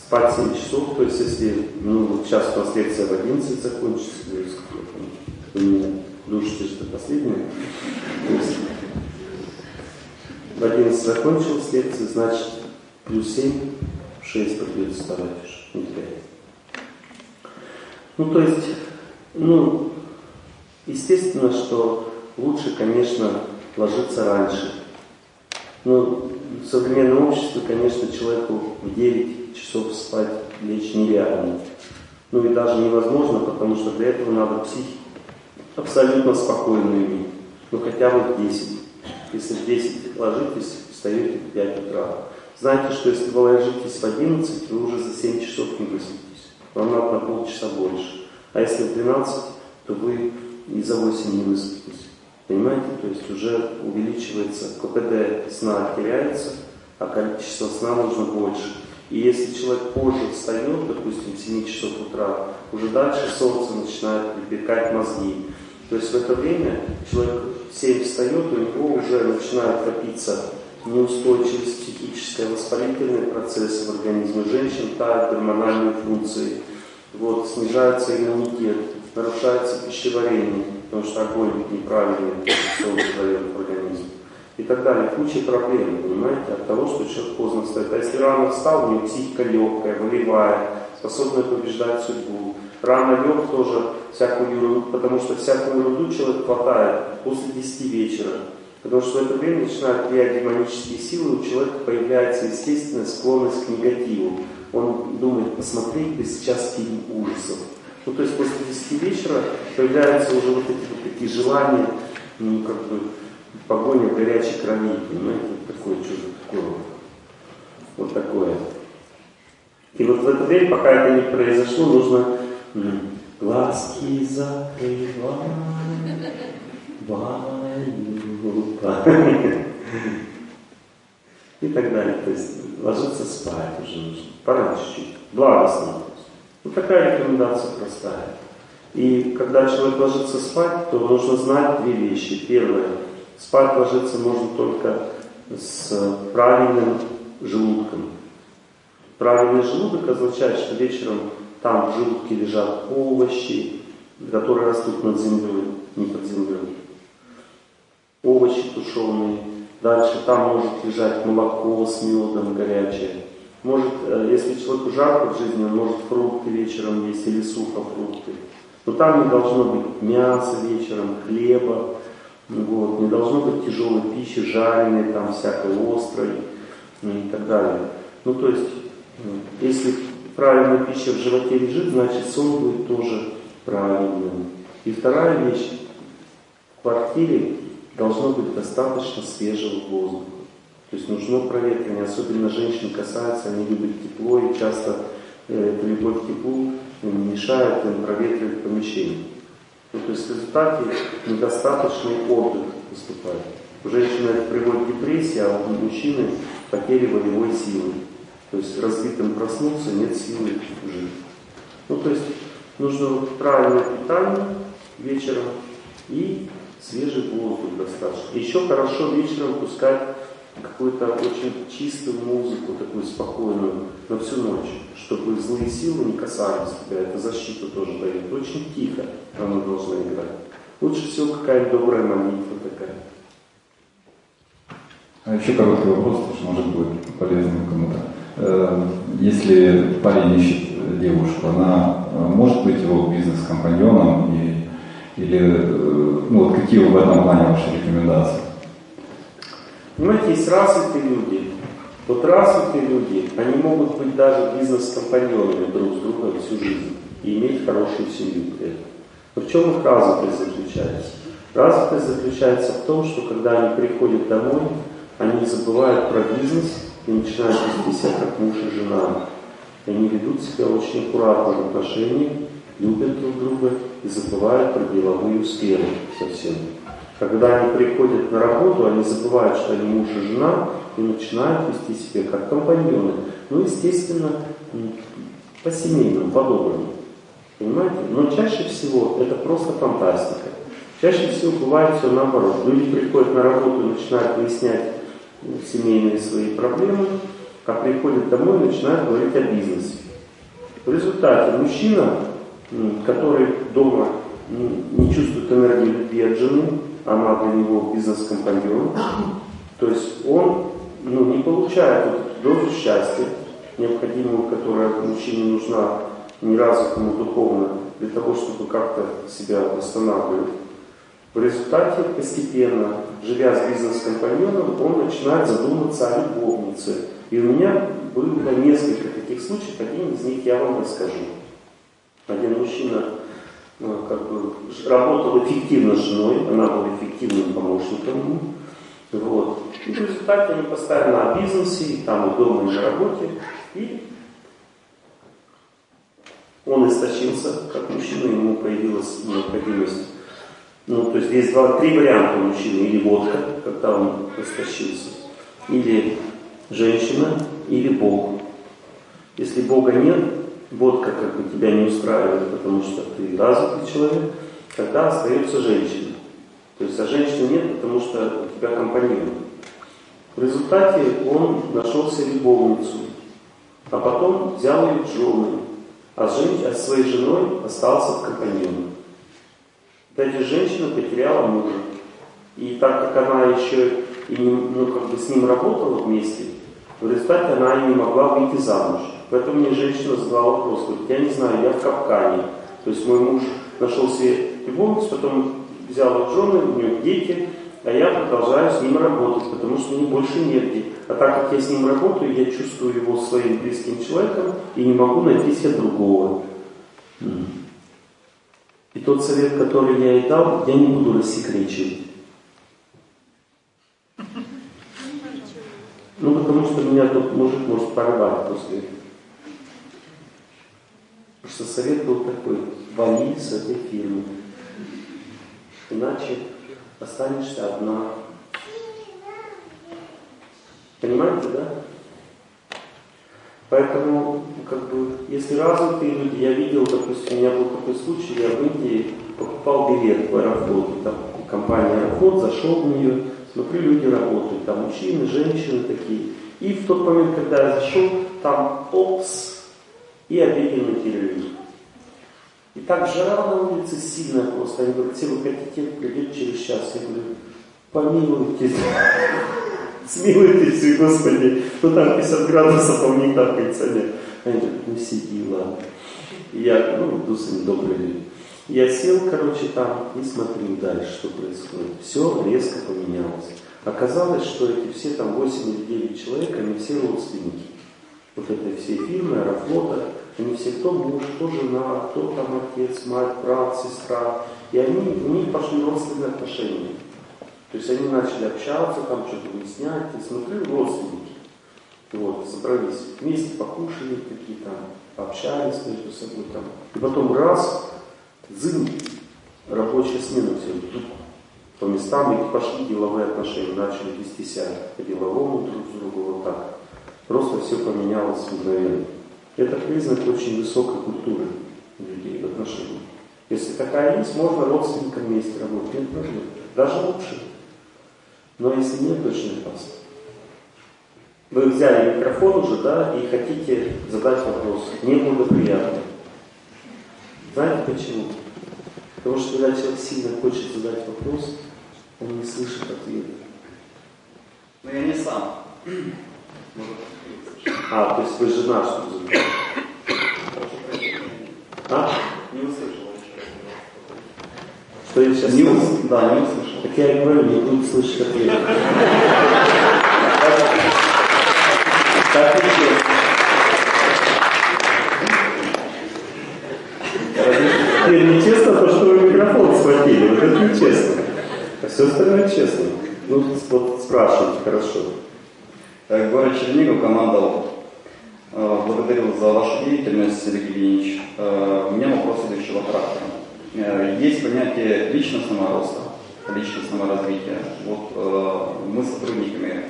Спать 7 часов, то есть если, ну, вот сейчас у нас лекция в 11 закончится, сколько там, вы душите, что последняя. То есть в 11 закончилась лекция, значит, плюс 7, в 6 придется вставать не 5. Ну, то есть, ну, естественно, что лучше, конечно, ложиться раньше. Но в современном обществе, конечно, человеку в 9 часов спать лечь нереально. Ну и даже невозможно, потому что для этого надо психику абсолютно спокойную иметь. Ну хотя бы в 10. Если в 10 ложитесь, встаете в 5 утра. Знаете, что если вы ложитесь в 11, вы уже за 7 часов не выспитесь. Вам надо на полчаса больше. А если в 12, то вы и за 8 не выспитесь. Понимаете? То есть уже увеличивается, КПД сна теряется, а количество сна нужно больше. И если человек позже встает, допустим, в 7 часов утра, уже дальше солнце начинает припекать мозги. То есть в это время человек в 7 встает, у него уже начинает копиться неустойчивость психическая, воспалительный процесс в организме женщин, тают гормональные функции, вот, снижается иммунитет, нарушается пищеварение, потому что огонь неправильный выдает в организм. И так далее. Куча проблем, понимаете, от того, что человек поздно встает. А если рано встал, у него психика легкая, волевая, способная побеждать судьбу. Рано лег тоже всякую ерунду, потому что всякую ерунду человек хватает после 10 вечера. Потому что в это время начинают влиять демонические силы, у человека появляется естественная склонность к негативу. Он думает, посмотреть бы сейчас фильм ужасов. Ну, то есть после 10 вечера появляются уже вот эти вот такие желания, ну, как бы, погоня в горячей крови, понимаете, такое что-то такое. Вот такое. И вот в это время, пока это не произошло, нужно глазки закрывай, валюта. И так далее. То есть ложиться спать уже нужно. Пора чуть-чуть. Благостно. Вот такая рекомендация простая. И когда человек ложится спать, то нужно знать две вещи. Первое. Спать ложиться можно только с правильным желудком. Правильный желудок означает, что вечером там в желудке лежат овощи, которые растут над землей, не под землей. Овощи тушеные. Дальше там может лежать молоко с медом горячее. Может, э, если человеку жарко в жизни, он может фрукты вечером есть или сухофрукты. Но там не должно быть мяса вечером, хлеба, вот, не должно быть тяжелой пищи, жареной, там всякой острой ну, и так далее. Ну то есть, если правильная пища в животе лежит, значит сон будет тоже правильным. И вторая вещь, в квартире должно быть достаточно свежего воздуха. То есть нужно проветривание, особенно женщин касается, они любят тепло и часто э, эта любовь к теплу мешает им проветривать помещение. Ну, то есть в результате недостаточный отдых выступает. У женщины это приводит к депрессии, а у мужчины потеря волевой силы. То есть разбитым проснуться, нет силы жить. Ну, то есть нужно правильное питание вечером и свежий воздух достаточно. Еще хорошо вечером пускать какую-то очень чистую музыку, такую спокойную, на всю ночь, чтобы злые силы не касались тебя. Это защита тоже дает. Очень тихо она должна играть. Лучше всего какая-нибудь добрая молитва такая. А еще короткий вопрос, что может быть полезным кому-то. Э, если парень ищет девушку, она э, может быть его бизнес-компаньоном и, или э, ну, вот какие в этом плане ваши рекомендации? Понимаете, есть развитые люди. Вот развитые люди, они могут быть даже бизнес-компаньонами друг с другом всю жизнь и иметь хорошую семью при этом. Но в чем их развитость заключается? Развитость заключается в том, что когда они приходят домой, они забывают про бизнес и начинают вести себя как муж и жена. И они ведут себя очень аккуратно в отношениях, любят друг друга и забывают про деловую сферу совсем. Когда они приходят на работу, они забывают, что они муж и жена, и начинают вести себя как компаньоны. Ну, естественно, по-семейному, по-доброму. Понимаете? Но чаще всего это просто фантастика. Чаще всего бывает все наоборот. Люди приходят на работу и начинают выяснять семейные свои проблемы, а приходят домой и начинают говорить о бизнесе. В результате мужчина, который дома не чувствует энергии любви от жены, она для него бизнес-компаньон. То есть он ну, не получает вот эту дозу счастья, необходимую, которая мужчине нужна неразвитому духовно, для того, чтобы как-то себя восстанавливать. В результате постепенно, живя с бизнес-компаньоном, он начинает задуматься о любовнице. И у меня было несколько таких случаев, один из них я вам расскажу. Один мужчина ну, как бы, работал эффективно с женой, она была эффективным помощником Вот. И в результате они постоянно о бизнесе, и там и дома, и на работе. И он истощился, как мужчина, ему появилась необходимость. Ну, то есть есть два, три варианта мужчины. Или водка, когда он истощился, или женщина, или Бог. Если Бога нет, водка как бы тебя не устраивает, потому что ты развитый человек, тогда остается женщина. То есть, а женщины нет, потому что у тебя компаньон. В результате он нашел себе любовницу, а потом взял ее в жены, а, жен... а своей женой остался в компаньоне. Эта женщина потеряла мужа. И так как она еще и не, ну, как бы с ним работала вместе, в результате она и не могла выйти замуж. Поэтому мне женщина задала вопрос, говорит, я не знаю, я в капкане. То есть мой муж нашел себе любовницу, потом взял в жены, у него дети, а я продолжаю с ним работать, потому что мне больше негде. А так как я с ним работаю, я чувствую его своим близким человеком и не могу найти себе другого. И тот совет, который я ей дал, я не буду рассекречивать. Ну, потому что меня тот мужик может порвать после этого. Потому что совет был такой, вали с этой фирмы. Иначе останешься одна. Понимаете, да? Поэтому, как бы, если развитые люди, я видел, допустим, у меня был такой случай, я в Индии покупал билет в аэрофлот, там компания Аэрофлот, зашел в нее, смотрю, люди работают, там мужчины, женщины такие. И в тот момент, когда я зашел, там опс, и обеденный перерыв. И так жара на улице сильная просто. Они говорят, если вы хотите, придет через час. Я говорю, помилуйтесь, смилуйтесь, Господи, ну там 50 градусов, а у них капается нет. Они говорят, ну сиди, ладно. Я, ну, ними добрые люди. Я сел, короче, там и смотрю дальше, что происходит. Все резко поменялось. Оказалось, что эти все там 8 или 9 человек, они все родственники. Вот этой всей фирмы, Аэрофлота, они все кто муж, кто жена, кто там отец, мать, брат, сестра. И они, у них пошли родственные отношения. То есть они начали общаться, там что-то выяснять, и смотрю, родственники. Вот, собрались вместе, покушали какие-то, пообщались между собой там. И потом раз, зым, рабочая смена все, по местам, и пошли деловые отношения, начали вести себя по-деловому друг с другом вот так. Просто все поменялось мгновенно. Это признак очень высокой культуры людей в отношениях. Если такая есть, можно родственникам вместе работать, нет проблем. Даже лучше. Но если нет, очень опасно. Вы взяли микрофон уже, да, и хотите задать вопрос. Неблагоприятный. Знаете почему? Потому что когда человек сильно хочет задать вопрос, он не слышит ответа. Но я не сам. А, то есть вы жена, что задаете? А? Не услышал. Что я сейчас не услышал. Да, не услышал. Так я и говорю, не будет слышать ответ. Так и честно. Теперь нечестно то, что вы микрофон схватили. Вот это нечестно. А все остальное честно. Ну, вот спрашивайте, хорошо. Э, Город Чернигов, команда «Опыт». Э, Благодарю за вашу деятельность, Сергей Евгеньевич. Э, У меня вопрос следующего характера. Есть понятие личностного роста, личностного развития. Вот мы с сотрудниками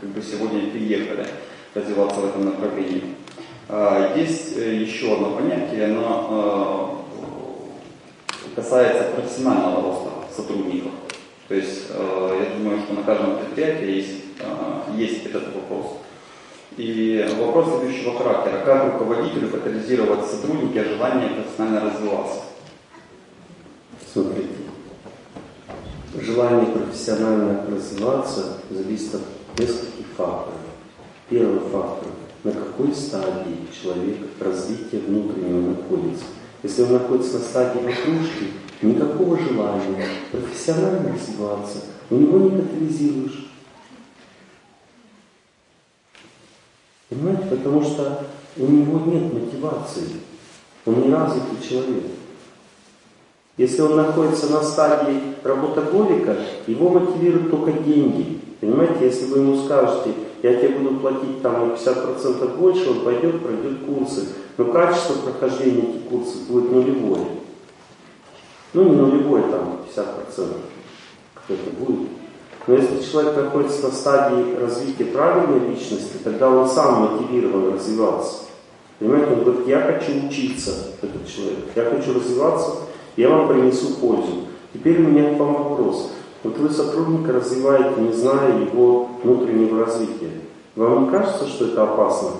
как бы сегодня приехали развиваться в этом направлении. Есть еще одно понятие, оно касается профессионального роста сотрудников. То есть я думаю, что на каждом предприятии есть, есть этот вопрос. И вопрос следующего характера. Как руководителю катализировать сотрудники желание профессионально развиваться? Смотрите. Желание профессионально развиваться зависит от нескольких факторов. Первый фактор – на какой стадии человек развития внутреннего находится. Если он находится на стадии вокружки, никакого желания профессионально развиваться у него не катализируешь. Понимаете? Потому что у него нет мотивации. Он не развитый человек. Если он находится на стадии работоголика, его мотивируют только деньги. Понимаете, если вы ему скажете, я тебе буду платить там на 50% больше, он пойдет, пройдет курсы. Но качество прохождения этих курсов будет нулевое. Ну, не нулевое, там 50% какое-то будет. Но если человек находится на стадии развития правильной личности, тогда он сам мотивирован развиваться. Понимаете, он говорит, я хочу учиться, этот человек, я хочу развиваться, я вам принесу пользу. Теперь у меня к вам вопрос. Вот вы сотрудника развиваете, не зная его внутреннего развития. Вам не кажется, что это опасно?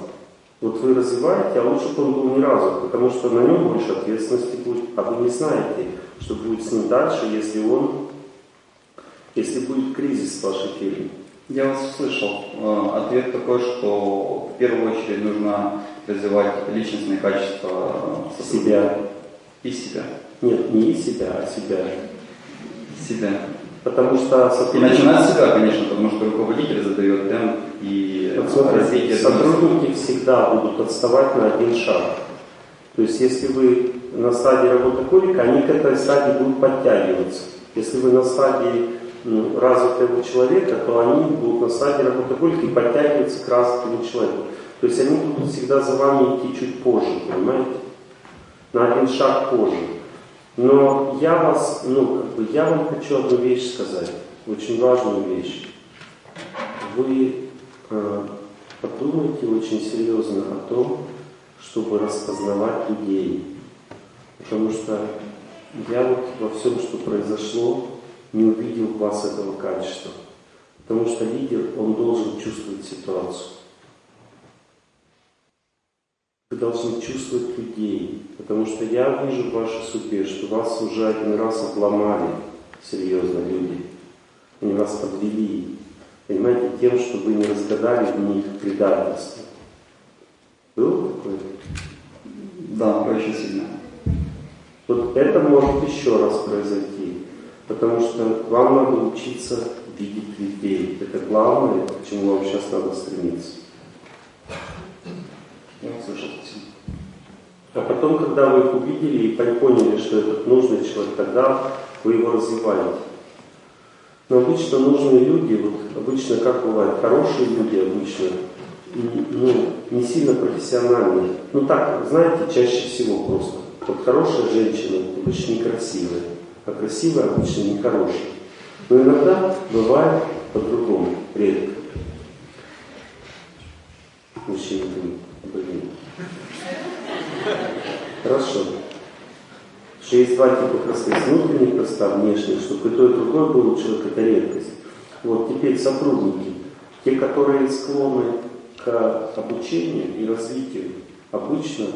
Вот вы развиваете, а лучше бы он был ни разу, потому что на нем больше ответственности будет, а вы не знаете, что будет с ним дальше, если он, если будет кризис в вашей фирме. Я вас услышал. Э, Ответ такой, что в первую очередь нужно развивать личностные качества сотрудника. Себя. И себя. Нет, не и себя, а себя. Себя. Потому что И сотрудники, начинать с себя, конечно, потому что руководитель задает темп и смотрите, развитие. сотрудники всегда будут отставать на один шаг. То есть если вы на стадии работоголика, они к этой стадии будут подтягиваться. Если вы на стадии развитого человека, то они будут на стадии работоголика и подтягиваться к развитому человеку. То есть они будут всегда за вами идти чуть позже, понимаете? На один шаг позже. Но я вас, ну, как бы, я вам хочу одну вещь сказать, очень важную вещь. Вы э, подумайте очень серьезно о том, чтобы распознавать людей. Потому что я вот во всем, что произошло, не увидел в вас этого качества. Потому что лидер, он должен чувствовать ситуацию. Вы должны чувствовать людей, потому что я вижу в вашей судьбе, что вас уже один раз обломали серьезно люди. Они вас подвели. Понимаете, тем, что вы не разгадали в них предательство. Было такое? Да, очень сильно. Вот это может еще раз произойти. Потому что вам надо учиться видеть людей. Это главное, к чему вам сейчас надо стремиться. А потом, когда вы их увидели и поняли, что этот нужный человек, тогда вы его развиваете. Но обычно нужные люди, вот обычно как бывает, хорошие люди обычно, ну, не сильно профессиональные. Ну так, знаете, чаще всего просто. Вот хорошая женщина обычно некрасивая, а красивая обычно нехорошая. Но иногда бывает по-другому, редко. Мужчина думает, блин. Хорошо. Что есть два типа красоты. Внутренняя красота, внешняя, чтобы и то, и другое было у человека, это редкость. Вот теперь сотрудники. Те, которые склонны к обучению и развитию, обычно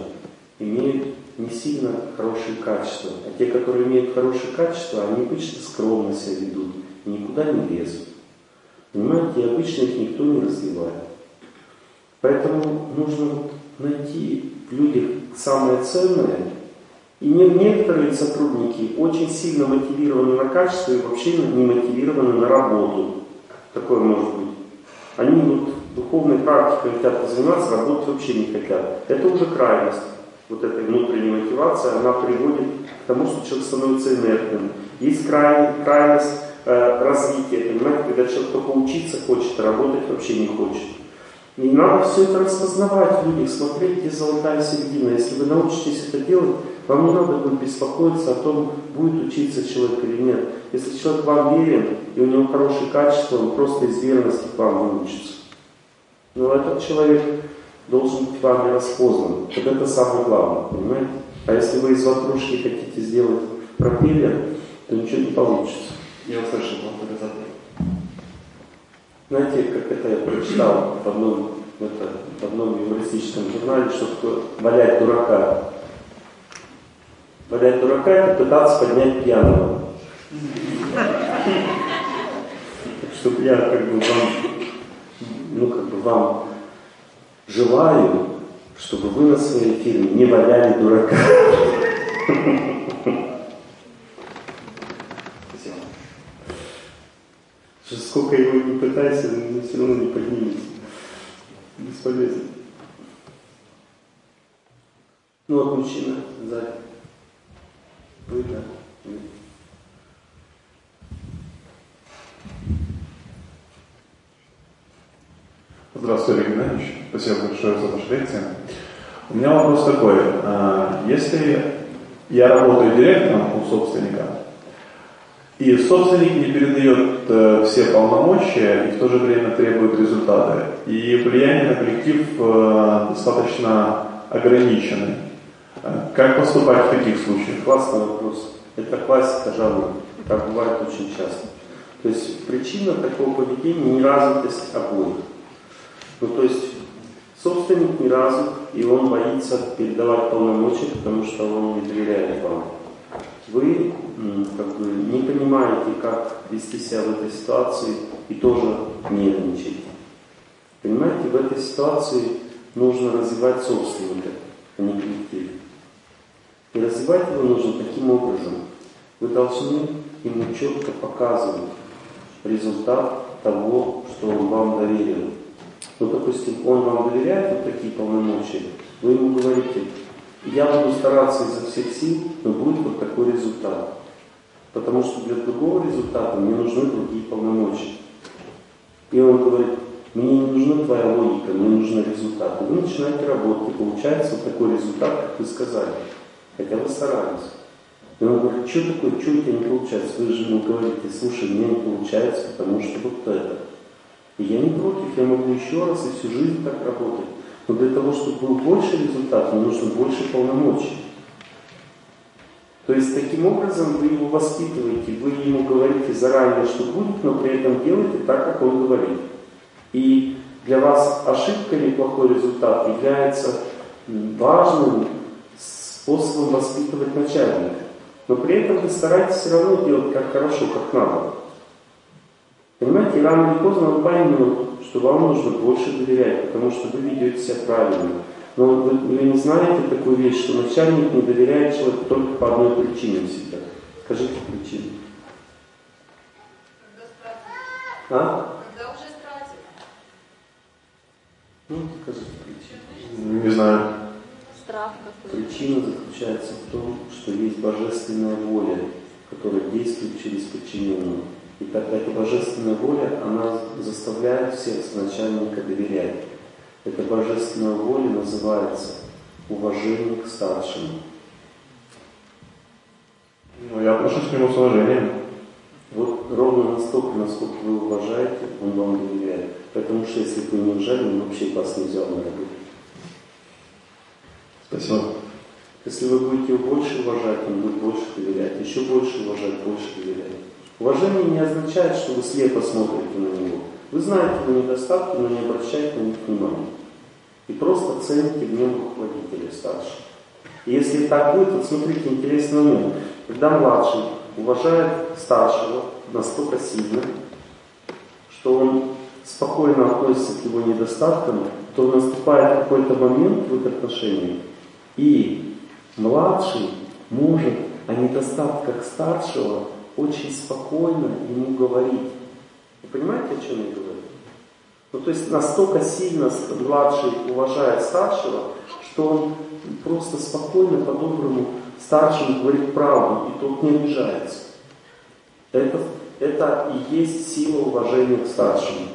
имеют не сильно хорошие качества. А те, которые имеют хорошие качества, они обычно скромно себя ведут, никуда не лезут. Понимаете, обычно их никто не развивает. Поэтому нужно найти в людях самое ценное. И некоторые сотрудники очень сильно мотивированы на качество и вообще не мотивированы на работу. Такое может быть. Они вот духовной практикой хотят заниматься, работать вообще не хотят. Это уже крайность вот этой внутренней мотивации, она приводит к тому, что человек становится инертным. Есть край, крайность э, развития, понимаете, когда человек только учиться хочет, а работать вообще не хочет. И надо все это распознавать в людях, смотреть, где золотая середина. Если вы научитесь это делать, вам не надо будет беспокоиться о том, будет учиться человек или нет. Если человек вам верен, и у него хорошие качества, он просто из верности к вам выучится. Но этот человек должен быть вами распознан. Вот это самое главное, понимаете? А если вы из ватрушки хотите сделать пропеллер, то ничего не получится. Я услышал благодаря Знаете, как это я прочитал в одном, это, в одном юмористическом журнале, что валять дурака. Валять дурака – это пытаться поднять пьяного. Чтобы я как бы вам, ну как бы вам Желаю, чтобы вы на своей фирме не валяли дурака. Сколько его не пытайся, но все равно не поднимется. Бесполезно. Ну вот мужчина сзади. Вы, да. Здравствуйте, Олег Геннадьевич. Спасибо большое за вашу лекцию. У меня вопрос такой. А, если я работаю директором у собственника, и собственник не передает э, все полномочия и в то же время требует результаты, и влияние на коллектив э, достаточно ограничено, э, как поступать в таких случаях? Классный вопрос. Это классика жанра. Так бывает очень часто. То есть причина такого поведения – неразвитость обоих. Ну, то есть собственник ни разу, и он боится передавать полномочия, потому что он не доверяет вам. Вы как бы, не понимаете, как вести себя в этой ситуации и тоже нервничаете. Понимаете, в этой ситуации нужно развивать собственника, а не коллектив. И развивать его нужно таким образом. Вы должны ему четко показывать результат того, что он вам доверил. Ну, допустим, он вам доверяет вот такие полномочия, вы ему говорите, я буду стараться изо всех сил, но будет вот такой результат. Потому что для другого результата мне нужны другие полномочия. И он говорит, мне не нужна твоя логика, мне нужны результаты. Вы начинаете работать, и получается вот такой результат, как вы сказали. Хотя вы старались. И он говорит, что такое, что у тебя не получается? Вы же ему говорите, слушай, мне не получается, потому что вот это. Я не против, я могу еще раз и всю жизнь так работать. Но для того, чтобы был больше результат, мне нужно больше полномочий. То есть таким образом вы его воспитываете, вы ему говорите заранее, что будет, но при этом делаете так, как он говорит. И для вас ошибка или плохой результат является важным способом воспитывать начальника. Но при этом вы стараетесь все равно делать как хорошо, как надо. Понимаете, рано или поздно он поймет, что вам нужно больше доверять, потому что вы ведете себя правильно. Но вы, вы не знаете такую вещь, что начальник не доверяет человеку только по одной причине всегда. Скажите причину. А? Когда уже стратил. Ну, скажите причину. Не знаю. Страх какой Причина заключается в том, что есть божественная воля, которая действует через подчиненного. И тогда эта божественная воля, она заставляет всех начальника доверять. Эта божественная воля называется уважение к старшему. Ну, я отношусь к нему с уважением. Вот ровно настолько, насколько вы уважаете, он вам доверяет. Потому что если бы вы не уважали, он вообще вас не взял на работу. Спасибо. Если вы будете его больше уважать, он будет больше доверять. Еще больше уважать, больше доверять. Уважение не означает, что вы слепо смотрите на него. Вы знаете его недостатки, но не обращаете на них внимания. И просто цените в нем руководителя старшего. И если так будет, вот смотрите, интересный момент. Когда младший уважает старшего настолько сильно, что он спокойно относится к его недостаткам, то наступает какой-то момент в их отношениях, и младший может о недостатках старшего очень спокойно ему говорить. Вы понимаете, о чем я говорю? Ну, то есть настолько сильно младший уважает старшего, что он просто спокойно, по-доброму старшему говорит правду, и тот не обижается. Это, это и есть сила уважения к старшему.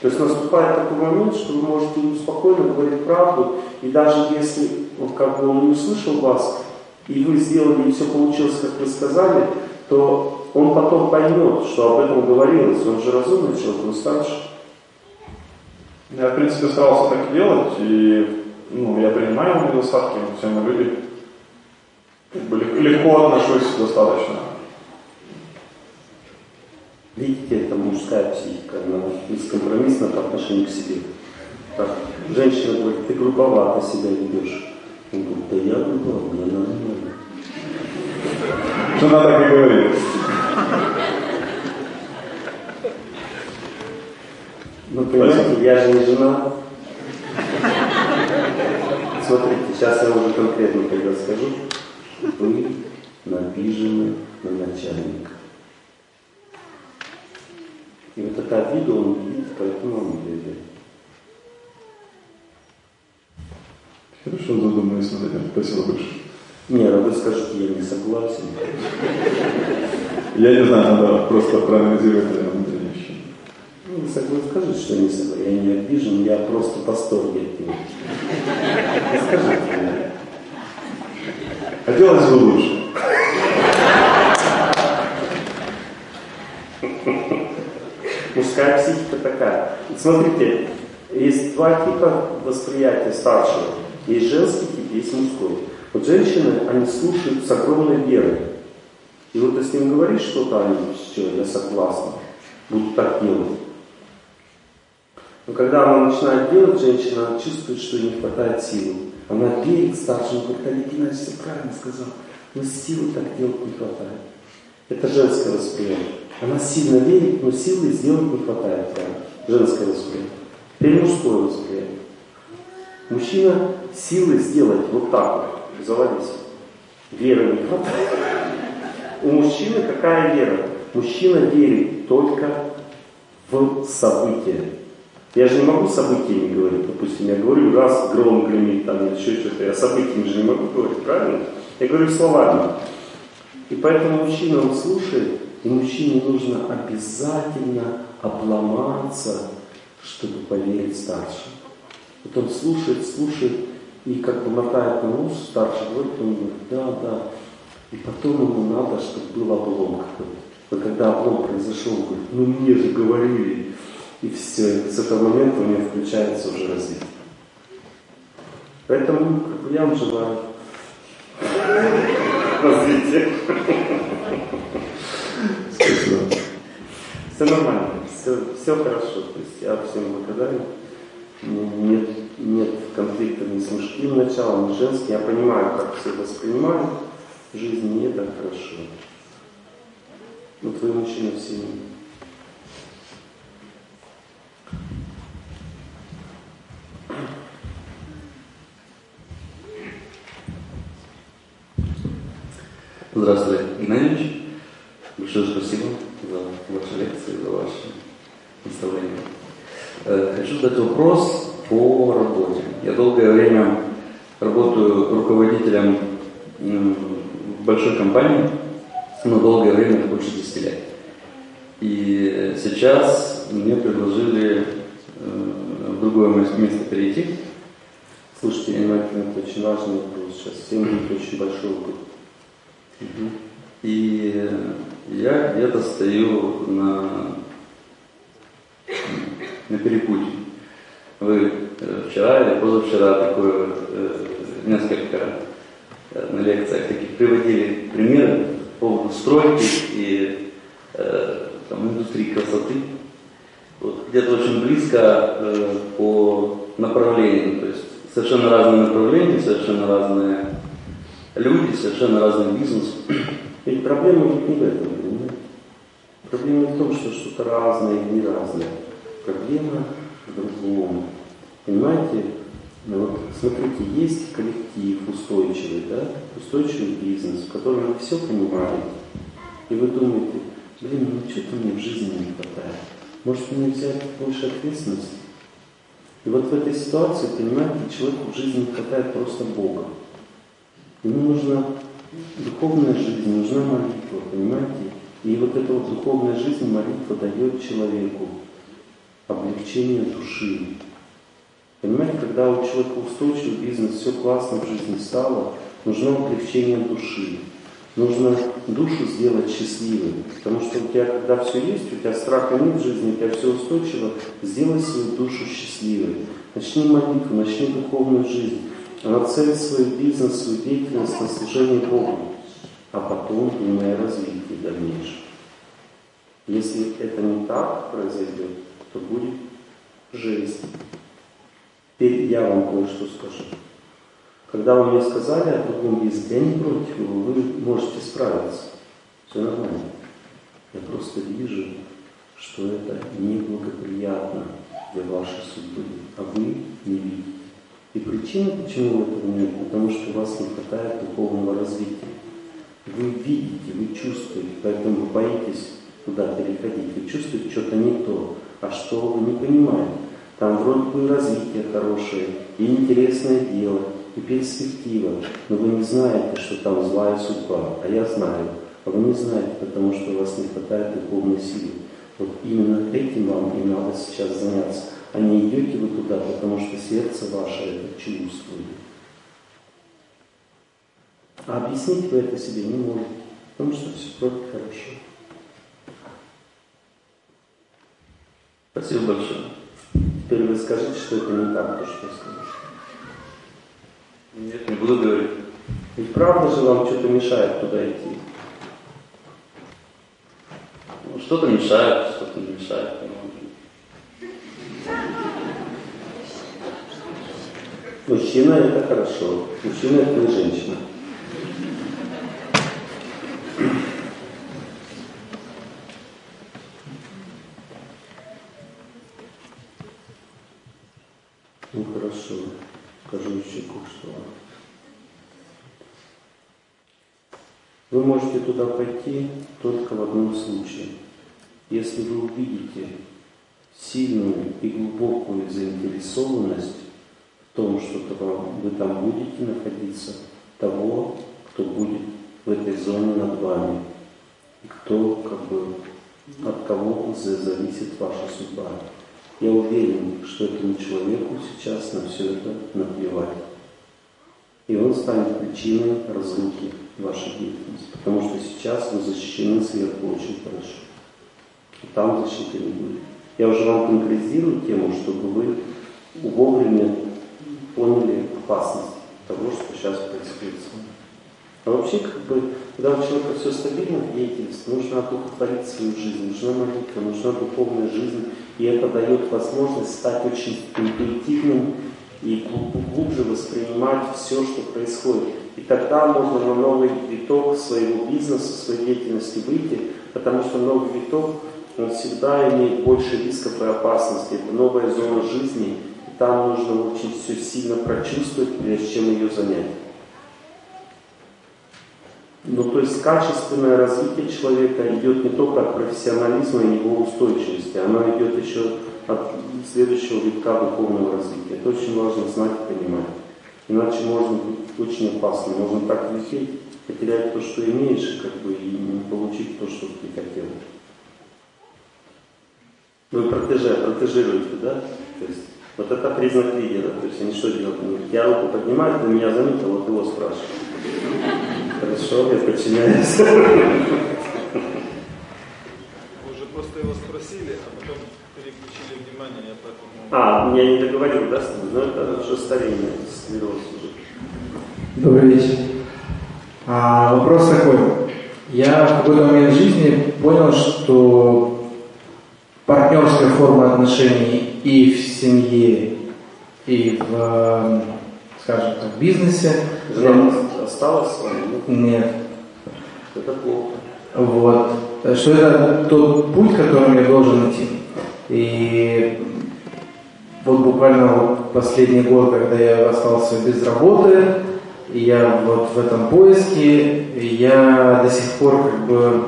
То есть наступает такой момент, что вы можете ему спокойно говорить правду, и даже если как бы он не услышал вас, и вы сделали, и все получилось, как вы сказали, то он потом поймет, что об этом говорилось. Он же разумный человек, он старше. Я, в принципе, старался так делать, и ну, я принимаю его недостатки, все мы люди. Как бы легко отношусь достаточно. Видите, это мужская психика, она бескомпромиссна по отношению к себе. Так, женщина говорит, ты грубовато себя ведешь. Он говорит, да я грубоват, мне нормально. Жена так и говорит. Ну, понимаете, я же не жена. Смотрите, сейчас я уже конкретно когда скажу. Вы набижены на начальника. И вот это обиду он видит, поэтому он доверяет. Хорошо, задумаюсь над этим. Спасибо большое. Не, а вы скажете, я не согласен. Я не знаю, надо просто проанализировать это внутреннее ощущение. Ну, вы согласен, скажите, что я не согласен. Я не обижен, я просто в восторге от него. Скажите мне. Хотелось бы лучше. Мужская психика такая. Смотрите, есть два типа восприятия старшего. Есть женский тип, есть мужской. Вот женщины, они слушают с огромной верой. И вот если им говоришь что-то, они, все, я согласна, будут так делать. Но когда она начинает делать, женщина чувствует, что ей не хватает силы. Она верит старшему, говорит, Олег Геннадьевич все правильно сказал, но силы так делать не хватает. Это женское восприятие. Она сильно верит, но силы сделать не хватает. Да? Женское восприятие. Теперь мужское восприятие. Мужчина силы сделать вот так вот, заводись. Веры не хватает. У мужчины какая вера? Мужчина верит только в события. Я же не могу событиями говорить. Допустим, я говорю, раз гром гремит, там еще что-то. Я событиями же не могу говорить, правильно? Я говорю словами. И поэтому мужчина, он слушает, и мужчине нужно обязательно обломаться, чтобы поверить старшему. Вот он слушает, слушает, и как бы мотает на ус, старший говорит, он говорит, да, да. И потом ему надо, чтобы был облом какой-то. Но когда облом произошел, он говорит, ну мне же говорили. И все, и с этого момента у него включается уже развитие. Поэтому как бы, я вам желаю развития. Спасибо. Все нормально, все, все хорошо. То есть я всем благодарен. Нет, нет конфликта ни с мужским началом, ни с женским. Я понимаю, как все это воспринимают. В жизни не так хорошо. Ну, Но твой мужчина в семье. Здравствуйте, Геннадьевич. Большое спасибо за вашу лекцию, за ваше наставление. Э, хочу задать вопрос по работе. Я долгое время работаю руководителем большой компании, но долгое время, больше 10 лет. И сейчас мне предложили э, в другое место перейти. Слушайте, понимаю, это очень важный вопрос. Сейчас всем будет очень большой опыт. И я где-то стою на, на перепутье. Вы э, вчера или позавчера такое э, несколько э, на лекциях таких приводили примеры по поводу стройки и там, индустрии красоты. Вот, где-то очень близко по направлению, то есть совершенно разные направления, совершенно разные люди, совершенно разный бизнес. Ведь проблема ведь не в этом, понимаете? Проблема в том, что что-то разное или не разное. Проблема в другом. Понимаете, ну вот смотрите, есть коллектив устойчивый, да, устойчивый бизнес, в котором вы все понимаете, и вы думаете, блин, ну что-то мне в жизни не хватает. Может мне взять больше ответственности? И вот в этой ситуации, понимаете, человеку в жизни не хватает просто Бога. Ему нужна духовная жизнь, нужна молитва, понимаете? И вот эта вот духовная жизнь, молитва дает человеку облегчение души. Понимаете, когда у человека устойчивый бизнес, все классно в жизни стало, нужно облегчение души. Нужно душу сделать счастливой. Потому что у тебя, когда все есть, у тебя страха нет в жизни, у тебя все устойчиво, сделай свою душу счастливой. Начни молитву, начни духовную жизнь. Нацель свой бизнес, свою деятельность на служение Богу, а потом думай о развитии дальнейшем. Если это не так произойдет, то будет жесть. Теперь я вам кое-что скажу. Когда вы мне сказали о другом языке, я не против его, вы можете справиться. Все нормально. Я просто вижу, что это неблагоприятно для вашей судьбы, а вы не видите. И причина, почему этого нет, потому что у вас не хватает духовного развития. Вы видите, вы чувствуете, поэтому вы боитесь туда переходить. Вы чувствуете что-то не то, а что вы не понимаете. Там вроде бы развитие хорошее, и интересное дело, и перспектива, но вы не знаете, что там злая судьба, а я знаю. А вы не знаете, потому что у вас не хватает духовной силы. Вот именно этим вам и надо сейчас заняться а не идете вы туда, потому что сердце ваше это чувствует. А объяснить вы это себе не можете, потому что все вроде хорошо. Спасибо большое. Теперь вы скажите, что это не так, то, что я сказал. Нет, не буду говорить. Ведь правда же вам что-то мешает туда идти? Ну, что-то мешает, что-то не мешает. Мужчина это хорошо, мужчина это не женщина. Ну хорошо, скажу еще кое-что. Вы можете туда пойти только в одном случае. Если вы увидите сильную и глубокую заинтересованность том, что вы там будете находиться, того, кто будет в этой зоне над вами, и кто, как бы, от кого зависит ваша судьба. Я уверен, что этому человеку сейчас на все это наплевать. И он станет причиной разлуки вашей деятельности. Потому что сейчас вы защищены сверху очень хорошо. И там защиты не будет. Я уже вам конкретизирую тему, чтобы вы вовремя поняли опасность того, что сейчас происходит с вами. А вообще, как бы, когда у человека все стабильно в деятельности, нужно одухотворить свою жизнь, нужна молитва, нужна духовная жизнь, и это дает возможность стать очень интуитивным и глубже воспринимать все, что происходит. И тогда можно на новый виток своего бизнеса, своей деятельности выйти, потому что новый виток, он всегда имеет больше рисков и опасностей. Это новая зона жизни, там нужно очень все сильно прочувствовать, прежде чем ее занять. Ну, то есть качественное развитие человека идет не только от профессионализма и его устойчивости, оно идет еще от следующего витка духовного развития. Это очень важно знать и понимать. Иначе можно быть очень опасно. Можно так лететь, потерять то, что имеешь, как бы, и не получить то, что ты хотел. Вы протеже, протежируете, да? То есть вот это признак лидера. То есть они что делают? Я руку поднимаю, ты меня заметил, вот его спрашиваю. Хорошо, я подчиняюсь. Вы уже просто его спросили, а потом переключили внимание, я поэтому... А, я не договорил, да, но это уже старение, склероз уже. Добрый вечер. А, вопрос такой. Я в какой-то момент жизни понял, что партнерская форма отношений и в семье, и в, скажем так, бизнесе. Жена осталась с вами? Нет. Это плохо. Вот. Что это тот путь, которым я должен идти. И вот буквально вот последний год, когда я остался без работы, и я вот в этом поиске, я до сих пор как бы,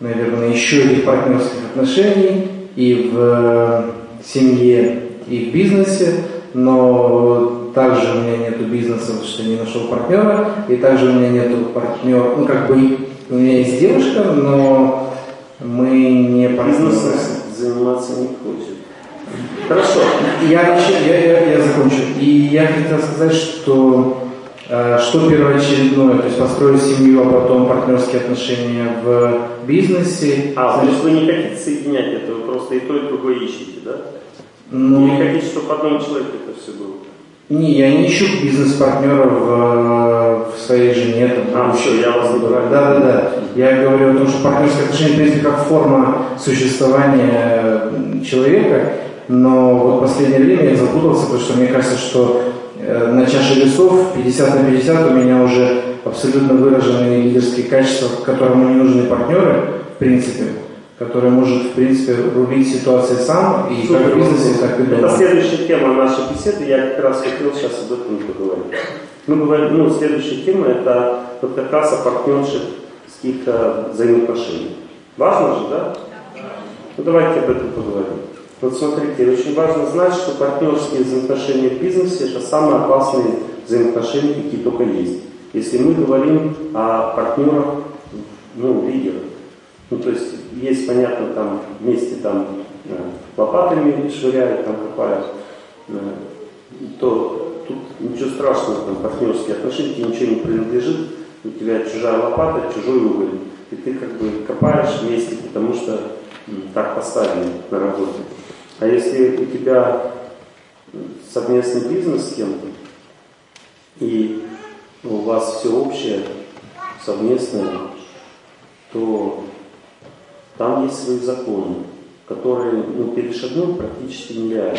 наверное, ищу этих партнерских отношений и в семье, и в бизнесе, но также у меня нет бизнеса, потому что не нашел партнера, и также у меня нет партнера, ну как бы у меня есть девушка, но мы не партнеры. заниматься не хочет. Хорошо, я, я, я, я закончу. И я хотел сказать, что э, что первоочередное, то есть построить семью, а потом партнерские отношения в бизнесе. А, значит, вы не хотите соединять это, вы просто и то, и другое ищете, да? Ну, не хотите, чтобы одном человеке это все было? Не, я не ищу бизнес-партнера в, в своей жене. Там, а, все, я вас забираю. Да, да, да. Я говорю о том, что партнерские отношения, в принципе, как форма существования человека, но вот в последнее время я запутался, потому что мне кажется, что э, на чаше весов 50 на 50 у меня уже абсолютно выраженные лидерские качества, которым не нужны партнеры, в принципе который может, в принципе, рулить ситуацией сам, и Супер, как в бизнесе, так и дома. Это следующая тема нашей беседы, я как раз хотел сейчас об этом поговорить. Мы говорим, ну, следующая тема это вот как раз о партнерских э, взаимоотношениях. Важно же, да? Ну, давайте об этом поговорим. Вот смотрите, очень важно знать, что партнерские взаимоотношения в бизнесе это самые опасные взаимоотношения, какие только есть. Если мы говорим о партнерах, ну, лидерах. Ну, то есть есть, понятно, там вместе там э, лопатами швыряют, там копают, э, то тут ничего страшного, там партнерские отношения, тебе ничего не принадлежит, у тебя чужая лопата, чужой уголь. И ты как бы копаешь вместе, потому что так поставили на работе. А если у тебя совместный бизнес с кем-то, и у вас все общее, совместное, то там есть свои законы, которые ну, перешагнуть практически нереально.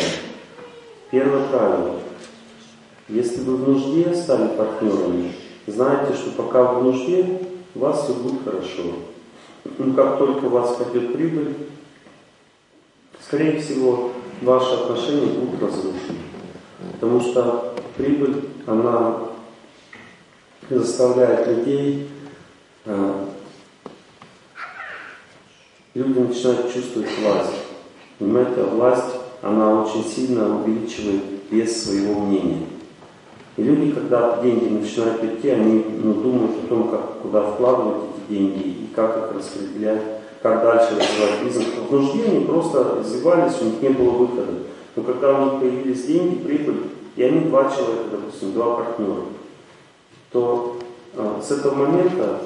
Первое правило. Если вы в нужде стали партнерами, знайте, что пока вы в нужде, у вас все будет хорошо. Но как только у вас пойдет прибыль, скорее всего, ваши отношения будут разрушены. Потому что прибыль, она заставляет людей э, люди начинают чувствовать власть. Понимаете, а власть, она очень сильно увеличивает вес своего мнения. И люди, когда деньги начинают идти, они ну, думают о том, как, куда вкладывать эти деньги и как их распределять, как дальше развивать бизнес. В нужде они просто развивались, у них не было выхода. Но когда у них появились деньги, прибыль, и они два человека, допустим, два партнера, то э, с этого момента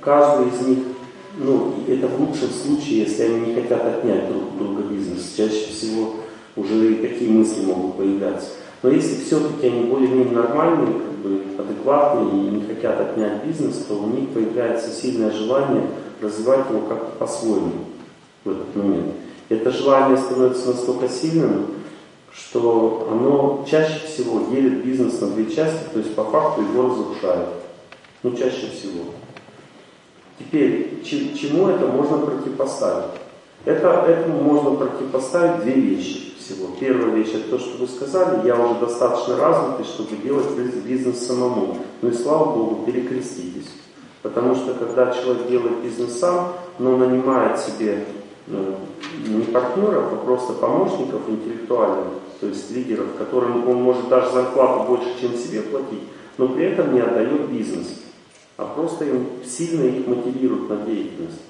каждый из них ну, это в лучшем случае, если они не хотят отнять друг друга бизнес. Чаще всего уже и такие мысли могут появляться. Но если все-таки они более-менее нормальные, как бы адекватные и не хотят отнять бизнес, то у них появляется сильное желание развивать его как-то по-своему в этот момент. Это желание становится настолько сильным, что оно чаще всего делит бизнес на две части, то есть по факту его разрушает. Ну, чаще всего. Теперь, чему это можно противопоставить? Это, этому можно противопоставить две вещи всего. Первая вещь это то, что вы сказали, я уже достаточно развитый, чтобы делать бизнес самому. Ну и слава Богу, перекреститесь. Потому что когда человек делает бизнес сам, но нанимает себе ну, не партнеров, а просто помощников интеллектуальных, то есть лидеров, которым он может даже зарплату больше, чем себе платить, но при этом не отдает бизнес, а просто им сильно их мотивирует на деятельность.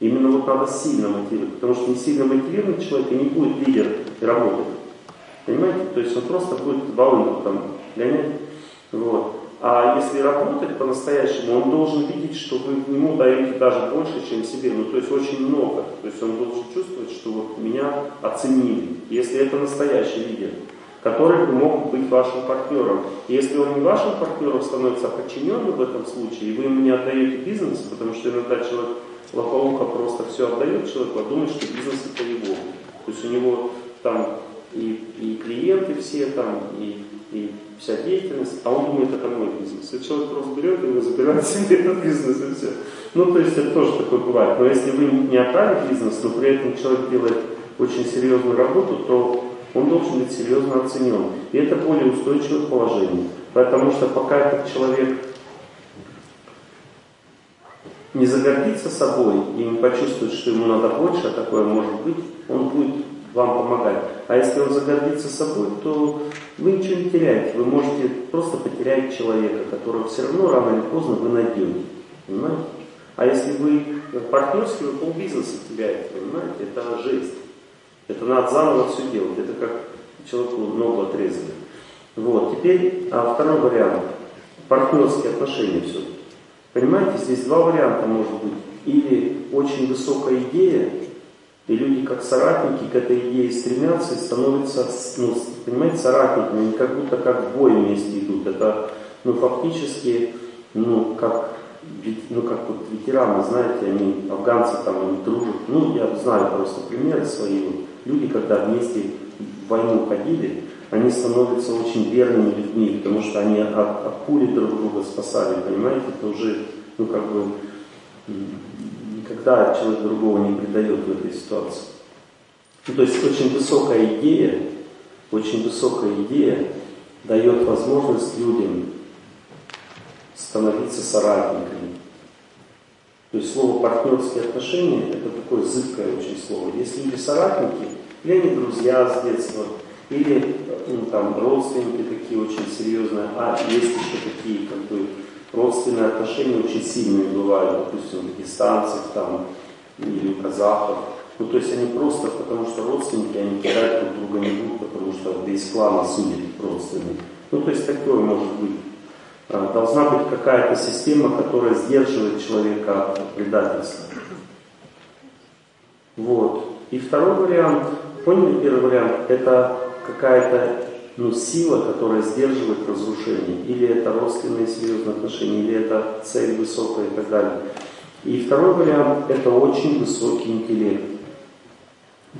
Именно вот надо сильно мотивировать, потому что не сильно мотивированный человек и не будет лидер и работать. Понимаете? То есть он просто будет волынку там гонять. Вот. А если работать по-настоящему, он должен видеть, что вы ему даете даже больше, чем себе. Ну, то есть очень много. То есть он должен чувствовать, что вот меня оценили. Если это настоящий лидер, который мог быть вашим партнером. Если он не вашим партнером становится, подчиненным в этом случае, и вы ему не отдаете бизнес, потому что иногда человек лопоуха просто все отдает человеку, а думает, что бизнес это его. То есть у него там и, и клиенты все там, и, и вся деятельность, а он думает, это мой бизнес. И человек просто берет его, забирает себе этот бизнес и все. Ну, то есть это тоже такое бывает. Но если вы не отдали бизнес, но при этом человек делает очень серьезную работу, то он должен быть серьезно оценен. И это более устойчивое положение. Потому что пока этот человек не загордится собой и не почувствует, что ему надо больше, а такое может быть, он будет вам помогать. А если он загордится собой, то вы ничего не теряете. Вы можете просто потерять человека, которого все равно рано или поздно вы найдете. Понимаете? А если вы партнерский, вы полбизнеса теряете, понимаете? Это жесть. Это надо заново все делать. Это как человеку ногу отрезали. Вот. Теперь а второй вариант. Партнерские отношения все. Понимаете, здесь два варианта может быть. Или очень высокая идея, и люди как соратники к этой идее стремятся и становятся, ну, понимаете, соратниками, они как будто как в бой вместе идут. Это, ну, фактически, ну, как, ну, как вот ветераны, знаете, они, афганцы там, они дружат. Ну, я знаю просто примеры свои. Вот. Люди, когда вместе в войну ходили, они становятся очень верными людьми, потому что они от, от пули друг друга спасали, понимаете, это уже, ну, как бы, никогда человек другого не предает в этой ситуации. Ну, то есть очень высокая идея, очень высокая идея дает возможность людям становиться соратниками. То есть слово партнерские отношения это такое зыбкое очень слово. Если люди соратники, или они друзья с детства, или ну, там родственники такие очень серьезные, а есть еще такие как бы родственные отношения очень сильные бывают, допустим, в дагестанцах там, или у казахов. Ну, то есть они просто, потому что родственники, они кидать друг друга не будут, потому что да из клана судят родственных. Ну, то есть такое может быть. А, должна быть какая-то система, которая сдерживает человека от предательства. Вот. И второй вариант, поняли первый вариант, это какая-то ну, сила, которая сдерживает разрушение. Или это родственные серьезные отношения, или это цель высокая и так далее. И второй вариант – это очень высокий интеллект.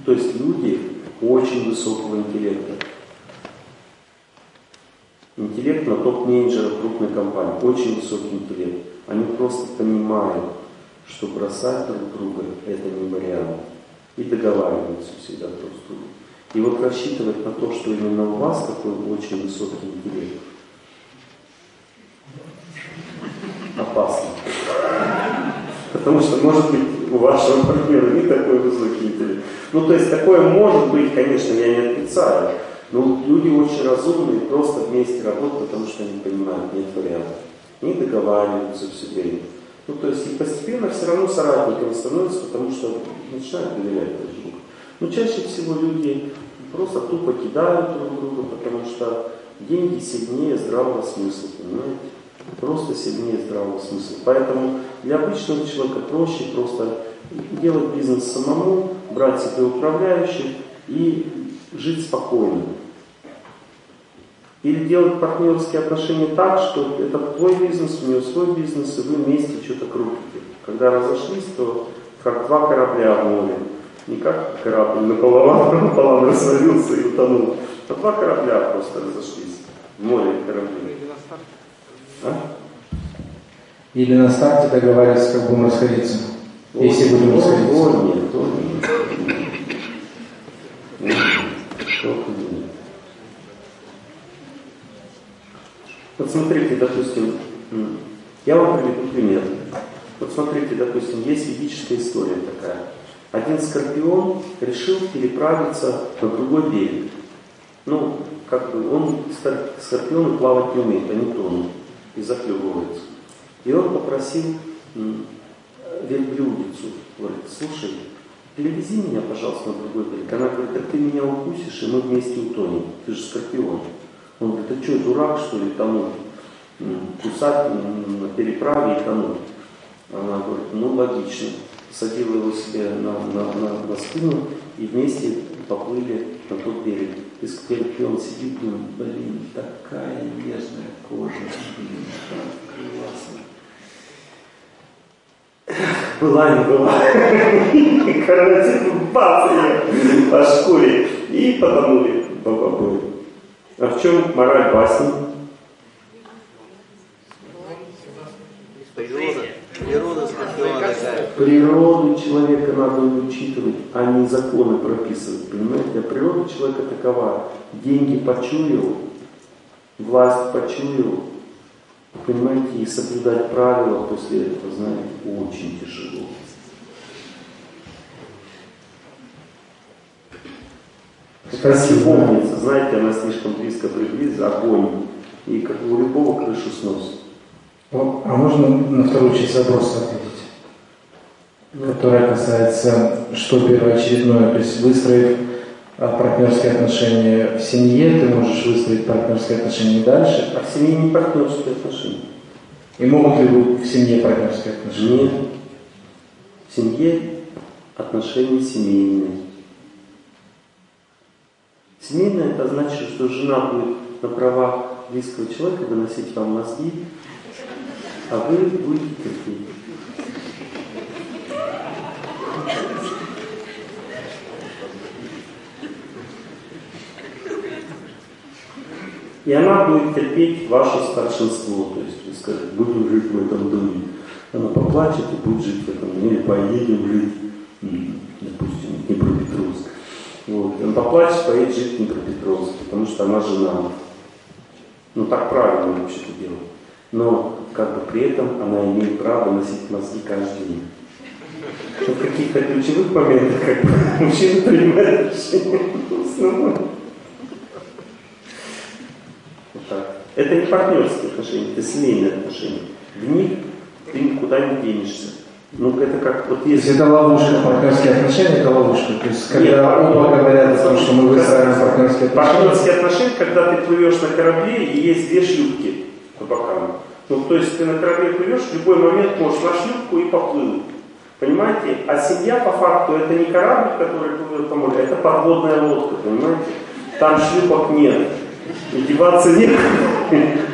То есть люди очень высокого интеллекта. Интеллект на топ-менеджера крупной компании. Очень высокий интеллект. Они просто понимают, что бросать друг друга – это не вариант. И договариваются всегда друг с другом. И вот рассчитывать на то, что именно у вас такой очень высокий интеллект, опасно. Потому что, может быть, у вашего партнера не такой высокий интеллект. Ну, то есть, такое может быть, конечно, я не отрицаю. Но люди очень разумные, просто вместе работают, потому что они понимают, нет вариантов. Они договариваются все время. Ну, то есть, и постепенно все равно соратниками становятся, потому что начинают доверять друг другу. Но чаще всего люди просто тупо кидают друг друга, потому что деньги сильнее здравого смысла, понимаете? Просто сильнее здравого смысла. Поэтому для обычного человека проще просто делать бизнес самому, брать себе управляющих и жить спокойно. Или делать партнерские отношения так, что это твой бизнес, у него свой бизнес, и вы вместе что-то крутите. Когда разошлись, то как два корабля в море. Не как корабль наполовину, наполовину развалился и утонул. А два корабля просто разошлись в море корабли. А? Или на старте договаривались, как будем расходиться. О, если будем расходиться. О, нет, о, нет. Вот смотрите, допустим, Я вам приведу пример. Вот смотрите, допустим, есть ведическая история такая. Один скорпион решил переправиться на другой берег. Ну, как бы он, скорпионы плавать не умеет, они тонут и захлебываются. И он попросил верблюдицу, говорит, слушай, перевези меня, пожалуйста, на другой берег. Она говорит, так ты меня укусишь, и мы вместе утонем. Ты же скорпион. Он говорит, ты что, дурак, что ли, тонуть? Кусать на переправе и тонуть. Она говорит, ну логично. Садила его себе на, на, на, на спину и вместе поплыли на тот берег. И скорпион сидит, думает, блин, такая нежная кожа, блин, так классно. Была не была. Короче, бац по шкуре. И потонули в обои. А в чем мораль басни? Природу человека надо учитывать, а не законы прописывать. Понимаете? А природа человека такова. Деньги почуял, власть почуял, понимаете, и соблюдать правила после этого, знаете, очень тяжело. Кстати, помнится, знаете, она слишком близко приблизится, огонь, и как у любого крышу снос. А можно на вторую часть вопроса ответить? Которая касается, что первоочередное, то есть выстроив а, партнерские отношения в семье, ты можешь выстроить партнерские отношения дальше. А в семье не партнерские отношения. И могут ли быть в семье партнерские отношения? Нет. В семье отношения семейные. Семейное это значит, что жена будет на правах близкого человека выносить вам мозги, а вы будете терпеть. И она будет терпеть ваше старшинство. То есть вы скажете, будем жить в этом доме. Она поплачет и будет жить в этом. Или поедем жить, допустим, Днепропетровск. Вот. Он поплачет, поедет жить в Днепропетровск, потому что она жена. Ну так правильно вообще-то делать. Но как бы при этом она имеет право носить мозги каждый день. Но в каких-то ключевых моментах как бы, мужчина принимает решение Вот. Это не партнерские отношения, это семейные отношения. В них ты никуда не денешься. Ну, это как вот если... это ловушка, партнерские отношения, это ловушка. То есть, когда Нет, оба говорят о том, что мы выстраиваем партнерские отношения. Партнерские отношения, когда ты плывешь на корабле и есть две шлюпки по бокам. Ну, то есть ты на корабле плывешь, в любой момент можешь на шлюпку и поплыл. Понимаете? А семья по факту это не корабль, который плывет по морю, это подводная лодка, понимаете? Там шлюпок нет. И деваться нет.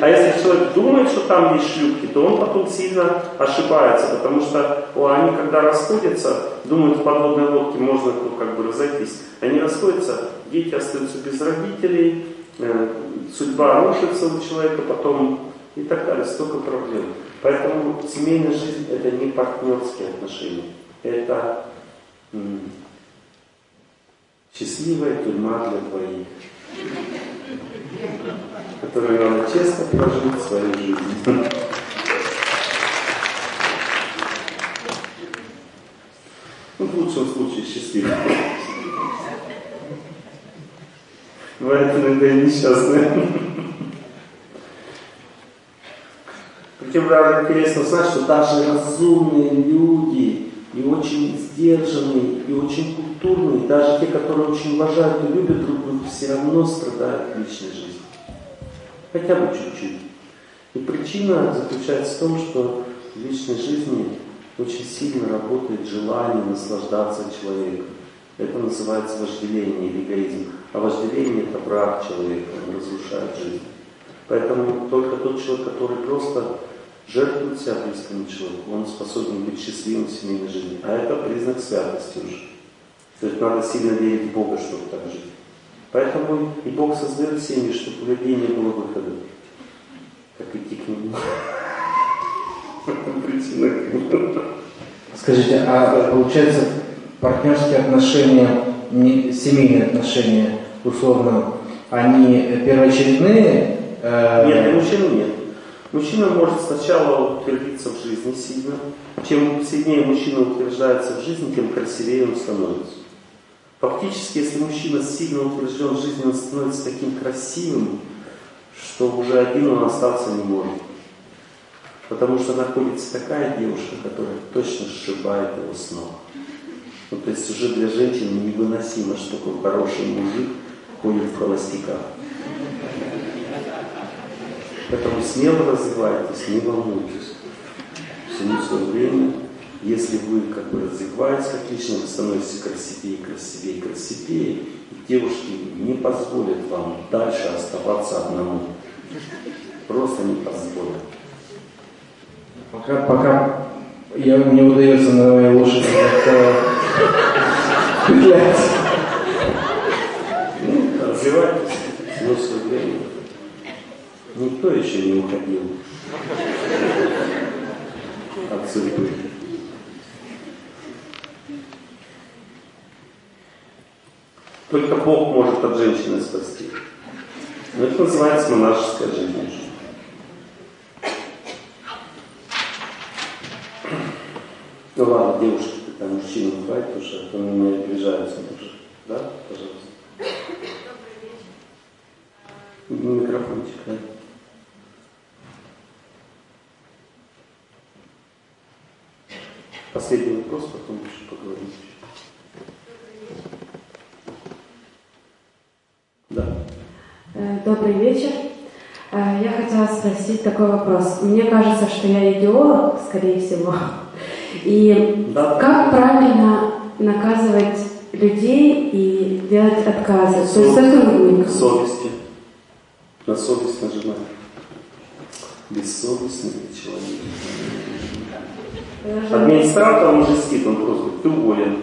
А если человек думает, что там есть шлюпки, то он потом сильно ошибается, потому что о, они когда расходятся, думают, в подводной лодке можно ну, как бы разойтись. Они расходятся, дети остаются без родителей, э, судьба рушится у человека, потом и так далее, столько проблем. Поэтому семейная жизнь это не партнерские отношения, это м- счастливая тюрьма для двоих, которую надо честно прожить свою жизнь. Ну, в лучшем случае счастливый. Бывает иногда и несчастные. Причем даже интересно знать, что даже разумные люди, и очень сдержанные, и очень даже те, которые очень уважают и любят друг друга, все равно страдают в личной жизни. Хотя бы чуть-чуть. И причина заключается в том, что в личной жизни очень сильно работает желание наслаждаться человеком. Это называется вожделение или эгоизм. А вожделение это враг человека, он разрушает жизнь. Поэтому только тот человек, который просто жертвует себя близкому человеку, он способен быть счастливым в семейной жизни. А это признак святости уже. То есть надо сильно верить в Бога, чтобы так жить. Поэтому и Бог создает семьи, чтобы у людей не было выхода. Как идти к Нему. Причина Скажите, а получается партнерские отношения, семейные отношения, условно, они первоочередные? Э... Нет, для мужчины нет. Мужчина может сначала утвердиться в жизни сильно. Чем сильнее мужчина утверждается в жизни, тем красивее он становится. Фактически, если мужчина сильно утвержден в жизни, он становится таким красивым, что уже один он остаться не может. Потому что находится такая девушка, которая точно сшибает его с ног. Ну, то есть уже для женщины невыносимо, что такой хороший мужик ходит в холостяках. Поэтому смело развивайтесь, не волнуйтесь. Всему свое время. Если вы как бы развиваетесь как личность, вы становитесь красивее, красивее, красивее, и девушки не позволят вам дальше оставаться одному. Просто не позволят. Пока, пока я, мне удается на моей лошади петлять. Ну, развивайтесь, всему свое время. Никто еще не уходил от судьбы. Только Бог может от женщины спасти. Но это называется монашеская жизнь. Ну ладно, девушки, когда мужчина бывает уже, то они не обижаются уже. Да? Пожалуйста. Микрофончик, да? Последний вопрос, потом еще поговорим. Да. Э, добрый вечер. Э, я хотела спросить такой вопрос. Мне кажется, что я идеолог, скорее всего. И да. как правильно наказывать людей и делать отказы? То есть это совести. На совесть нажимать. Бессовестный человек. Администратор, он жестит, он просто ты уволен.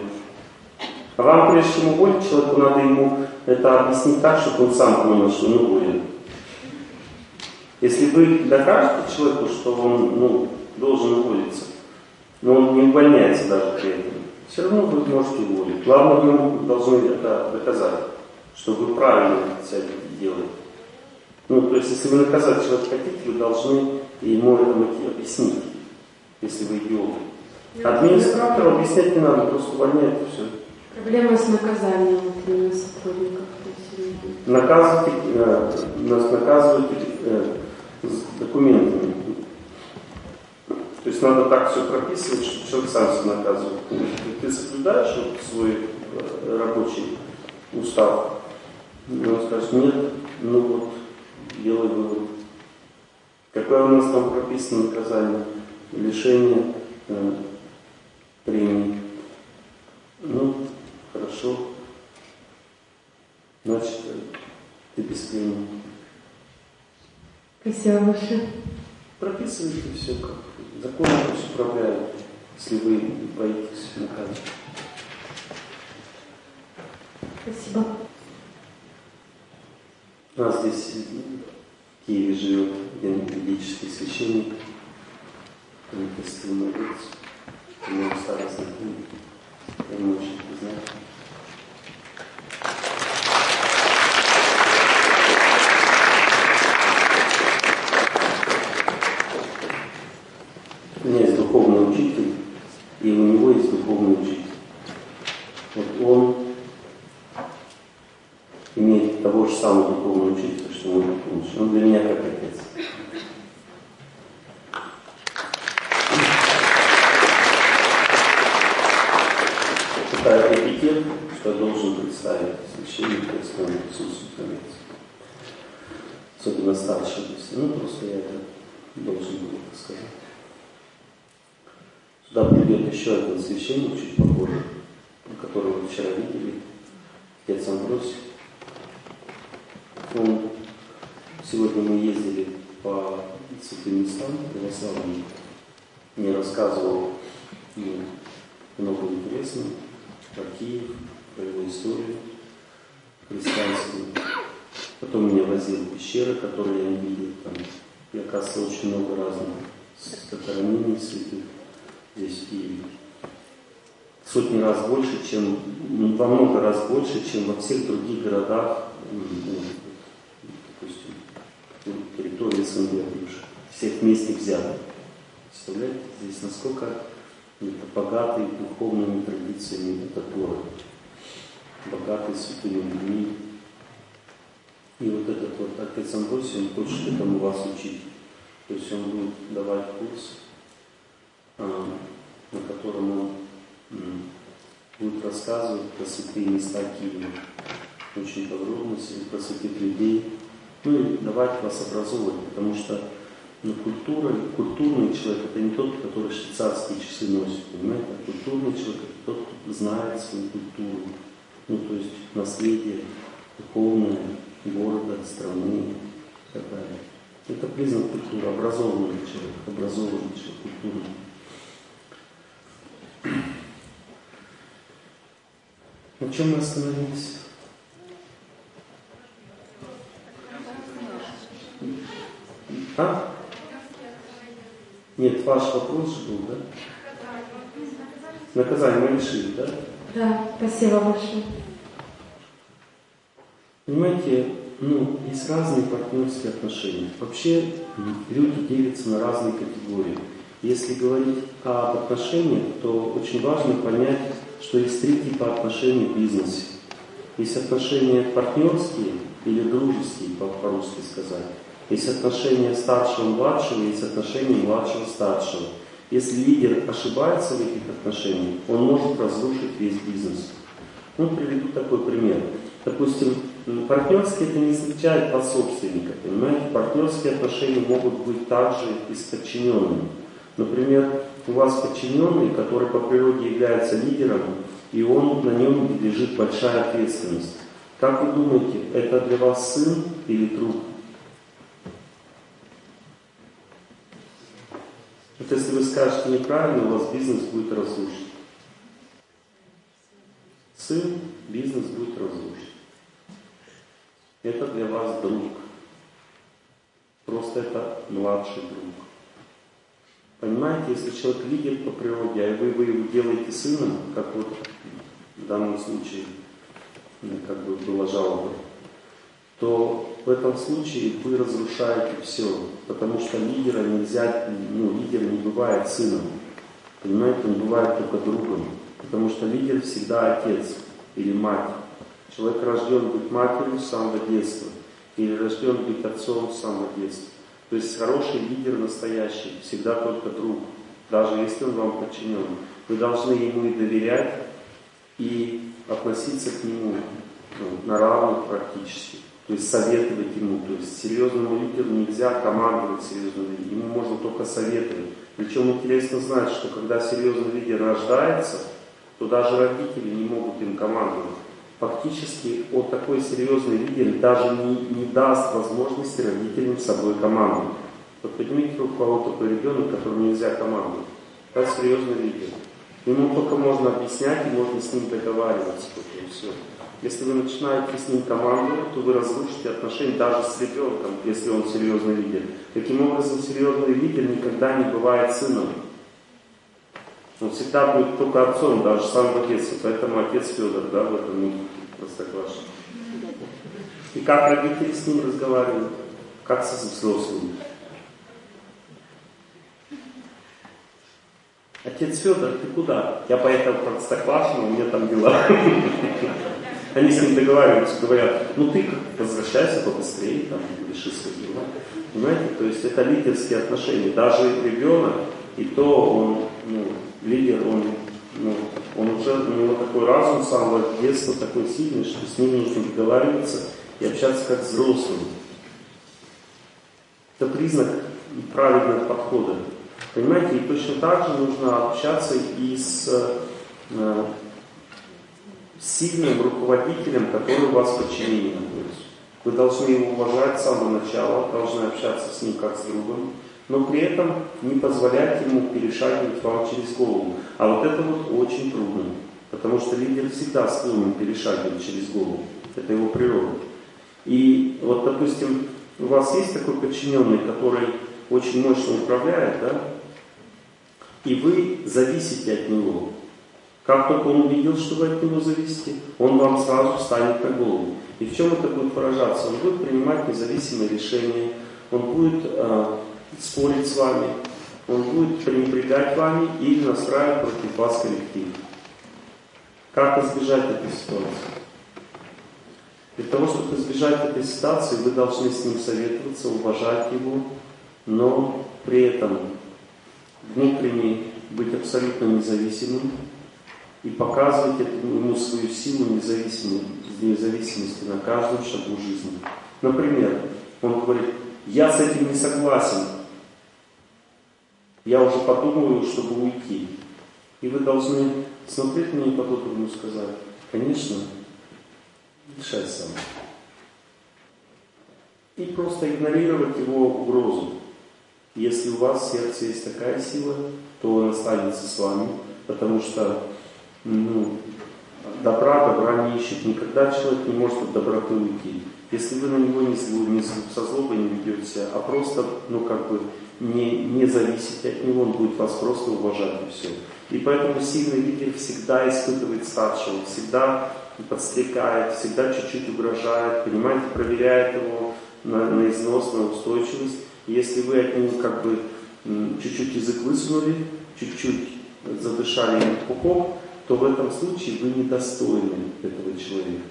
Вам, прежде чем уволить человеку, надо ему это объяснить так, чтобы он сам понял, что он уволен. Если вы докажете человеку, что он ну, должен уволиться, но он не увольняется даже при этом, все равно вы можете уволить. Главное, вы ему должны это доказать, что вы правильно себя делаете. Ну, то есть, если вы наказать человека хотите, вы должны ему это объяснить если вы идиот. Администратору объяснять не надо, просто увольняет и все. Проблема с наказанием именно сотрудников. Наказывайте, э, нас наказывают э, с документами. То есть надо так все прописывать, чтобы человек сам себя наказывал. Ты соблюдаешь вот свой э, рабочий устав? И он скажет, нет, ну вот, делай вывод. Какое у нас там прописано наказание? лишение э, премии. Ну, хорошо. Значит, ты без премии. Спасибо большое. Прописывайте все, как закон управляет, если вы боитесь наказать. Спасибо. У нас здесь в Киеве живет один ведический священник, крестный отец, много старых знакомых, я не очень знаю. У меня есть духовный учитель, и у него есть духовный учитель. Вот он имеет того же самого духовного учителя, что мой духовный. Он для меня как отец. этикет, что я должен представить священника, если он присутствует на лекции. Старший если. Ну, просто я это должен был сказать. Сюда придет еще один священник, чуть попозже, которого вы вчера видели, отец Амбросий. Он, сегодня мы ездили по святым местам православным, мне рассказывал ну, много интересного про Киев, про его историю христианскую. Потом меня возил в пещеры, которые я не видел. Там, и оказывается, очень много разных захоронений святых здесь Киеве. Сотни раз больше, чем, ну, во много раз больше, чем во всех других городах, ну, допустим, территории СНГ бывших. всех вместе взятых. Представляете, здесь насколько это богатый духовными традициями этот город, богатый святыми людьми. И вот этот вот отец Амбросий, он хочет этому вас учить. То есть он будет давать курс, а, на котором он будет рассказывать про святые места Киева. Очень подробно про святых людей. Ну и давать вас образовывать, потому что ну, культура, культурный человек это не тот, который швейцарские часы носит, понимаете? А культурный человек это тот, кто знает свою культуру. Ну, то есть наследие духовное города, страны и так далее. Это признак культуры, образованный человек, образованный человек, культурный. На чем мы остановились? А? Нет, ваш вопрос же был, да? Наказание мы решили, да? Да, спасибо большое. Понимаете, ну, есть разные партнерские отношения. Вообще люди делятся на разные категории. Если говорить об отношениях, то очень важно понять, что есть три типа отношений в бизнесе. Есть отношения партнерские или дружеские, по-русски сказать. Есть отношения старшего-младшего, есть отношения младшего-старшего. Если лидер ошибается в этих отношениях, он может разрушить весь бизнес. Ну, приведу такой пример. Допустим, партнерские это не означает по собственника, понимаете? Партнерские отношения могут быть также и с подчиненными. Например, у вас подчиненный, который по природе является лидером, и он, на нем лежит большая ответственность. Как вы думаете, это для вас сын или друг? Вот если вы скажете неправильно, у вас бизнес будет разрушен. Сын, бизнес будет разрушен. Это для вас друг. Просто это младший друг. Понимаете, если человек лидер по природе, а вы, вы его делаете сыном, как вот в данном случае, как бы была жалоба, то в этом случае вы разрушаете все, потому что лидера нельзя, ну, лидер не бывает сыном, понимаете, он бывает только другом, потому что лидер всегда отец или мать. Человек рожден быть матерью с самого детства, или рожден быть отцом с самого детства. То есть хороший лидер настоящий, всегда только друг, даже если он вам подчинен. Вы должны ему и доверять, и относиться к нему ну, на равных практически то есть советовать ему. То есть серьезному лидеру нельзя командовать серьезному лидеру, ему можно только советовать. Причем интересно знать, что когда серьезный лидер рождается, то даже родители не могут им командовать. Фактически вот такой серьезный лидер даже не, не даст возможности родителям с собой командовать. Вот поднимите руку, кого такой ребенок, которому нельзя командовать. Это серьезный лидер. Ему только можно объяснять и можно с ним договариваться. и все. Если вы начинаете с ним командовать, то вы разрушите отношения даже с ребенком, если он серьезный лидер. Таким образом, серьезный лидер никогда не бывает сыном. Он всегда будет только отцом, даже сам детстве. Поэтому отец Федор, да, в этом Простоквашино. И как родители с ним разговаривают? Как со взрослыми? Отец Федор, ты куда? Я поехал в Простоквашино, у меня там дела. Они с ним договариваются, говорят, ну ты возвращайся побыстрее, там, реши свои дела. Понимаете, то есть это лидерские отношения. Даже ребенок, и то он, ну, лидер, он, ну, он уже, у него такой разум с самого детства такой сильный, что с ним нужно договариваться и общаться как взрослым. Это признак правильного подхода. Понимаете, и точно так же нужно общаться и с э, сильным руководителем, который у вас в подчинении находится. Вы должны его уважать с самого начала, должны общаться с ним как с другом, но при этом не позволять ему перешагивать вам через голову. А вот это вот очень трудно, потому что лидер всегда склонен перешагивать через голову. Это его природа. И вот, допустим, у вас есть такой подчиненный, который очень мощно управляет, да? И вы зависите от него. Как только он увидел, что вы от него зависите, он вам сразу встанет на голову. И в чем это будет выражаться? Он будет принимать независимые решения, он будет э, спорить с вами, он будет пренебрегать вами или настраивать против вас коллектив. Как избежать этой ситуации? Для того, чтобы избежать этой ситуации, вы должны с ним советоваться, уважать его, но при этом внутренне быть абсолютно независимым и показывать ему свою силу независимости на каждом шагу жизни. Например, он говорит, я с этим не согласен, я уже подумаю, чтобы уйти. И вы должны смотреть на него по-доброму сказать, конечно, решай сам. И просто игнорировать его угрозу. Если у вас в сердце есть такая сила, то он останется с вами, потому что ну, добра добра не ищет. Никогда человек не может от доброты уйти. Если вы на него не, не со злобой не ведете, а просто, ну как бы, не, не зависите от него, он будет вас просто уважать и все. И поэтому сильный лидер всегда испытывает старшего, всегда подстрекает, всегда чуть-чуть угрожает, понимаете, проверяет его на, на износ, на устойчивость. Если вы от него как бы чуть-чуть язык высунули, чуть-чуть задышали ему пупок, то в этом случае вы недостойны этого человека.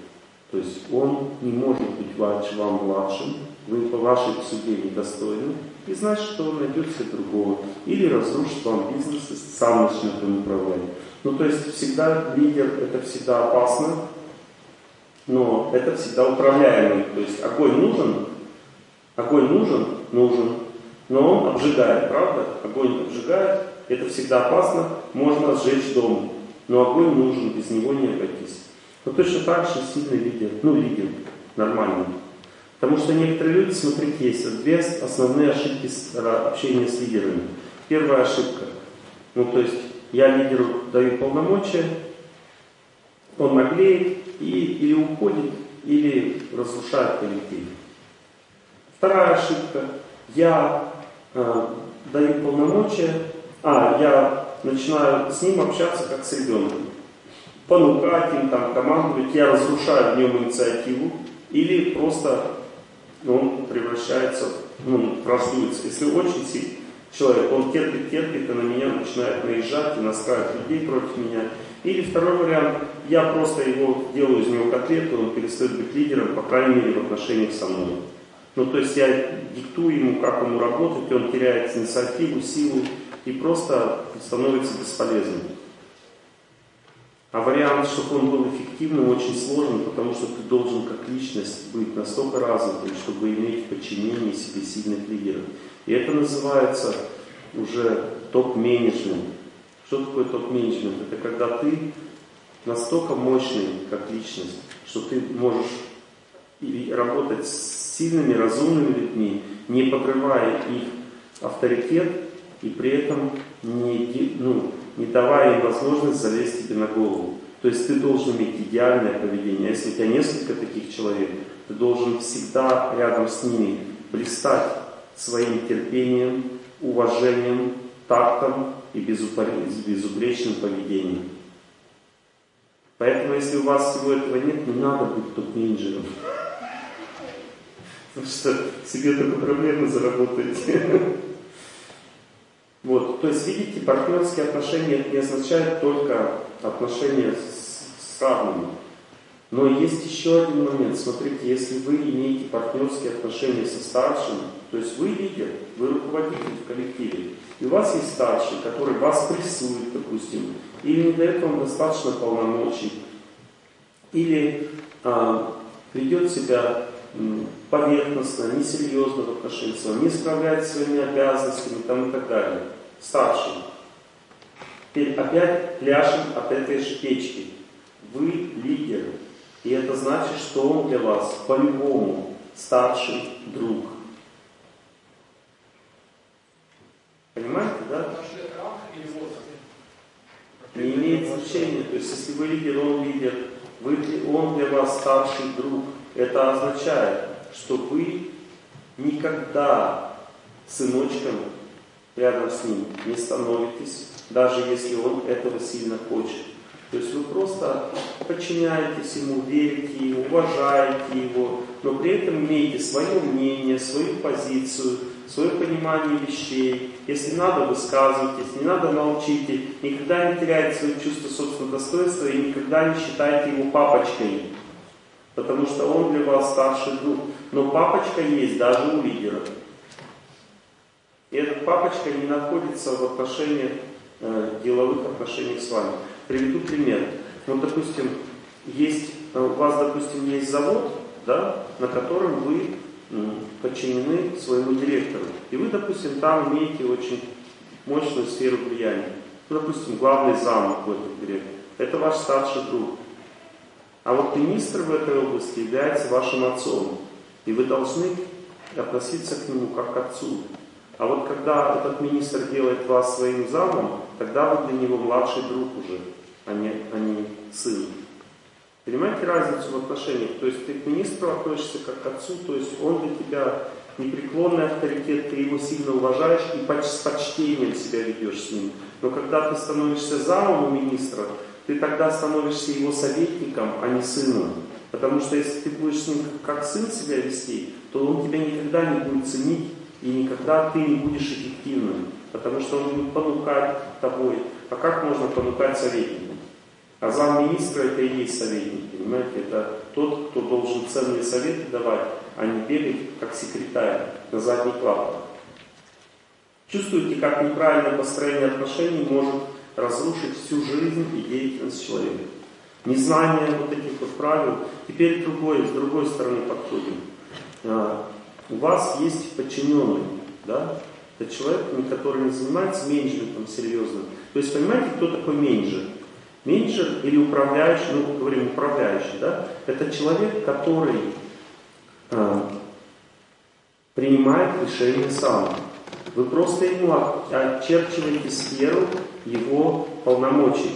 То есть он не может быть вам младшим, вы по вашей суде недостойны, и значит, что он найдет себе другого. Или разрушит вам бизнес и сам начнет им управлять. Ну, то есть всегда лидер, это всегда опасно, но это всегда управляемый. То есть огонь нужен, огонь нужен, нужен, но он обжигает, правда? Огонь обжигает, это всегда опасно, можно сжечь дом, но огонь нужен, без него не обойтись. Но точно так же сильный лидер, ну лидер, нормальный. Потому что некоторые люди, смотрите, есть две основные ошибки общения с лидерами. Первая ошибка. Ну, то есть, я лидеру даю полномочия, он наглеет и или уходит, или разрушает коллектив. Вторая ошибка. Я э, даю полномочия, а, я начинаю с ним общаться как с ребенком. Понукать им, там, командовать, я разрушаю в нем инициативу, или просто он превращается, ну, враждуется. Если очень сильный человек, он терпит, терпит, и на меня начинает наезжать и настраивать людей против меня. Или второй вариант, я просто его делаю из него котлету, он перестает быть лидером, по крайней мере, в отношениях со мной. Ну, то есть я диктую ему, как ему работать, и он теряет инициативу, силу и просто становится бесполезным. А вариант, чтобы он был эффективным, очень сложен, потому что ты должен как личность быть настолько развитым, чтобы иметь подчинение себе сильных лидеров. И это называется уже топ-менеджмент. Что такое топ-менеджмент? Это когда ты настолько мощный как личность, что ты можешь работать с сильными, разумными людьми, не подрывая их авторитет и при этом не, ну, не давая им возможность залезть тебе на голову. То есть ты должен иметь идеальное поведение. А если у тебя несколько таких человек, ты должен всегда рядом с ними блистать своим терпением, уважением, тактом и безупречным поведением. Поэтому, если у вас всего этого нет, не надо быть топ-менеджером. Потому что себе только проблемы заработаете. Вот, то есть, видите, партнерские отношения не означает только отношения с, с равными. Но есть еще один момент. Смотрите, если вы имеете партнерские отношения со старшим, то есть вы лидер, вы руководитель в коллективе, и у вас есть старший, который вас прессует, допустим, или не дает вам достаточно полномочий, или а, ведет себя поверхностно, несерьезно в отношении своего, не справляется с своими обязанностями там, и так далее. Старший. Теперь опять пляшем от этой же печки. Вы лидер. И это значит, что он для вас по-любому старший друг. Понимаете, да? Не имеет значения. То есть, если вы лидер, он лидер, вы, он для вас старший друг. Это означает, что вы никогда сыночком рядом с ним не становитесь, даже если он этого сильно хочет. То есть вы просто подчиняетесь ему, верите ему, уважаете его, но при этом имеете свое мнение, свою позицию, свое понимание вещей. Если надо, высказывайтесь, не надо, молчите. Никогда не теряйте свое чувство собственного достоинства и никогда не считайте его папочкой. Потому что он для вас старший друг. Но папочка есть даже у лидера. И этот папочка не находится в отношениях, э, деловых отношениях с вами. Приведу пример. Вот, допустим, есть, э, у вас, допустим, есть завод, да, на котором вы подчинены своему директору. И вы, допустим, там имеете очень мощную сферу влияния. Ну, допустим, главный зам какой-то директор. Это ваш старший друг. А вот министр в этой области является вашим отцом. И вы должны относиться к нему как к отцу. А вот когда этот министр делает вас своим замом, тогда вы для него младший друг уже, а не, а не сын. Понимаете разницу в отношениях? То есть ты к министру относишься как к отцу, то есть он для тебя непреклонный авторитет, ты его сильно уважаешь и с почтением себя ведешь с ним. Но когда ты становишься замом у министра, ты тогда становишься его советником, а не сыном. Потому что если ты будешь с ним как сын себя вести, то он тебя никогда не будет ценить, и никогда ты не будешь эффективным. Потому что он будет понукать тобой. А как можно понукать советника? А замминистра это и есть советник, понимаете? Это тот, кто должен ценные советы давать, а не бегать как секретарь на задних лапах. Чувствуете, как неправильное построение отношений может разрушить всю жизнь и деятельность человека. Незнание вот этих вот правил. Теперь другой, с другой стороны подходим. А, у вас есть подчиненный, да? Это человек, который не занимается менеджментом серьезным. То есть понимаете, кто такой менеджер? Менеджер или управляющий, ну, говорим управляющий, да, это человек, который э, принимает решение сам. Вы просто ему очерчиваете сферу его полномочий.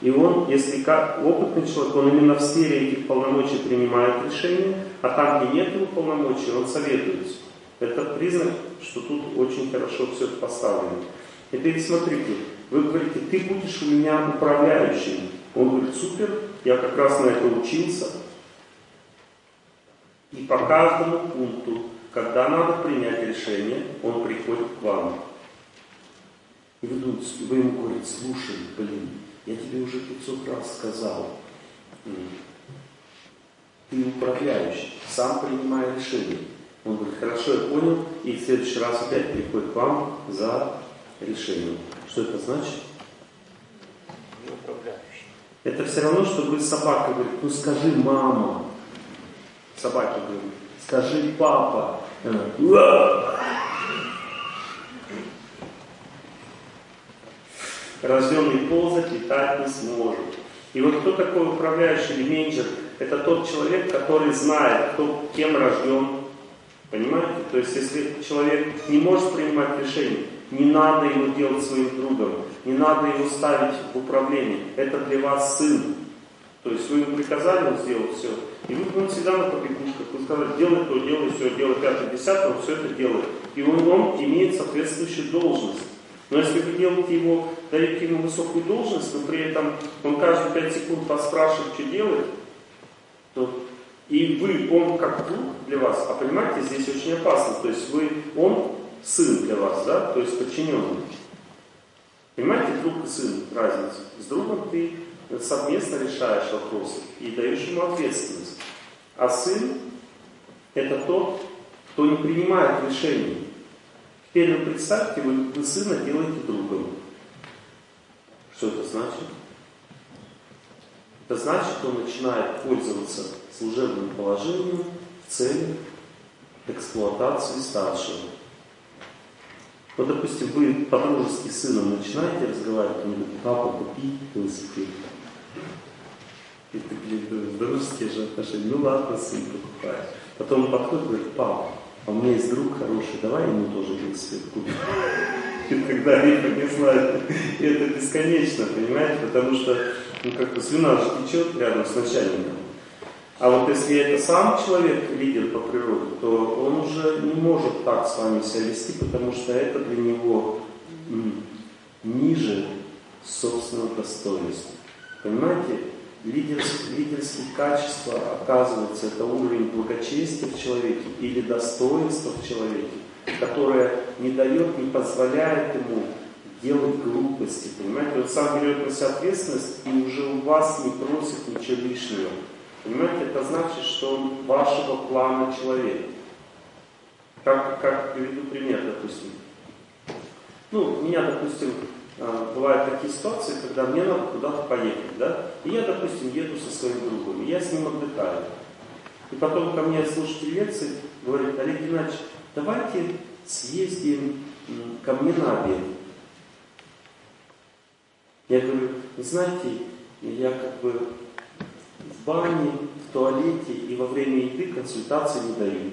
И он, если как опытный человек, он именно в сфере этих полномочий принимает решения, а там, где нет его полномочий, он советуется. Это признак, что тут очень хорошо все поставлено. Теперь смотрите, вы говорите, ты будешь у меня управляющим. Он говорит, супер, я как раз на это учился. И по каждому пункту, когда надо принять решение, он приходит к вам. И вы, ему говорите, слушай, блин, я тебе уже 500 раз сказал, ты управляющий, сам принимай решение. Он говорит, хорошо, я понял, и в следующий раз опять приходит к вам за решением. Что это значит? Это все равно, что вы собака говорит, ну скажи мама. Собаке говорит, скажи папа. Рожденный ползать летать не сможет. И вот кто такой управляющий или менеджер? Это тот человек, который знает, кто кем рожден. Понимаете? То есть, если человек не может принимать решения, не надо его делать своим другом, не надо его ставить в управление. Это для вас сын. То есть вы ему приказали, он сделал все. И вы он всегда на побегушках. Вы сказали, делай то, делай все, делай пятое, десятое, он все это делает. И он, он имеет соответствующую должность. Но если вы делаете его, даете ему высокую должность, но при этом он каждые пять секунд поспрашивает, что делает, то и вы, он как друг для вас, а понимаете, здесь очень опасно. То есть вы, он сын для вас, да, то есть подчиненный. Понимаете, друг и сын, разницу. С другом ты совместно решаешь вопросы и даешь ему ответственность. А сын – это тот, кто не принимает решений. Теперь вы представьте, вы, вы сына делаете другом. Что это значит? Это значит, что он начинает пользоваться служебным положением в целях эксплуатации старшего. Вот, допустим, вы по-дружески с сыном начинаете разговаривать, он говорит, папа, купи велосипед. И ты говоришь, дружеские же отношения, ну ладно, сын, покупай. Потом он подходит и говорит, папа, а у меня есть друг хороший, давай ему тоже велосипед купим. И тогда рифа не знает. И это бесконечно, понимаете, потому что ну, как-то слюна же течет рядом с начальником. А вот если это сам человек, лидер по природе, то он уже не может так с вами себя вести, потому что это для него ниже собственного достоинства. Понимаете, лидерские, лидерские качества, оказывается, это уровень благочестия в человеке или достоинства в человеке, которая не дает, не позволяет ему делать глупости, понимаете? Он сам берет на себя ответственность и уже у вас не просит ничего лишнего. Понимаете, это значит, что он вашего плана человек. Как, как приведу пример, допустим. Ну, меня, допустим, бывают такие ситуации, когда мне надо куда-то поехать, да? И я, допустим, еду со своим другом, и я с ним отдыхаю. И потом ко мне слушатель лекции говорит, Олег Геннадьевич, давайте съездим ко мне на обед. Я говорю, знаете, я как бы в бане, в туалете и во время еды консультации не даю.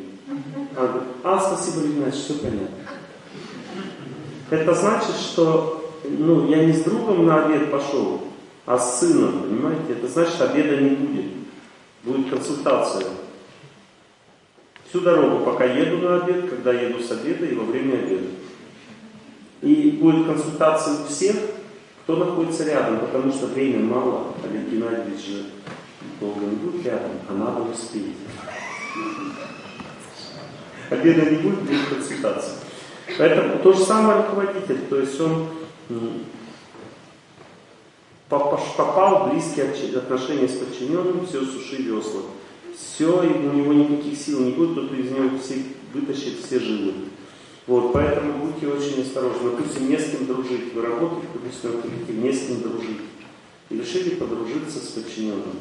Она говорит, а, спасибо, Ленина, все понятно. Это значит, что ну, я не с другом на обед пошел, а с сыном, понимаете? Это значит, обеда не будет. Будет консультация. Всю дорогу, пока еду на обед, когда еду с обеда и во время обеда. И будет консультация у всех, кто находится рядом, потому что время мало, Олег Геннадьевич же долго не будет рядом, а надо успеть. Обеда не будет, будет консультация. Поэтому то же самое руководитель, то есть он попал в близкие отношения с подчиненным, все, суши весла. Все, и у него никаких сил не будет, кто-то из него все, вытащит все жилы. Вот, поэтому будьте очень осторожны. Допустим, не с кем дружить. Вы работаете в допустим, коллективе, не с кем дружить. И решили подружиться с подчиненным.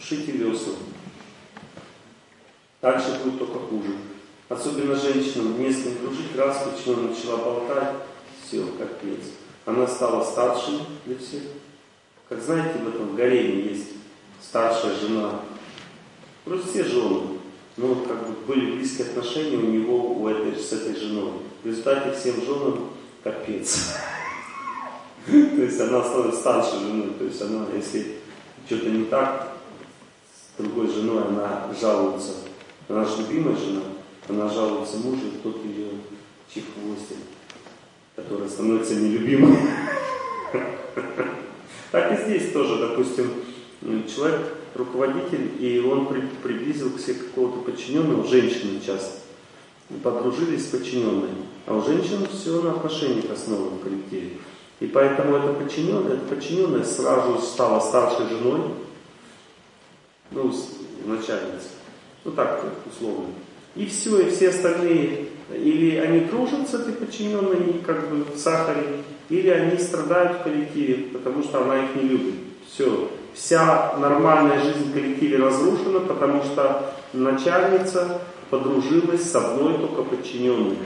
Сушите весла. Дальше будет только хуже. Особенно женщинам не с кем дружить. Раз подчиненная начала болтать, все, как капец. Она стала старшей для всех. Как знаете, в этом гареме есть старшая жена. Просто все жены ну, как бы были близкие отношения у него у этой, с этой женой. В результате всем женам капец. То есть она становится старшей женой. То есть она, если что-то не так, с другой женой она жалуется. Она же любимая жена, она жалуется мужу, тот ее чехвостит, которая становится нелюбимой. Так и здесь тоже, допустим, человек руководитель, и он при, приблизил к себе какого-то подчиненного, женщины часто, подружились с подчиненной. А у женщин все на отношениях основано в коллективе. И поэтому эта подчиненная, эта подчиненная сразу стала старшей женой, ну, начальницей. Ну так, условно. И все, и все остальные, или они дружат с этой подчиненной, как бы в сахаре, или они страдают в коллективе, потому что она их не любит. Все, вся нормальная жизнь в коллективе разрушена, потому что начальница подружилась с одной только подчиненной.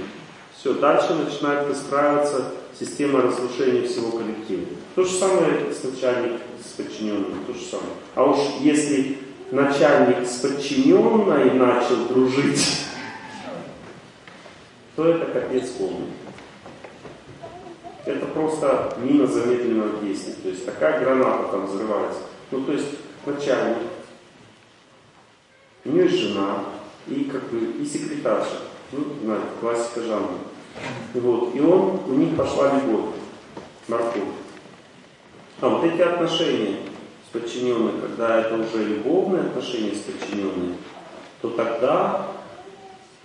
Все, дальше начинает выстраиваться система разрушения всего коллектива. То же самое с начальником, с подчиненным, то же самое. А уж если начальник с подчиненной начал дружить, то это капец полный. Это просто мина замедленного действия. То есть такая граната там взрывается. Ну, то есть начальник, у нее есть жена, и как бы и секретарша. Ну, знаете, классика жанра. Вот. И он, у них пошла любовь, морковь. А вот эти отношения с подчиненной, когда это уже любовные отношения с подчиненной, то тогда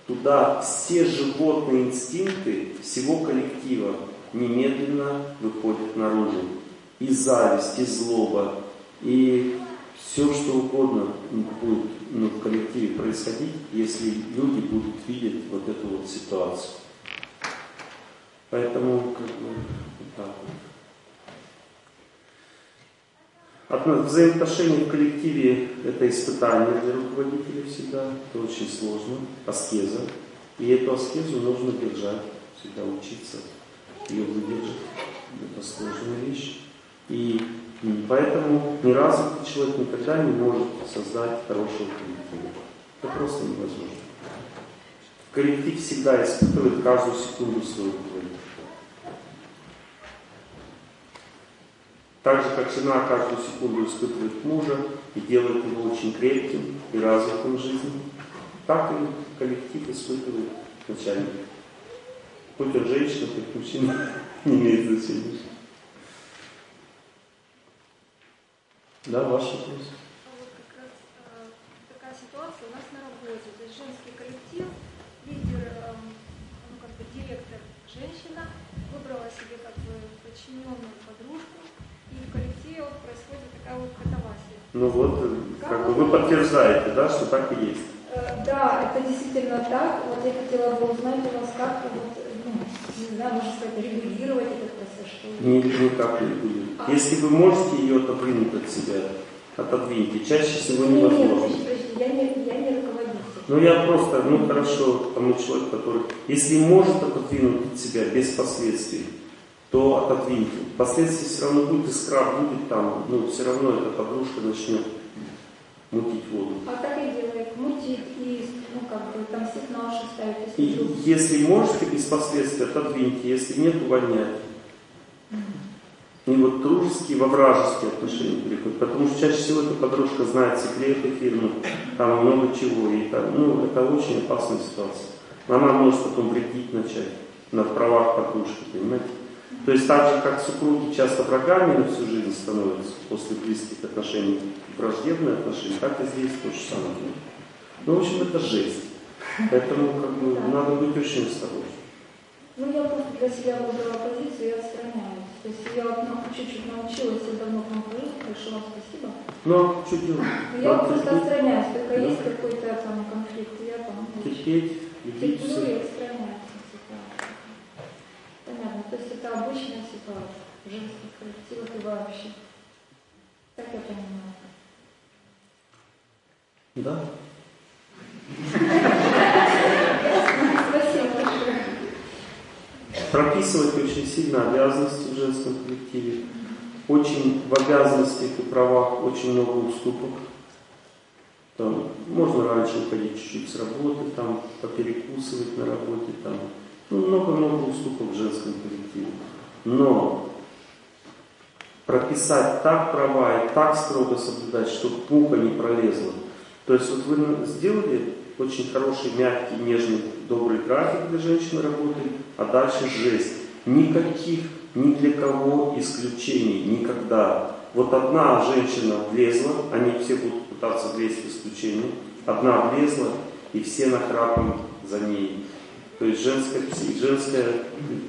туда все животные инстинкты всего коллектива немедленно выходят наружу. И зависть, и злоба, и все, что угодно будет ну, в коллективе происходить, если люди будут видеть вот эту вот ситуацию. Поэтому, как бы, вот так вот. Взаимоотношения в коллективе – это испытание для руководителя всегда, это очень сложно, аскеза. И эту аскезу нужно держать, всегда учиться ее выдержать. Это сложная вещь. И Поэтому неразвитый человек никогда не может создать хорошего коллектива. Это просто невозможно. Коллектив всегда испытывает каждую секунду свою боль. Так же, как жена каждую секунду испытывает мужа и делает его очень крепким и развитым в жизни, так и коллектив испытывает начальника. Хоть он женщина, хоть мужчина, не имеет значения. Да, ваш вопрос. А вот как раз э, такая ситуация у нас на работе. То есть женский коллектив, лидер, э, ну, женщина, выбрала себе как бы подчиненную подружку, и в коллективе вот происходит такая вот катавасия. Ну вот, э, как бы вы подтверждаете, да, что так и есть. Э, Да, это действительно так. Вот я хотела бы узнать у вас, как вот, ну, не знаю, можно сказать, регулировать этот процесс, что? Ни, никак не будет. Если вы можете ее отодвинуть от себя, отодвиньте. Чаще всего Не, нет, невозможно. подожди, подожди, я не, я не руководитель. Ну я просто, ну хорошо, тому человек, который, если может отодвинуть от себя без последствий, то отодвиньте. Последствия все равно будет, искра будет там, ну все равно эта подружка начнет мутить воду. А так и делает, мутит и, ну, как бы, там сигнал ставит, если И вдруг если можете без последствий, отодвиньте, если нет, увольняйте. И вот дружеские во вражеские отношения переходят. Потому что чаще всего эта подружка знает секреты фирмы, там много чего. И там, ну, это очень опасная ситуация. Она может потом вредить начать на правах подружки, понимаете? То есть так же, как супруги часто врагами на всю жизнь становятся после близких отношений, враждебные отношения, так и здесь то же самое. Ну, в общем, это жесть. Поэтому как бы, надо быть очень осторожным. Ну, я просто для себя выбрала позицию и отстраняюсь. То есть я вот ну, чуть-чуть научилась, я давно к вам хожу, большое вам спасибо. Но что делать? Я Надо просто отстраняюсь, только Да. есть какой-то там конфликт, я там ну, Терпеть, любить терплю и отстраняюсь то есть это обычная ситуация в женских коллективах и вообще. Так я понимаю. Да. Спасибо большое. Прописывать очень сильно обязанности в женском коллективе. Очень в обязанностях и правах очень много уступок. Там, можно раньше уходить чуть-чуть с работы, там, поперекусывать на работе, там, много-много уступок в женском коллективе. Но прописать так права и так строго соблюдать, чтобы пуха не пролезла. То есть вот вы сделали очень хороший, мягкий, нежный, добрый график для женщины работы, а дальше жесть. Никаких ни для кого исключений, никогда. Вот одна женщина влезла, они все будут пытаться влезть в исключение, одна влезла, и все нахрапом за ней. То есть женское, женское,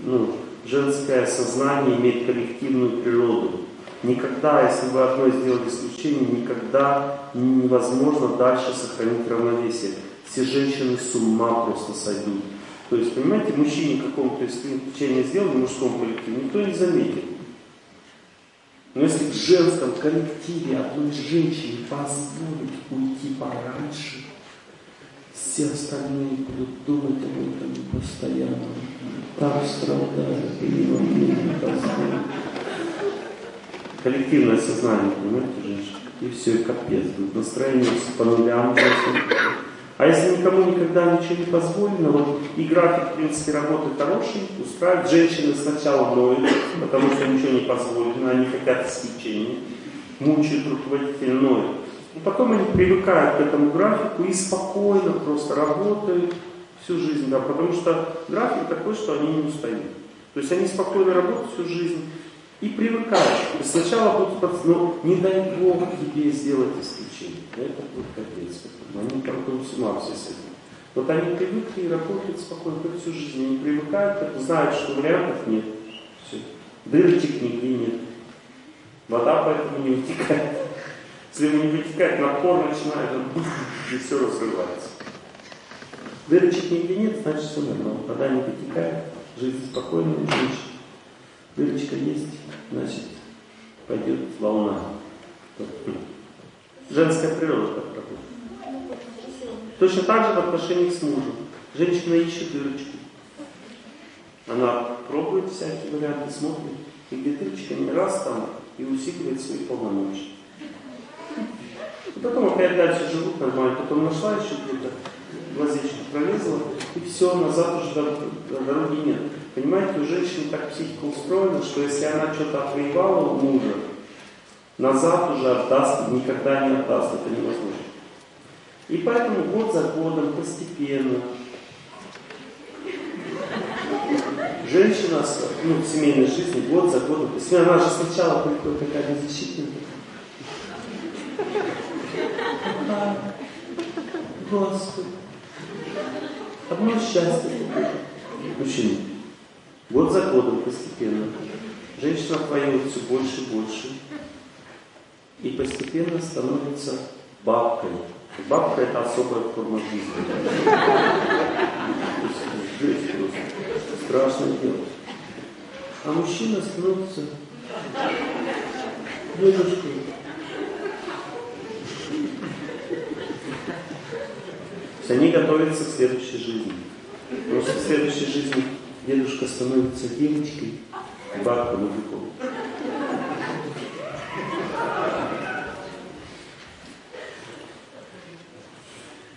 ну, женское сознание имеет коллективную природу. Никогда, если вы одной сделали исключение, никогда невозможно дальше сохранить равновесие. Все женщины с ума просто сойдут. То есть, понимаете, мужчине какому-то исключение сделали в мужском коллективе, никто не заметит. Но если в женском коллективе одной женщине позволить уйти пораньше, все остальные будут думать об этом постоянно. Так страдают, и не могли не позволить. Коллективное сознание, понимаете, женщина? И все, и капец будет. Настроение по нулям. А если никому никогда ничего не позволено, вот и график, в принципе, работы хороший, устраивает. Женщины сначала ноют, потому что ничего не позволено, они хотят исключения, мучают руководитель ноют. И потом они привыкают к этому графику и спокойно просто работают всю жизнь, да, потому что график такой, что они не устают. То есть они спокойно работают всю жизнь и привыкают. Есть сначала будут, под- ну, не дай Бог тебе сделать исключение. Это будет капец. Они потом с ума все с этим. Вот они привыкли и работают спокойно хоть всю жизнь. Они привыкают, как знают, что вариантов нет. Все. Дырочек нигде нет. Вода поэтому не утекает. Если не вытекает, напор начинает, он и все разрывается. Дырочек нигде нет, значит все нормально. Вода не вытекает, жизнь спокойная, женщина. Дырочка есть, значит пойдет волна. Женская природа так работает. Точно так же в отношениях с мужем. Женщина ищет дырочку. Она пробует всякие варианты, смотрит, и где дырочка не раз там и усиливает свои полномочия. И потом опять дальше живут нормально, потом нашла еще где-то глазечко пролезла, и все, назад уже дор- дороги нет. Понимаете, у женщины так психика устроена, что если она что-то отвоевала у мужа, назад уже отдаст, никогда не отдаст, это невозможно. И поэтому год за годом, постепенно, женщина ну, в семейной жизни год за годом, она же сначала приходит такая беззащитная, Господи, одно счастье. Мужчины. Год за годом постепенно. Женщина отвоевывает все больше и больше. И постепенно становится бабкой. Бабка это особая форма жизни. Жесть просто. Страшно делать. А мужчина становится дедушкой. Есть они готовятся к следующей жизни. Просто в следующей жизни дедушка становится девочкой, бабка мужиком.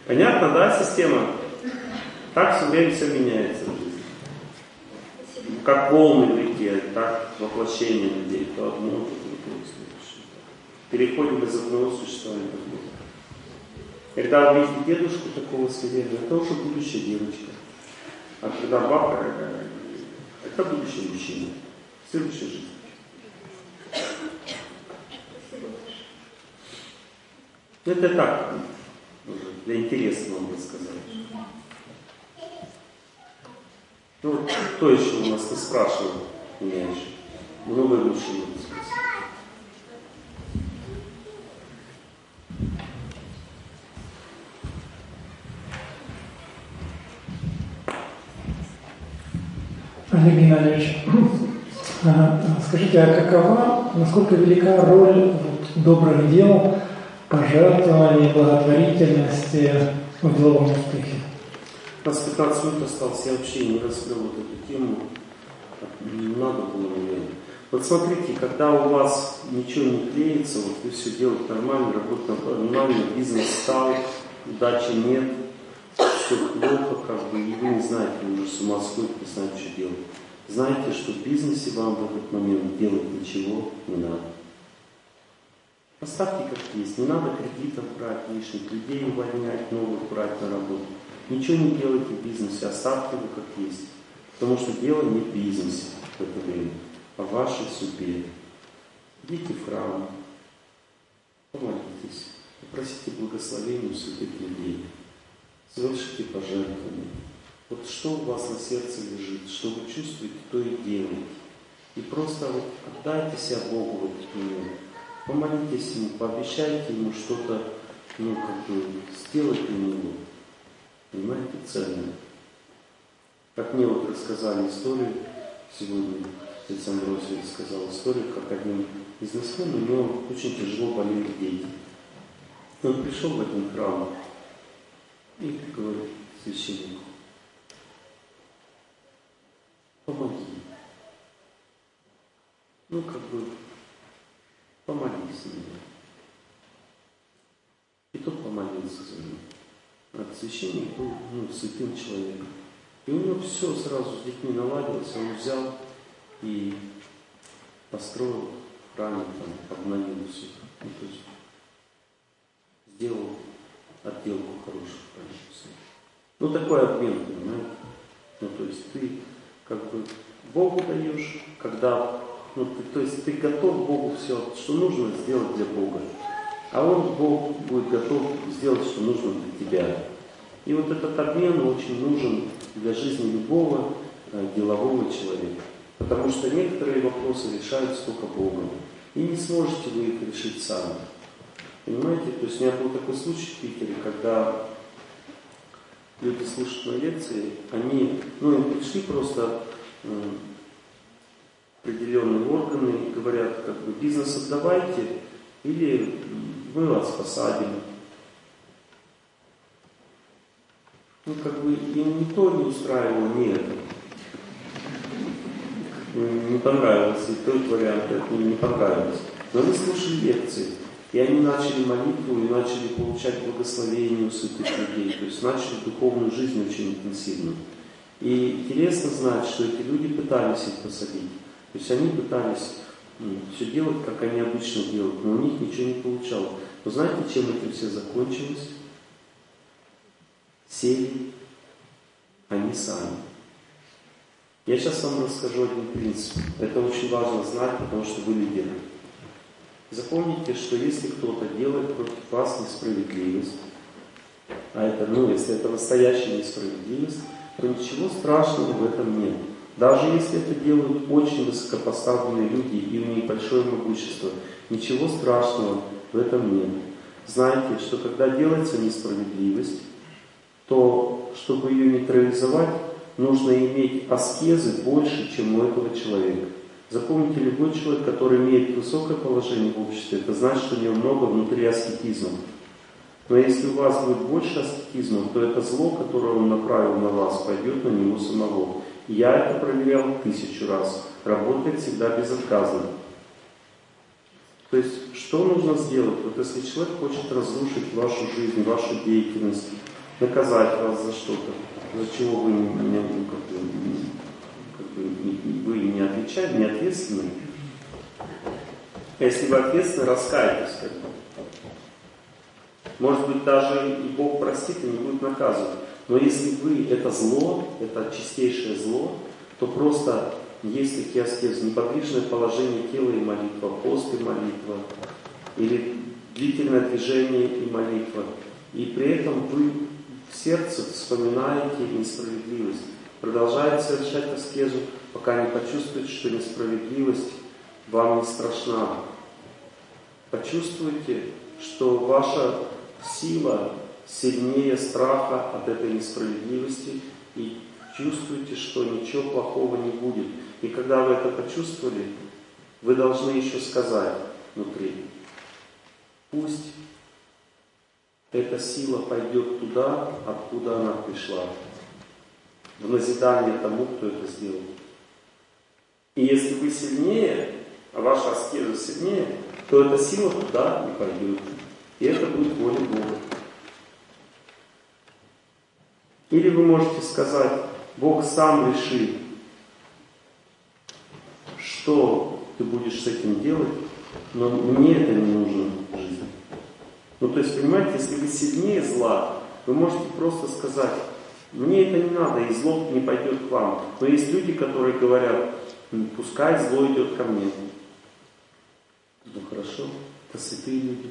Понятно, да, система? Так все время все меняется в жизни. Как волны в реке, так воплощение людей. То одно, то другое. Переходим из одного существования в другое. Когда вы видите дедушку такого свирепого, это уже будущая девочка. А когда бабка, это будущий мужчина. Следующая жизнь. Это так, для интереса вам рассказать. Ну, кто еще у нас не спрашивал меня еще? Много мужчин Олег Геннадьевич, скажите, а какова, насколько велика роль добрых дел пожертвований, благотворительности в деловом успехе? Нас 15 минут осталось, я вообще не раскрыл вот эту тему. Не надо было, наверное. Вот смотрите, когда у вас ничего не клеится, вот вы все делаете нормально, работаете нормально, бизнес стал, удачи нет, все плохо, как бы, и вы не знаете, вы уже с ума сходите, не знаете, что делать. Знаете, что в бизнесе вам в этот момент делать ничего не надо. Поставьте как есть. Не надо кредитов брать лишних, людей увольнять, новых брать на работу. Ничего не делайте в бизнесе, оставьте его как есть. Потому что дело не в бизнесе в это время, а в вашей судьбе. Идите в храм, помолитесь, попросите благословения у святых людей, совершите пожертвования. Вот что у вас на сердце лежит, что вы чувствуете, то и делайте. И просто вот отдайте себя Богу в этот момент. Помолитесь Ему, пообещайте Ему что-то, ну, как бы, сделать для Него. Понимаете, ценное. Как мне вот рассказали историю, сегодня отец Амбросий сказал историю, как один бизнесмен, у него очень тяжело болели дети. Он пришел в один храм и говорит священнику, помоги. Ну, как бы, помолись меня. И тот помолился за него. А священник был ну, святым человеком. И у него все сразу с детьми наладилось, он взял и построил храм, там, обновил все. Ну, то есть сделал отделку хорошую храме. Ну, такой обмен, понимаете? Ну, то есть ты как бы Богу даешь, когда, ну, ты, то есть ты готов Богу все, что нужно сделать для Бога. А он, Бог, будет готов сделать, что нужно для тебя. И вот этот обмен очень нужен для жизни любого э, делового человека. Потому что некоторые вопросы решаются только Богом. И не сможете вы их решить сами. Понимаете? То есть у меня был такой случай в Питере, когда люди слушают мои лекции, они, ну, им пришли просто определенные органы говорят, как бы, бизнес отдавайте, или мы вас посадим. Ну, как бы, им ни то не устраивало, это. Не понравилось, и тот вариант, это не понравилось. Но они слушали лекции. И они начали молитву и начали получать благословение у святых людей, то есть начали духовную жизнь очень интенсивно. И интересно знать, что эти люди пытались их посадить. То есть они пытались ну, все делать, как они обычно делают, но у них ничего не получалось. Но знаете, чем это все закончилось? Сели они сами. Я сейчас вам расскажу один принцип. Это очень важно знать, потому что вы лидеры. Запомните, что если кто-то делает против вас несправедливость, а это, ну, если это настоящая несправедливость, то ничего страшного в этом нет. Даже если это делают очень высокопоставленные люди и у них большое могущество, ничего страшного в этом нет. Знайте, что когда делается несправедливость, то чтобы ее нейтрализовать, нужно иметь аскезы больше, чем у этого человека. Запомните, любой человек, который имеет высокое положение в обществе, это значит, что у него много внутри аскетизма. Но если у вас будет больше аскетизма, то это зло, которое он направил на вас, пойдет на него самого. Я это проверял тысячу раз. Работает всегда безотказно. То есть, что нужно сделать? Вот если человек хочет разрушить вашу жизнь, вашу деятельность, наказать вас за что-то, за чего вы не, не, ну, как бы, как бы, вы не отвечаете, не ответственны. Если вы ответственны, раскайтесь. Как бы. Может быть, даже и Бог простит и не будет наказывать. Но если вы это зло, это чистейшее зло, то просто есть такие аскезы, неподвижное положение тела и молитва, пост и молитва, или длительное движение и молитва. И при этом вы в сердце вспоминаете несправедливость. Продолжаете совершать аскезу, пока не почувствуете, что несправедливость вам не страшна. Почувствуйте, что ваша сила сильнее страха от этой несправедливости и чувствуете, что ничего плохого не будет. И когда вы это почувствовали, вы должны еще сказать внутри, пусть эта сила пойдет туда, откуда она пришла, в назидание тому, кто это сделал. И если вы сильнее, а ваша аскеза сильнее, то эта сила туда не пойдет. И это будет воля Бога. Или вы можете сказать, Бог сам решит, что ты будешь с этим делать, но мне это не нужно в жизни. Ну, то есть, понимаете, если вы сильнее зла, вы можете просто сказать, мне это не надо, и зло не пойдет к вам. Но есть люди, которые говорят, пускай зло идет ко мне. Ну хорошо, это святые люди.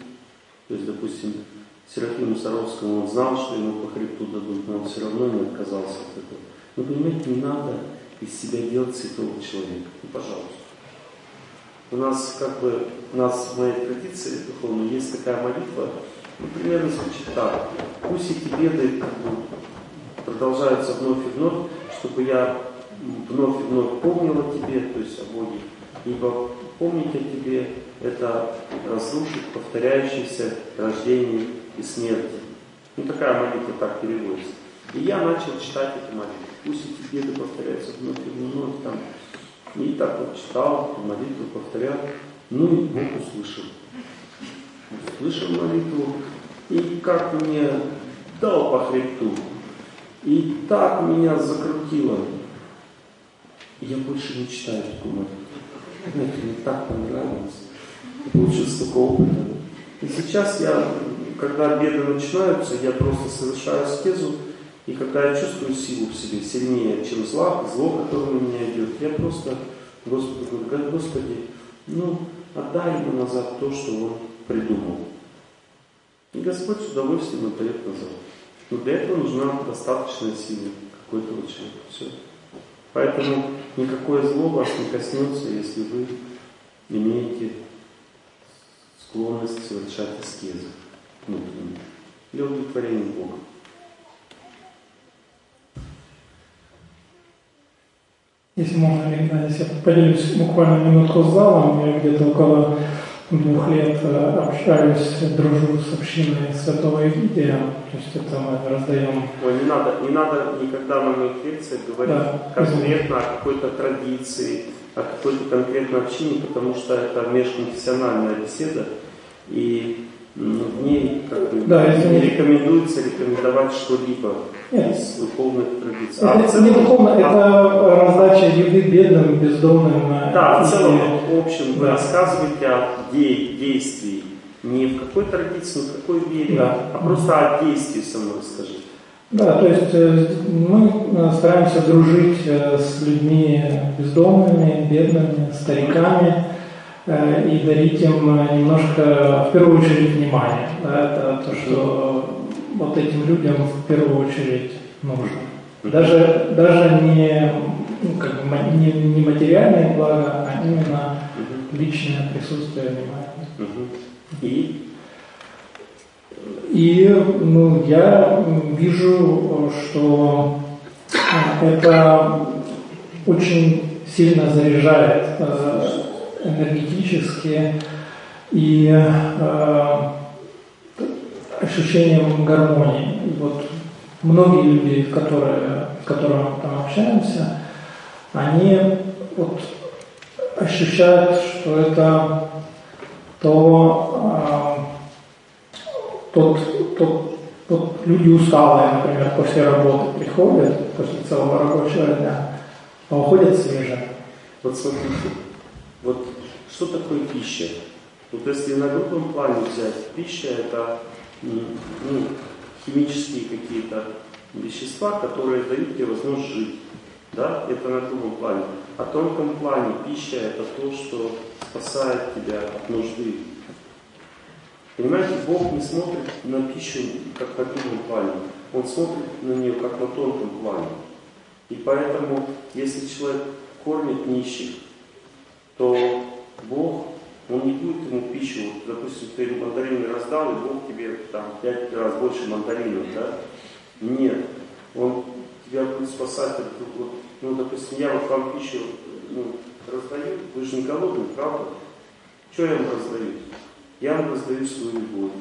То есть, допустим, Серафиму Саровскому он знал, что ему по хребту дадут, но он все равно не отказался от этого. Но понимаете, не надо из себя делать святого человека. Ну, пожалуйста. У нас, как бы, у нас в моей традиции духовной есть такая молитва, ну, примерно звучит так. Пусть эти беды как бы, продолжаются вновь и вновь, чтобы я вновь и вновь помнил о тебе, то есть о Боге, ибо помнить о тебе – это разрушить повторяющееся рождение и смерти. Ну, такая молитва так переводится. И я начал читать эту молитву. Пусть эти беды повторяются вновь и вновь. Там. И так вот читал, молитву повторял. Ну и Бог услышал. Услышал молитву. И как мне дал по хребту. И так меня закрутило. Я больше не читаю эту. Знаете, мне так понравилось. Получил столько опыта. И сейчас я когда беды начинаются, я просто совершаю аскезу, и когда я чувствую силу в себе сильнее, чем зло, зло, которое на меня идет, я просто Господу говорю, Господи, ну, отдай ему назад то, что он придумал. И Господь с удовольствием отдает назад. Но для этого нужна достаточная сила какой-то человека. Все. Поэтому никакое зло вас не коснется, если вы имеете склонность совершать аскезы внутренним, для удовлетворения Бога. Если можно, я поделюсь буквально минутку с залом. Я где-то около двух лет э, общаюсь, дружу с общиной Святого Игидия. То есть это мы раздаем... Ой, не надо, не надо никогда на моих лекциях говорить да, конкретно о какой-то традиции, о какой-то конкретной общине, потому что это межконфессиональная беседа. И в ней как бы, да, это не рекомендуется рекомендовать что-либо из духовных традиций. Это, а, целом, не духовно, а, это раздача еды бедным, бездомным. Э, да, в целом, в общем, да. вы рассказываете о де- действии. Не в какой традиции, не в какой вере, да. а просто о действии со мной скажите. Да, то есть э, мы э, стараемся дружить с людьми бездомными, бедными, стариками, и дарить им э, немножко, в первую очередь, внимание. Да, это то, что вот этим людям в первую очередь нужно. Даже, даже не, ну, как бы, не, не материальные блага, а именно личное присутствие внимания. И? И ну, я вижу, что это очень сильно заряжает э, энергетически и э, ощущением гармонии. И вот многие люди, которые, с которыми мы там общаемся, они вот ощущают, что это то, э, тот, тот, тот люди усталые, например, после работы приходят, после целого рабочего дня, а уходят свежие. Вот смотрите, вот что такое пища? Вот если на грубом плане взять, пища это ну, химические какие-то вещества, которые дают тебе возможность жить. Да? Это на грубом плане. А тонком плане пища это то, что спасает тебя от нужды. Понимаете, Бог не смотрит на пищу как на грубом плане. Он смотрит на нее как на тонком плане. И поэтому, если человек кормит нищих, то Бог, Он не будет ему пищу, вот, допустим, ты мандарины раздал, и Бог тебе там пять раз больше мандаринов, да? Нет, Он тебя будет спасать от вот, ну, допустим, я вот вам пищу ну, раздаю, вы же не голодны, правда? Что я вам раздаю? Я вам раздаю свою любовь.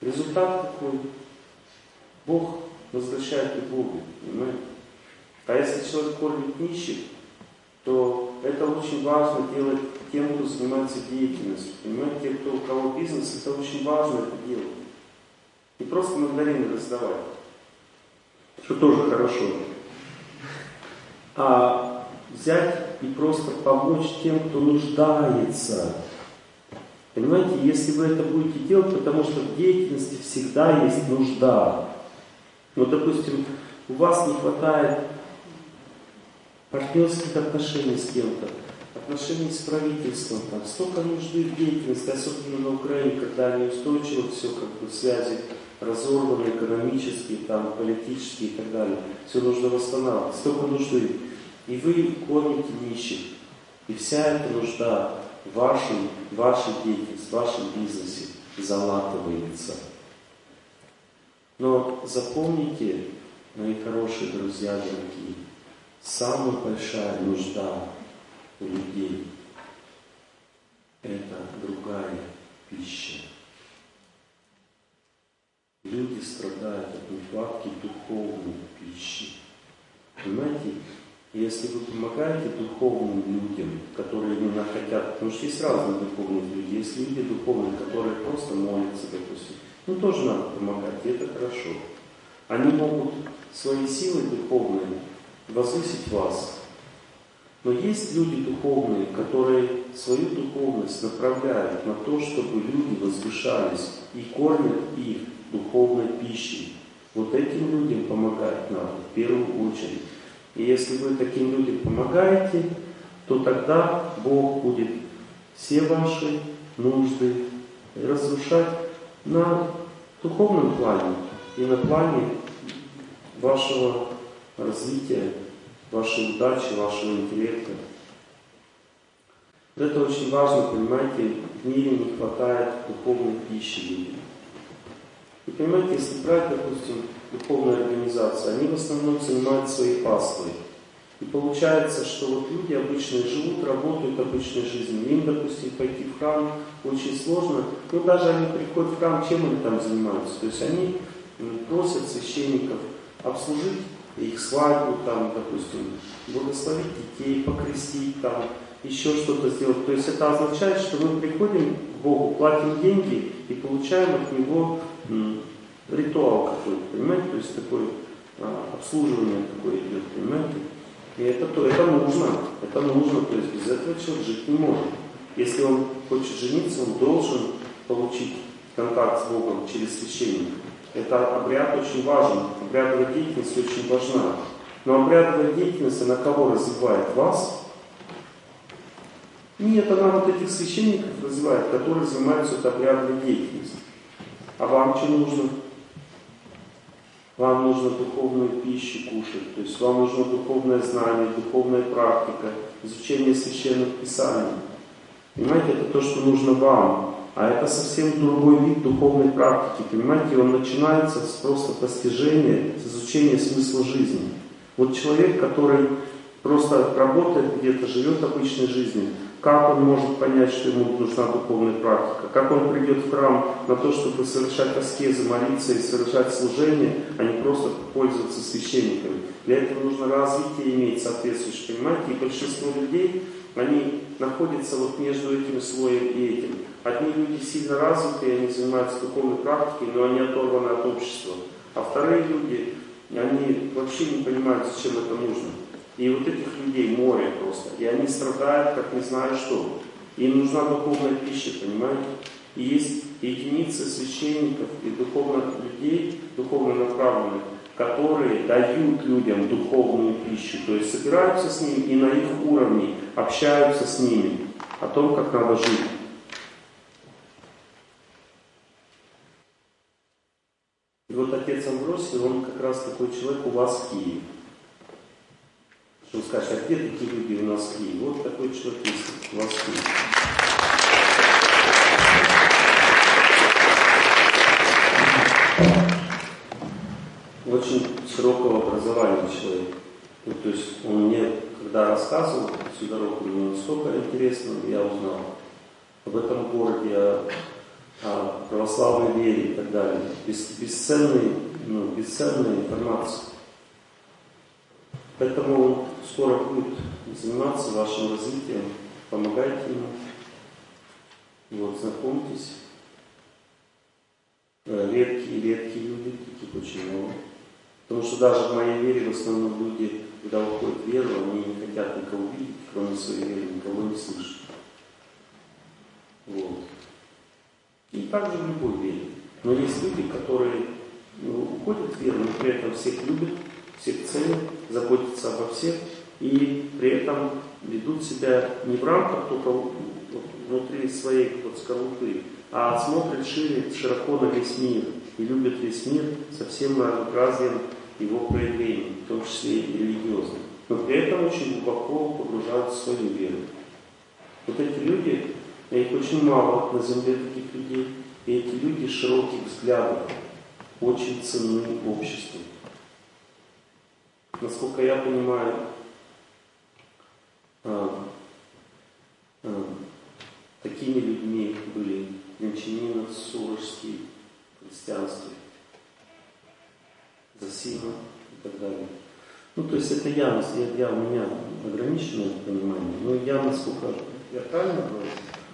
Результат какой? Бог возвращает любовью, понимаете? А если человек кормит нищих, то это очень важно делать тем, кто занимается деятельностью. Понимаете, те, кто, у кого бизнес, это очень важно это делать. Не просто мандарины раздавать, что тоже хорошо, а взять и просто помочь тем, кто нуждается. Понимаете, если вы это будете делать, потому что в деятельности всегда есть нужда. Ну, допустим, у вас не хватает партнерских отношений с кем-то, отношений с правительством, там столько нужды в деятельности, особенно на Украине, когда неустойчиво все, как бы связи разорваны экономические, там, политические и так далее. Все нужно восстанавливать, столько нужды. И вы кормите нищих. И вся эта нужда в вашей, вашей деятельности, в вашем бизнесе залатывается. Но запомните, мои хорошие друзья, дорогие, самая большая нужда у людей – это другая пища. Люди страдают от нехватки духовной пищи. Понимаете? Если вы помогаете духовным людям, которые именно хотят, потому что есть разные духовные люди, есть люди духовные, которые просто молятся, допустим, ну тоже надо помогать, и это хорошо. Они могут свои силы духовные возвысить вас. Но есть люди духовные, которые свою духовность направляют на то, чтобы люди возвышались и кормят их духовной пищей. Вот этим людям помогать надо в первую очередь. И если вы таким людям помогаете, то тогда Бог будет все ваши нужды разрушать на духовном плане и на плане вашего развития, вашей удачи, вашего интеллекта. Это очень важно, понимаете, в мире не хватает духовной пищи людям. И понимаете, если брать, допустим, духовные организации, они в основном занимают своей паствой. И получается, что вот люди обычные живут, работают обычной жизнью. Им, допустим, пойти в храм очень сложно. Ну, даже они приходят в храм, чем они там занимаются? То есть они просят священников обслужить их свадьбу, там, допустим, благословить детей, покрестить, там, еще что-то сделать. То есть это означает, что мы приходим к Богу, платим деньги и получаем от Него ритуал какой-то, понимаете? То есть такое а, обслуживание такое идет, понимаете? И это, то, это нужно, это нужно, то есть без этого человек жить не может. Если он хочет жениться, он должен получить контакт с Богом через священника. Это обряд очень важен, обрядовая деятельность очень важна. Но обрядовая деятельность, она кого развивает? Вас? Нет, она вот этих священников развивает, которые занимаются этой обрядовой деятельностью. А вам что нужно? вам нужно духовную пищу кушать, то есть вам нужно духовное знание, духовная практика, изучение священных писаний. Понимаете, это то, что нужно вам. А это совсем другой вид духовной практики. Понимаете, он начинается с просто постижения, с изучения смысла жизни. Вот человек, который просто работает где-то, живет обычной жизнью, как он может понять, что ему нужна духовная практика? Как он придет в храм на то, чтобы совершать аскезы, молиться и совершать служение, а не просто пользоваться священниками? Для этого нужно развитие иметь соответствующее, понимаете? И большинство людей, они находятся вот между этим слоем и этим. Одни люди сильно развитые, они занимаются духовной практикой, но они оторваны от общества. А вторые люди, они вообще не понимают, зачем это нужно. И вот этих людей море просто. И они страдают, как не знаю что. Им нужна духовная пища, понимаете? И есть единицы священников и духовных людей, духовно направленных, которые дают людям духовную пищу. То есть собираются с ними и на их уровне общаются с ними о том, как надо жить. И вот отец Амбросий, он как раз такой человек у вас в Киеве. Что вы скажете, а где такие люди в Киеве? Вот такой человек есть в Киеве. Очень широкого образования человек. Ну, то есть он мне, когда рассказывал всю дорогу, мне настолько интересно я узнал об этом городе, о, о православной вере и так далее. Бес, бесценный, ну, бесценная информация. Поэтому скоро будет заниматься вашим развитием. Помогайте ему. Вот, знакомьтесь. Э, редкие, редкие люди, таких очень много. Потому что даже в моей вере в основном люди, когда уходят в веру, они не хотят никого видеть, кроме своей веры, никого не слышат. Вот. И также в любой вере. Но есть люди, которые ну, уходят в веру, но при этом всех любят, всех ценят, заботятся обо всех и при этом ведут себя не в рамках только внутри своей вот скорлупы, а смотрят шире, широко на весь мир и любят весь мир со всем разнообразием его проявлений, в том числе и религиозных. Но при этом очень глубоко погружаются в свою веру. Вот эти люди, их очень мало на земле таких людей, и эти люди широких взглядов очень ценны обществу. Насколько я понимаю, а, а, такими людьми были Венчанинов, Сурожский христианстве, Засима и так далее. Ну, то есть это я, я, я у меня ограниченное понимание, но я, насколько я правильно говорю,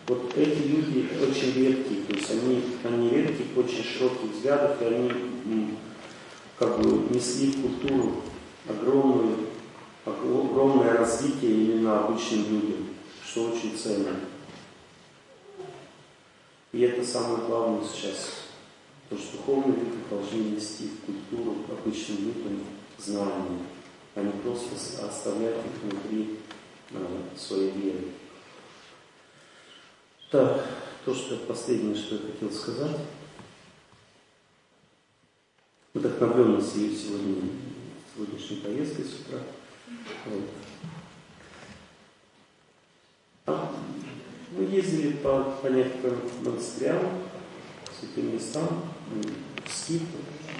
вот эти люди очень редкие, то есть они, они редких, очень широких взглядов, и они как бы несли в культуру огромную, огромное развитие именно обычным людям, что очень ценно. И это самое главное сейчас. То, что духовные люди должны нести в культуру обычным людям знания, а не просто оставлять их внутри э, своей веры. Так, то, что последнее, что я хотел сказать. Вдохновленность ее сегодня, сегодняшней поездкой с утра. Мы ездили по, по некоторым монастырям, святым местам, в Скиф,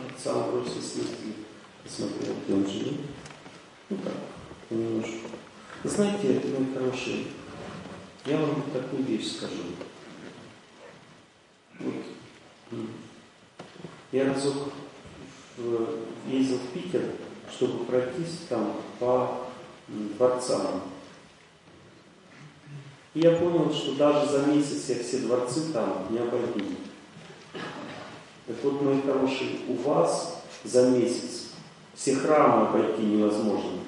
отца Амбросия съездили, посмотрел, где он живет. Ну так, немножко. Знаете, мои хорошие, я вам такую вещь скажу. Вот. Я разок ездил в Питер, чтобы пройтись там по дворцам. И я понял, что даже за месяц я все дворцы там не обойду. Так вот, мои хорошие, у вас за месяц все храмы обойти невозможно.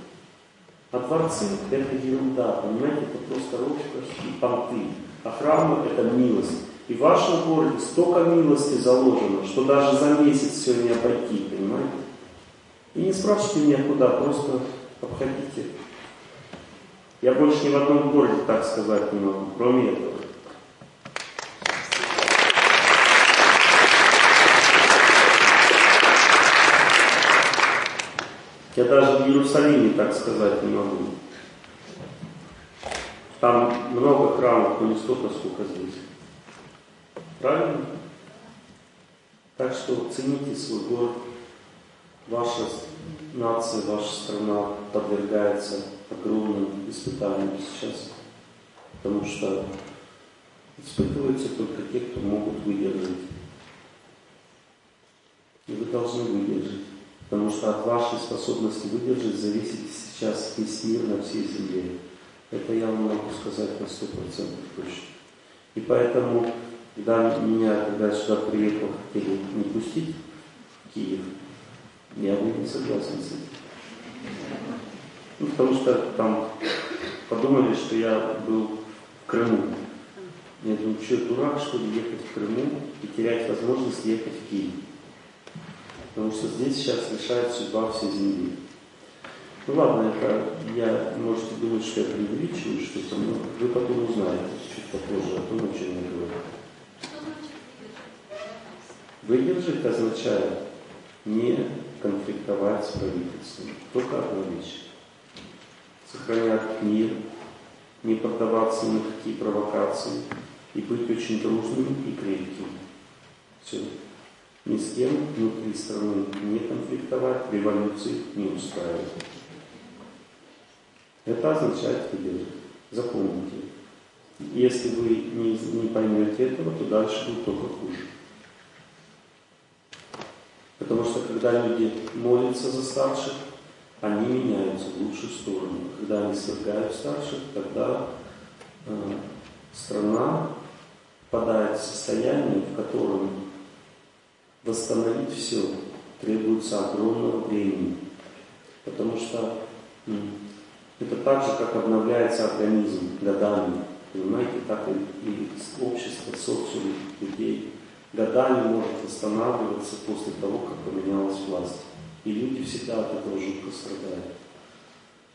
А дворцы – это ерунда, понимаете, это просто роскошь и понты. А храмы – это милость. И в вашем городе столько милости заложено, что даже за месяц все не обойти, понимаете? И не спрашивайте меня куда, просто обходите. Я больше ни в одном городе так сказать не могу, кроме этого. Я даже в Иерусалиме так сказать не могу. Там много храмов, но не столько, сколько здесь. Правильно? Так что цените свой город. Ваша нация, ваша страна подвергается огромным испытаниям сейчас. Потому что испытываются только те, кто могут выдержать. И вы должны выдержать. Потому что от вашей способности выдержать зависит сейчас весь мир на всей земле. Это я вам могу сказать на сто процентов точно. И поэтому, когда меня, когда я сюда приехал, хотели не пустить в Киев, я был не согласен с этим. Ну, потому что там подумали, что я был в Крыму. Я думаю, что, дурак, что ли, ехать в Крыму и терять возможность ехать в Киев. Потому что здесь сейчас решает судьба всей земли. Ну ладно, это я, можете думать, что я преувеличиваю что-то, но вы потом узнаете чуть попозже о том, о чем я говорю. Выдержать означает не конфликтовать с правительством. Только одна вещь. Сохранять мир, не поддаваться на какие провокации и быть очень дружным и крепким. Все. Ни с кем внутри страны не конфликтовать, революции не устраивать. Это означает выдержать. Запомните. Если вы не, не поймете этого, то дальше будет только хуже. Потому что когда люди молятся за старших, они меняются в лучшую сторону. Когда они свергают старших, тогда э, страна попадает в состояние, в котором восстановить все требуется огромного времени. Потому что это так же, как обновляется организм годами. Понимаете, так и, и общество, социум людей годами может восстанавливаться после того, как поменялась власть. И люди всегда от этого жутко страдают.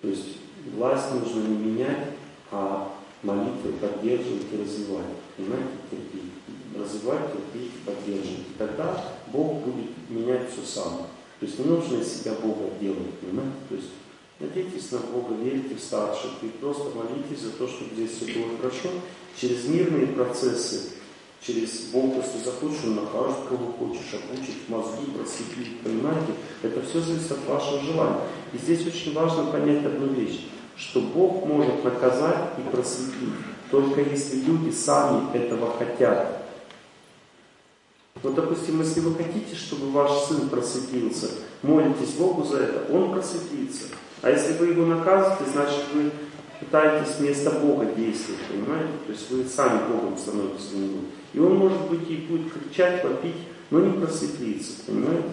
То есть власть нужно не менять, а молитвы поддерживать и развивать. Понимаете, терпеть. Развивать, терпеть, поддерживать. И тогда Бог будет менять все сам. То есть не нужно из себя Бога делать, понимаете? То есть Надейтесь на Бога, верьте в старших и просто молитесь за то, чтобы здесь все было хорошо. Через мирные процессы, через если захочешь, Он накажет, кого хочешь, обучить, мозги, просветлить, понимаете? Это все зависит от вашего желания. И здесь очень важно понять одну вещь, что Бог может наказать и просветлить, только если люди сами этого хотят. Вот, допустим, если вы хотите, чтобы ваш сын просветился, молитесь Богу за это, он просветлится. А если вы его наказываете, значит вы пытаетесь вместо Бога действовать, понимаете? То есть вы сами Богом становитесь него. И он, может быть, и будет кричать, вопить, но не просветлиться, понимаете?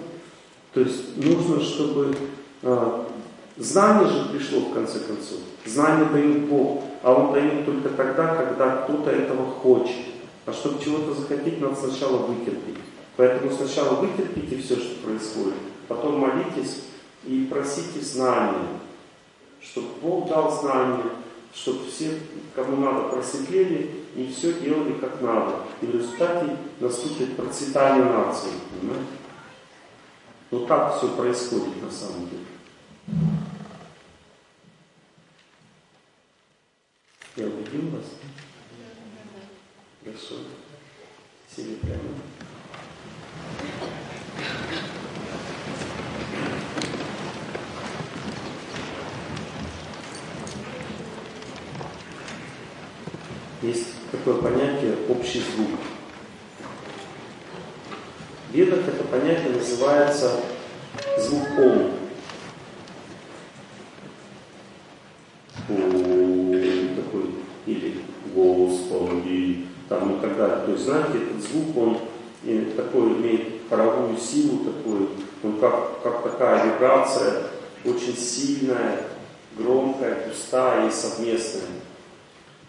То есть нужно, чтобы... А, знание же пришло в конце концов. Знание дает Бог, а Он дает только тогда, когда кто-то этого хочет. А чтобы чего-то захотеть, надо сначала вытерпеть. Поэтому сначала вытерпите все, что происходит, потом молитесь, и просите знания, чтобы Бог дал знания, чтобы все, кому надо, просветлели и все делали как надо. И в результате наступит процветание нации. Понимаете? Вот так все происходит на самом деле. Я убедил вас? Хорошо. Сели прямо. есть такое понятие общий звук. В ведах это понятие называется звук ом. такой, или Господи, там так далее. То есть, знаете, этот звук, он такой имеет паровую силу, такую, он как, как такая вибрация, очень сильная, громкая, пустая и совместная.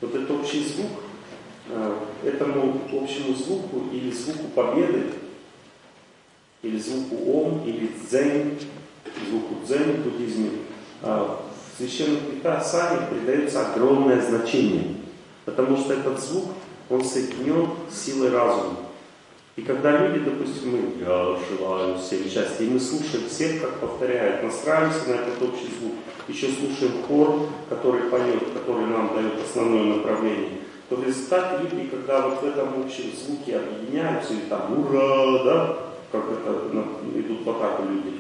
Вот этот общий звук, этому общему звуку или звуку победы, или звуку ом, или дзен, звуку дзен в буддизме, э, в священных писаниях придается огромное значение, потому что этот звук, он соединен с силой разума. И когда люди, допустим, мы «я желаю всем счастья», и мы слушаем всех, как повторяют, настраиваемся на этот общий звук, еще слушаем хор, который поет, который нам дает основное направление, то в результате люди, когда вот в этом общем звуке объединяются, или там «ура», да, как это ну, идут в атаку люди,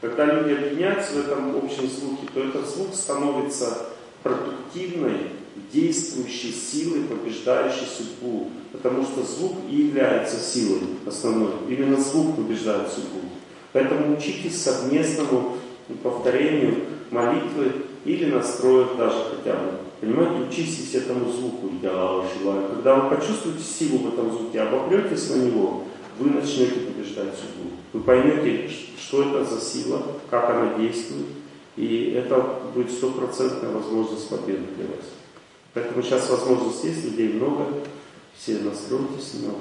когда люди объединяются в этом общем звуке, то этот звук становится продуктивной, действующей силой, побеждающей судьбу. Потому что звук и является силой основной. Именно звук побеждает судьбу. Поэтому учитесь совместному повторению молитвы или настроек даже хотя бы. Понимаете, учитесь этому звуку. Я желаю. Когда вы почувствуете силу в этом звуке, обопретесь на него, вы начнете побеждать судьбу. Вы поймете, что это за сила, как она действует, и это будет стопроцентная возможность победы для вас. Поэтому сейчас возможность есть, людей много, все настройтесь на